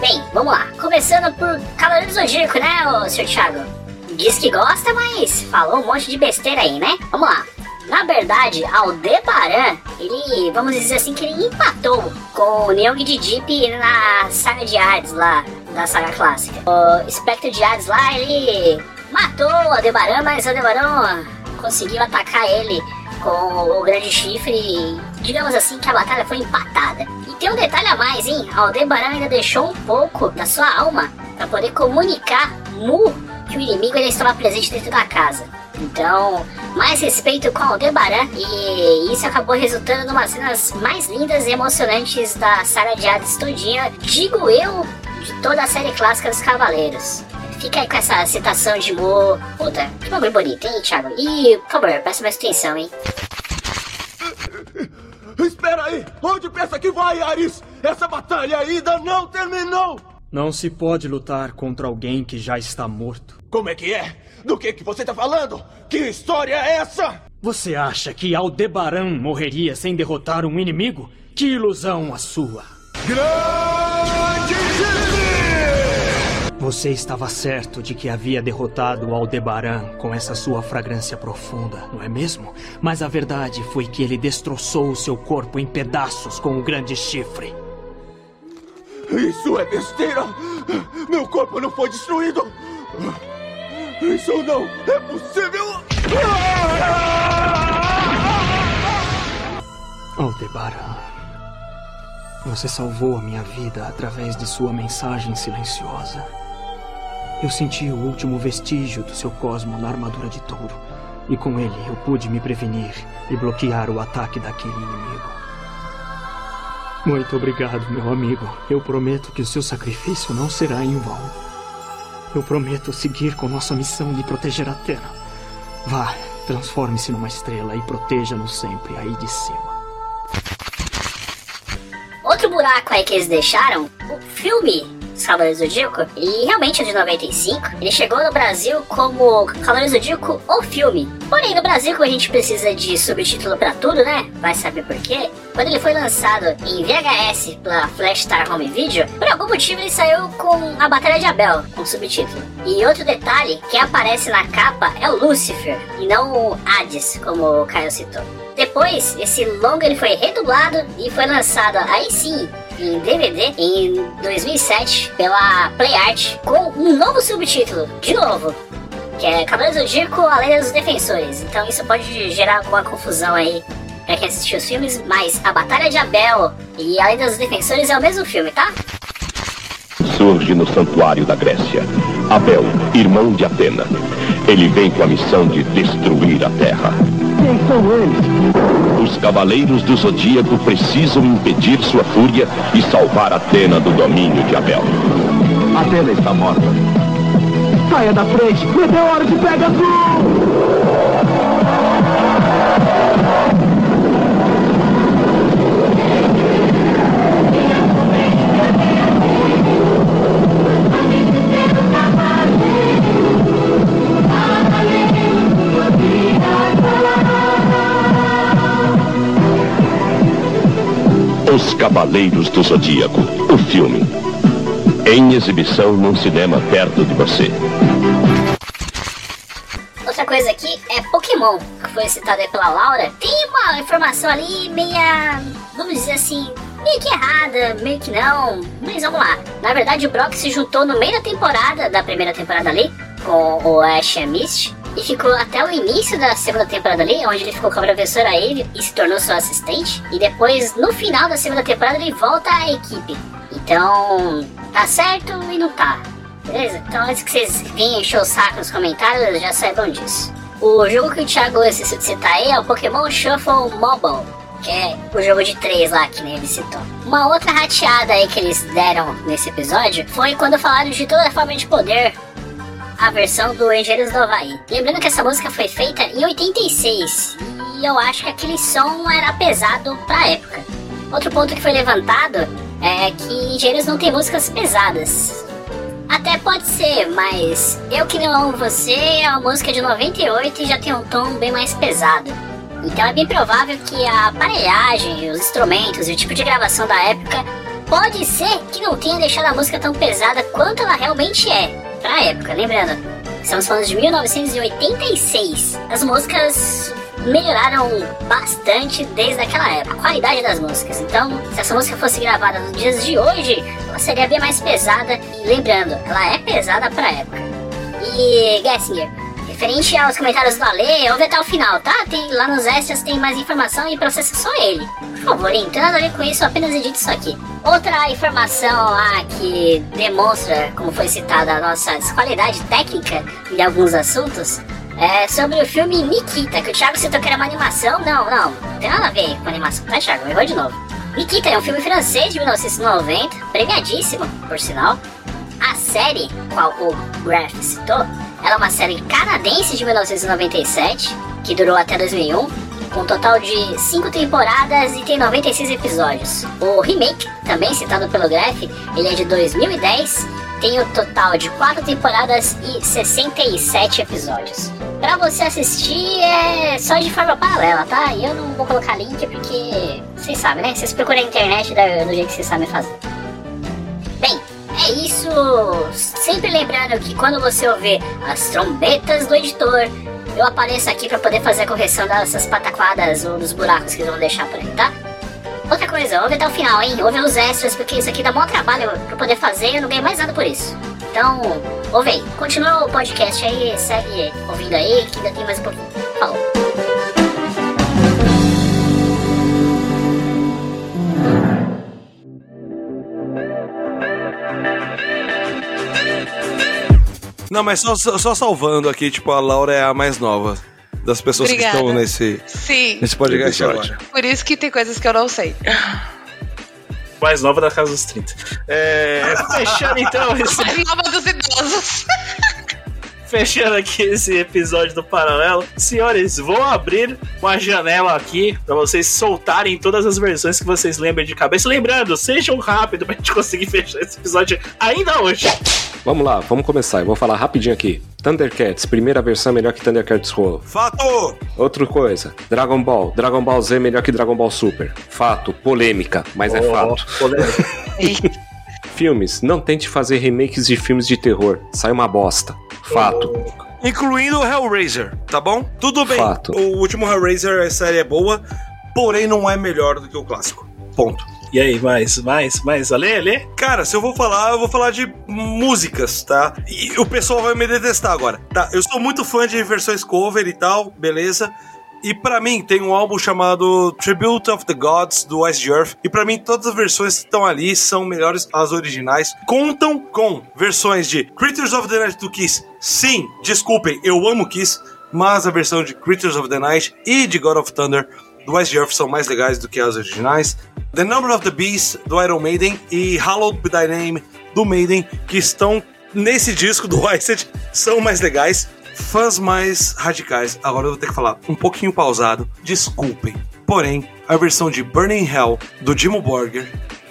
Bem, vamos lá. Começando por Cavaleiro do Zodíaco, né, ô Sr. Thiago? Diz que gosta, mas falou um monte de besteira aí, né? Vamos lá. Na verdade, Aldebaran, ele, vamos dizer assim, que ele empatou com o Neong de Deep na saga de Hades lá, da saga clássica. O Spectre de Hades lá, ele matou o Aldebaran, mas o Aldebaran conseguiu atacar ele com o grande chifre e digamos assim que a batalha foi empatada. E tem um detalhe a mais, hein? Aldebaran ainda deixou um pouco da sua alma para poder comunicar Mu que o inimigo ele estava presente dentro da casa. Então, mais respeito com Aldebaran e isso acabou resultando numa cenas mais lindas e emocionantes da saga de Hades todinha, digo eu, de toda a série clássica dos Cavaleiros. Fica aí com essa citação de Mo. Puta, que bagulho bonito, hein, Thiago? E, por favor, presta mais atenção, hein? Espera aí! Onde pensa que vai, Ares? Essa batalha ainda não terminou! Não se pode lutar contra alguém que já está morto. Como é que é? Do que que você tá falando? Que história é essa? Você acha que Aldebaran morreria sem derrotar um inimigo? Que ilusão a sua! Grande Você estava certo de que havia derrotado Aldebaran com essa sua fragrância profunda, não é mesmo? Mas a verdade foi que ele destroçou o seu corpo em pedaços com o grande chifre. Isso é besteira! Meu corpo não foi destruído! Isso não é possível! Aldebaran, você salvou a minha vida através de sua mensagem silenciosa. Eu senti o último vestígio do seu cosmo na armadura de touro, e com ele eu pude me prevenir e bloquear o ataque daquele inimigo. Muito obrigado, meu amigo. Eu prometo que o seu sacrifício não será em vão. Eu prometo seguir com nossa missão de proteger a Terra. Vá, transforme-se numa estrela e proteja-nos sempre aí de cima. Outro buraco aí que eles deixaram, o filme Cavaleiros do Zodíaco, e realmente é de 95, ele chegou no Brasil como Cavaleiros do Zodíaco, o filme. Porém, no Brasil, como a gente precisa de subtítulo pra tudo, né? Vai saber por quê. Quando ele foi lançado em VHS pela Flash Star Home Video, por algum motivo ele saiu com a Batalha de Abel, com subtítulo. E outro detalhe, quem aparece na capa é o Lucifer, e não o Hades, como o Caio citou. Depois, esse longa ele foi redublado e foi lançado aí sim em DVD em 2007 pela PlayArt com um novo subtítulo, de novo, que é Cavaleiros do Zodíaco, A Lenda dos Defensores. Então isso pode gerar alguma confusão aí pra quem assistiu os filmes, mas A Batalha de Abel e A Lenda dos Defensores é o mesmo filme, tá? Surge no santuário da Grécia. Abel, irmão de Atena. Ele vem com a missão de destruir a Terra. Quem são eles? Os cavaleiros do Zodíaco precisam impedir sua fúria e salvar Atena do domínio de Abel. Atena está morta. Saia da frente! Meteoro de Pegasus! Os Cavaleiros do Zodíaco, o filme. Em exibição num cinema perto de você. Outra coisa aqui é Pokémon, que foi citado aí pela Laura. Tem uma informação ali meia, vamos dizer assim, meio que errada, meio que não, mas vamos lá. Na verdade, o Brock se juntou no meio da temporada, da primeira temporada ali, com o Ash e a Misty, e ficou até o início da segunda temporada ali, onde ele ficou com a professora e se tornou seu assistente. E depois, no final da segunda temporada, ele volta à equipe. Então, tá certo e não tá. Beleza? Então, antes que vocês venham encher o saco nos comentários, já saibam disso. O jogo que o Thiago esqueceu de citar aí é o Pokémon Shuffle Mobile. Que é o jogo de três lá que nem ele citou. Uma outra rateada aí que eles deram nesse episódio foi quando falaram de toda a forma de poder a versão do Engenheiros do Havaí. Lembrando que essa música foi feita em 86 e eu acho que aquele som era pesado pra época. Outro ponto que foi levantado é que Engenheiros não tem músicas pesadas. Até pode ser, mas Eu Que Não Amo Você é uma música de 98 e já tem um tom bem mais pesado. Então é bem provável que a aparelhagem, os instrumentos e o tipo de gravação da época pode ser que não tenha deixado a música tão pesada quanto ela realmente é pra época. Lembrando, estamos falando de 1986. As músicas melhoraram bastante desde aquela época, a qualidade das músicas. Então, se essa música fosse gravada nos dias de hoje, ela seria bem mais pesada. E lembrando, ela é pesada pra época. E Gessinger, referente aos comentários do Ale, ouve até o final, tá? Tem, lá nos extras tem mais informação e processa só ele. Por favor? Não tem com isso, apenas edite isso aqui. Outra informação lá que demonstra, como foi citada, a nossa qualidade técnica de alguns assuntos É sobre o filme Nikita, que o Thiago citou que era uma animação. Não, não, não tem nada a ver com animação, tá, Thiago? Errou de novo. Nikita é um filme francês de 1990, premiadíssimo, por sinal. A série, qual o Graf citou, ela é uma série canadense de 1997, que durou até 2001, com um total de 5 temporadas e tem 96 episódios. O remake, também citado pelo Graf, ele é de 2010, tem o total de 4 temporadas e 67 episódios. Pra você assistir é só de forma paralela, tá? E eu não vou colocar link porque vocês sabem, né? Vocês procuram na internet da- do jeito que vocês sabem fazer. Bem, é isso. Sempre lembrando que quando você ouvir as trombetas do editor, eu apareço aqui pra poder fazer a correção dessas pataquadas ou dos buracos que eles vão deixar por aí, tá? Outra coisa, ouve até o final, hein? Ouve os extras, porque isso aqui dá maior trabalho pra poder fazer e eu não ganho mais nada por isso. Então, ouve aí. Continua o podcast aí, segue ouvindo aí, que ainda tem mais um pouquinho. Falou. [LAUGHS] Não, mas só, só salvando aqui, tipo, a Laura é a mais nova das pessoas Obrigada. que estão nesse, Sim. nesse podcast agora. Por isso que tem coisas que eu não sei. Mais nova da casa dos 30. É, fechando então esse, [LAUGHS] Mais nova dos idosos. Fechando aqui esse episódio do Paralelo. Senhores, vou abrir uma janela aqui pra vocês soltarem todas as versões que vocês lembram de cabeça. Lembrando, sejam rápidos pra gente conseguir fechar esse episódio ainda hoje. Vamos lá, vamos começar. Eu vou falar rapidinho aqui. Thundercats, primeira versão é melhor que Thundercats Roll. Fato! Outra coisa, Dragon Ball. Dragon Ball Z é melhor que Dragon Ball Super. Fato, polêmica, mas é Oh, fato. [LAUGHS] Filmes, não tente fazer remakes de filmes de terror. Sai uma bosta. Fato. Incluindo o Hellraiser, tá bom? Tudo bem. Fato. O último Hellraiser, a série é boa, porém não é melhor do que o clássico. Ponto. E aí, mais, mais, mais, Ale, Ale? Cara, se eu vou falar, eu vou falar de músicas, tá? E o pessoal vai me detestar agora, tá? Eu sou muito fã de versões cover e tal, beleza? E pra mim tem um álbum chamado Tribute of the Gods do Ice Earth. E pra mim todas as versões que estão ali são melhores as originais. Contam com versões de Creatures of the Night do Kiss. Sim, desculpem, eu amo Kiss, mas a versão de Creatures of the Night e de God of Thunder do Ice Earth são mais legais do que as originais. The Number of the Beast do Iron Maiden e Hallowed Be Thy Name do Maiden, que estão nesse disco do [LAUGHS] Iced, são mais legais. Fãs mais radicais, agora eu vou ter que falar um pouquinho pausado, desculpem. Porém, a versão de Burning Hell do Jimo Borger,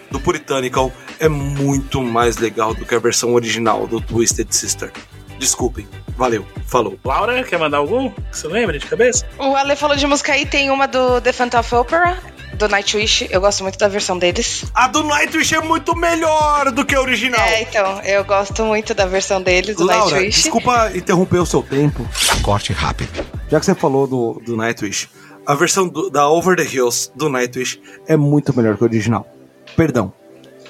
do Puritanical, é muito mais legal do que a versão original do Twisted Sister. Desculpem. Valeu. Falou. Laura, quer mandar algum? Você lembra de cabeça? O Ale falou de música aí, tem uma do The Phantom of Opera, do Nightwish. Eu gosto muito da versão deles. A do Nightwish é muito melhor do que a original. É, então, eu gosto muito da versão deles, do Laura, Nightwish. desculpa interromper o seu tempo. Corte rápido. Já que você falou do, do Nightwish, a versão do- da Over the Hills do Nightwish é muito melhor que a original. Perdão.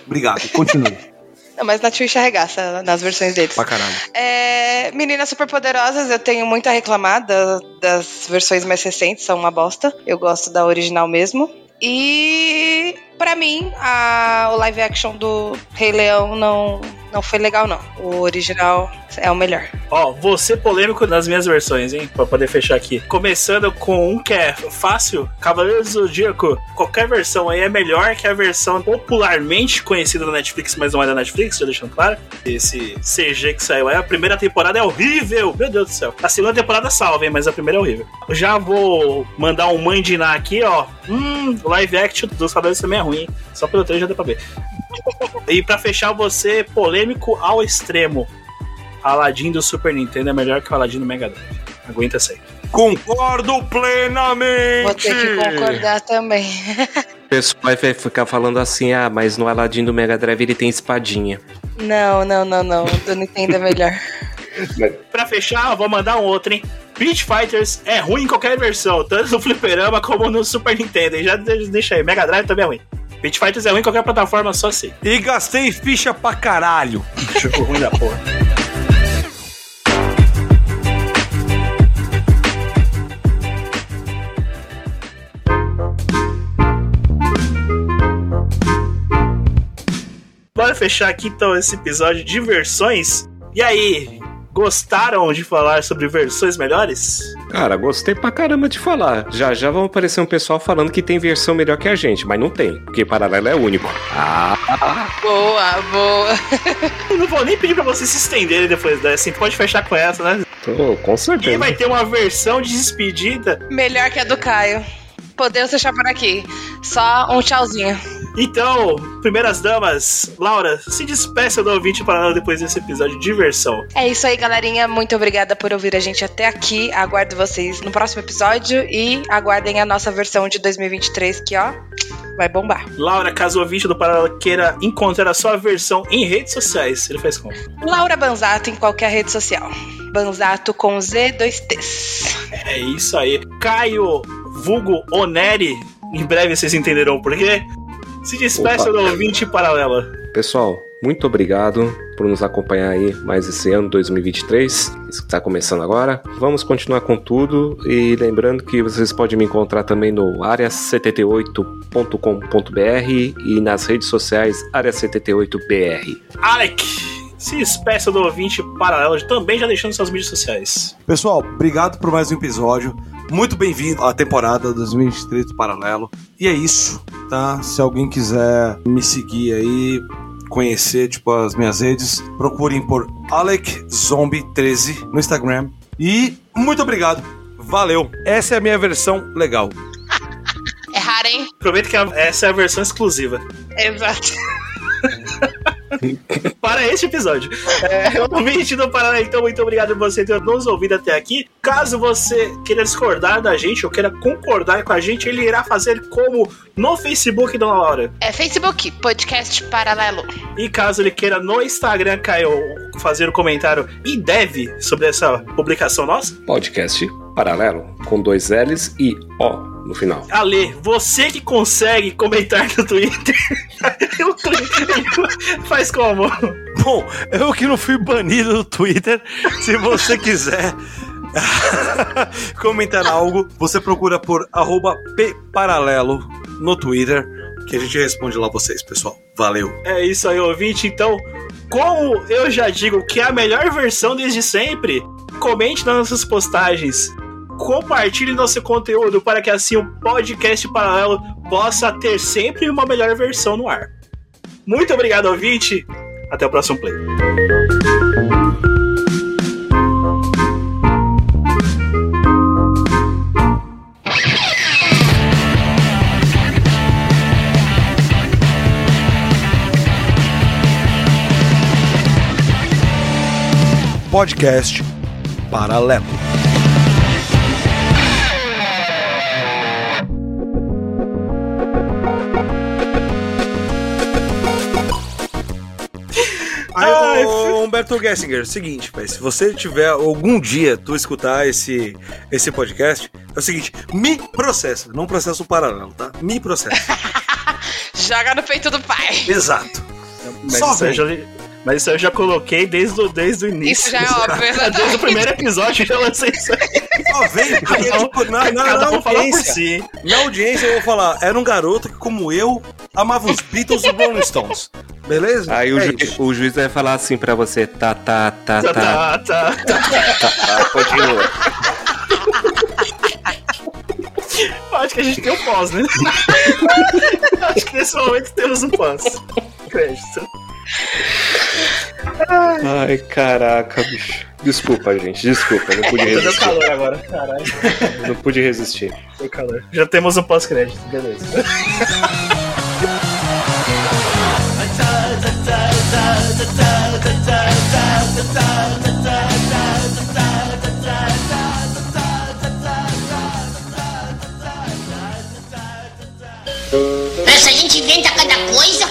Obrigado. Continue. [LAUGHS] Não, mas Nightwish arregaça nas versões deles. pra caralho. É, Meninas Superpoderosas, eu tenho muito a reclamar da- das versões mais recentes, são uma bosta. Eu gosto da original mesmo. E pra mim, a- o live action do Rei Leão não, não foi legal, não. O original é o melhor. Ó, ser polêmico nas minhas versões, hein? Pra poder fechar aqui. Começando com um que é fácil: Cavaleiros do Zodíaco. Qualquer versão aí é melhor que a versão popularmente conhecida da Netflix, mas não é da Netflix, já deixando claro. Esse CG que saiu aí. A primeira temporada é horrível, meu Deus do céu. A segunda temporada salva, hein? Mas a primeira é horrível. Já vou mandar um mandinar aqui, ó. Hum, live action dos Cavaleiros também é ruim? Só pelo trailer já dá pra ver. e pra fechar, você polêmico ao extremo. Aladdin do Super Nintendo é melhor que o Aladdin do Mega Drive. Aguenta aí. Concordo plenamente! Vou ter que concordar também. O [LAUGHS] pessoal vai ficar falando assim, ah, mas no Aladdin do Mega Drive ele tem espadinha. não, não, não, não. Do Nintendo é melhor. Pra fechar, eu vou mandar um outro, hein? Beach Fighters é ruim em qualquer versão, tanto no Fliperama como no Super Nintendo. E já de- deixa aí, Mega Drive também é ruim. Beach Fighters é ruim em qualquer plataforma, só assim. E gastei ficha pra caralho. [LAUGHS] Jogo ruim da porra. Bora fechar aqui então esse episódio de versões. E aí, Gostaram de falar sobre versões melhores? Cara, gostei pra caramba de falar. Já já vão aparecer um pessoal falando que tem versão melhor que a gente, mas não tem, porque Paralelo é único. Ah, Boa, boa. Não vou nem pedir pra vocês se estenderem depois dessa, assim, pode fechar com essa, né? tô, com E certeza. vai ter uma versão de despedida. Melhor que a do Caio. Podemos fechar por aqui. Só um tchauzinho. Então, primeiras damas, Laura, se despeça do ouvinte para depois desse episódio de diversão. É isso aí, galerinha. Muito obrigada por ouvir a gente até aqui. Aguardo vocês no próximo episódio e aguardem a nossa versão de 2023 que, ó, vai bombar. Laura, caso o ouvinte do Paralelo queira encontrar a sua versão em redes sociais, ele faz como? Laura Banzato em qualquer rede social. Banzato com Z, dois T's. É isso aí. Caio, vulgo Oneri, em breve vocês entenderão por quê. Se despeça do ouvinte paralela. Pessoal, muito obrigado por nos acompanhar aí mais esse ano 2023, isso que está começando agora. Vamos continuar com tudo e lembrando que vocês podem me encontrar também no área78.com.br e nas redes sociais área78br. Alec, se despeça do ouvinte paralelo, também já deixando suas mídias sociais. Pessoal, obrigado por mais um episódio. Muito bem-vindo à temporada 2023 do Paralelo. E é isso, tá? Se alguém quiser me seguir aí, conhecer tipo as minhas redes, procurem por Alec Zombie 13 no Instagram. E muito obrigado. Valeu. Essa é a minha versão legal. [LAUGHS] É raro, hein? Aproveita que essa é a versão exclusiva. Exato. [LAUGHS] [LAUGHS] para este episódio. É, [LAUGHS] ouvinte do Paraná, então, muito obrigado por você ter nos ouvido até aqui. Caso você queira discordar da gente ou queira concordar com a gente, ele irá fazer como no Facebook, Dona Laura. É Facebook, podcast paralelo. E caso ele queira no Instagram, Caio, fazer o comentário e deve sobre essa publicação nossa, Podcast paralelo com dois L's e O no final. Ale, você que consegue comentar no Twitter, [LAUGHS] [LAUGHS] faz como? Bom, eu que não fui banido do Twitter, se você [LAUGHS] quiser comentar algo, você procura por arroba pparalelo no Twitter, que a gente responde lá vocês, pessoal. Valeu. É isso aí, ouvinte. Então, como eu já digo que é a melhor versão desde sempre, comente nas nossas postagens. Compartilhe nosso conteúdo para que assim o podcast paralelo possa ter sempre uma melhor versão no ar. Muito obrigado, ouvinte. Até o próximo play. Podcast Paralelo. Humberto Gessinger, seguinte, pai, se você tiver algum dia tu escutar esse, esse podcast, é o seguinte, me processa, não processa o paralelo, tá? Me processa. [LAUGHS] Joga no peito do pai. Exato. Mas Só vem. já, mas isso eu já coloquei desde o, desde o início. Isso já é óbvio, verdade. [LAUGHS] Desde o primeiro episódio eu já lancei isso aí. Só vem, porque, [LAUGHS] Cada um- tipo, na, na, cada na um fala por audiência, si. na audiência eu vou falar, era um garoto que, como eu, amava os Beatles e os Rolling Stones. Beleza? Aí o, É ju- isso. o juiz vai falar assim pra você, tá, tá, tá, tá, Tá, tá, tá. tá, tá, continua. [LAUGHS] Eu Acho que a gente tem um pós, né? Acho que nesse momento temos um pós. Crédito. Ai, caraca, bicho. Desculpa, gente, desculpa, eu não pude Deu resistir. calor agora, caralho. Não pude resistir. Deu calor. Já temos um pós-crédito, beleza. Essa gente inventa cada coisa.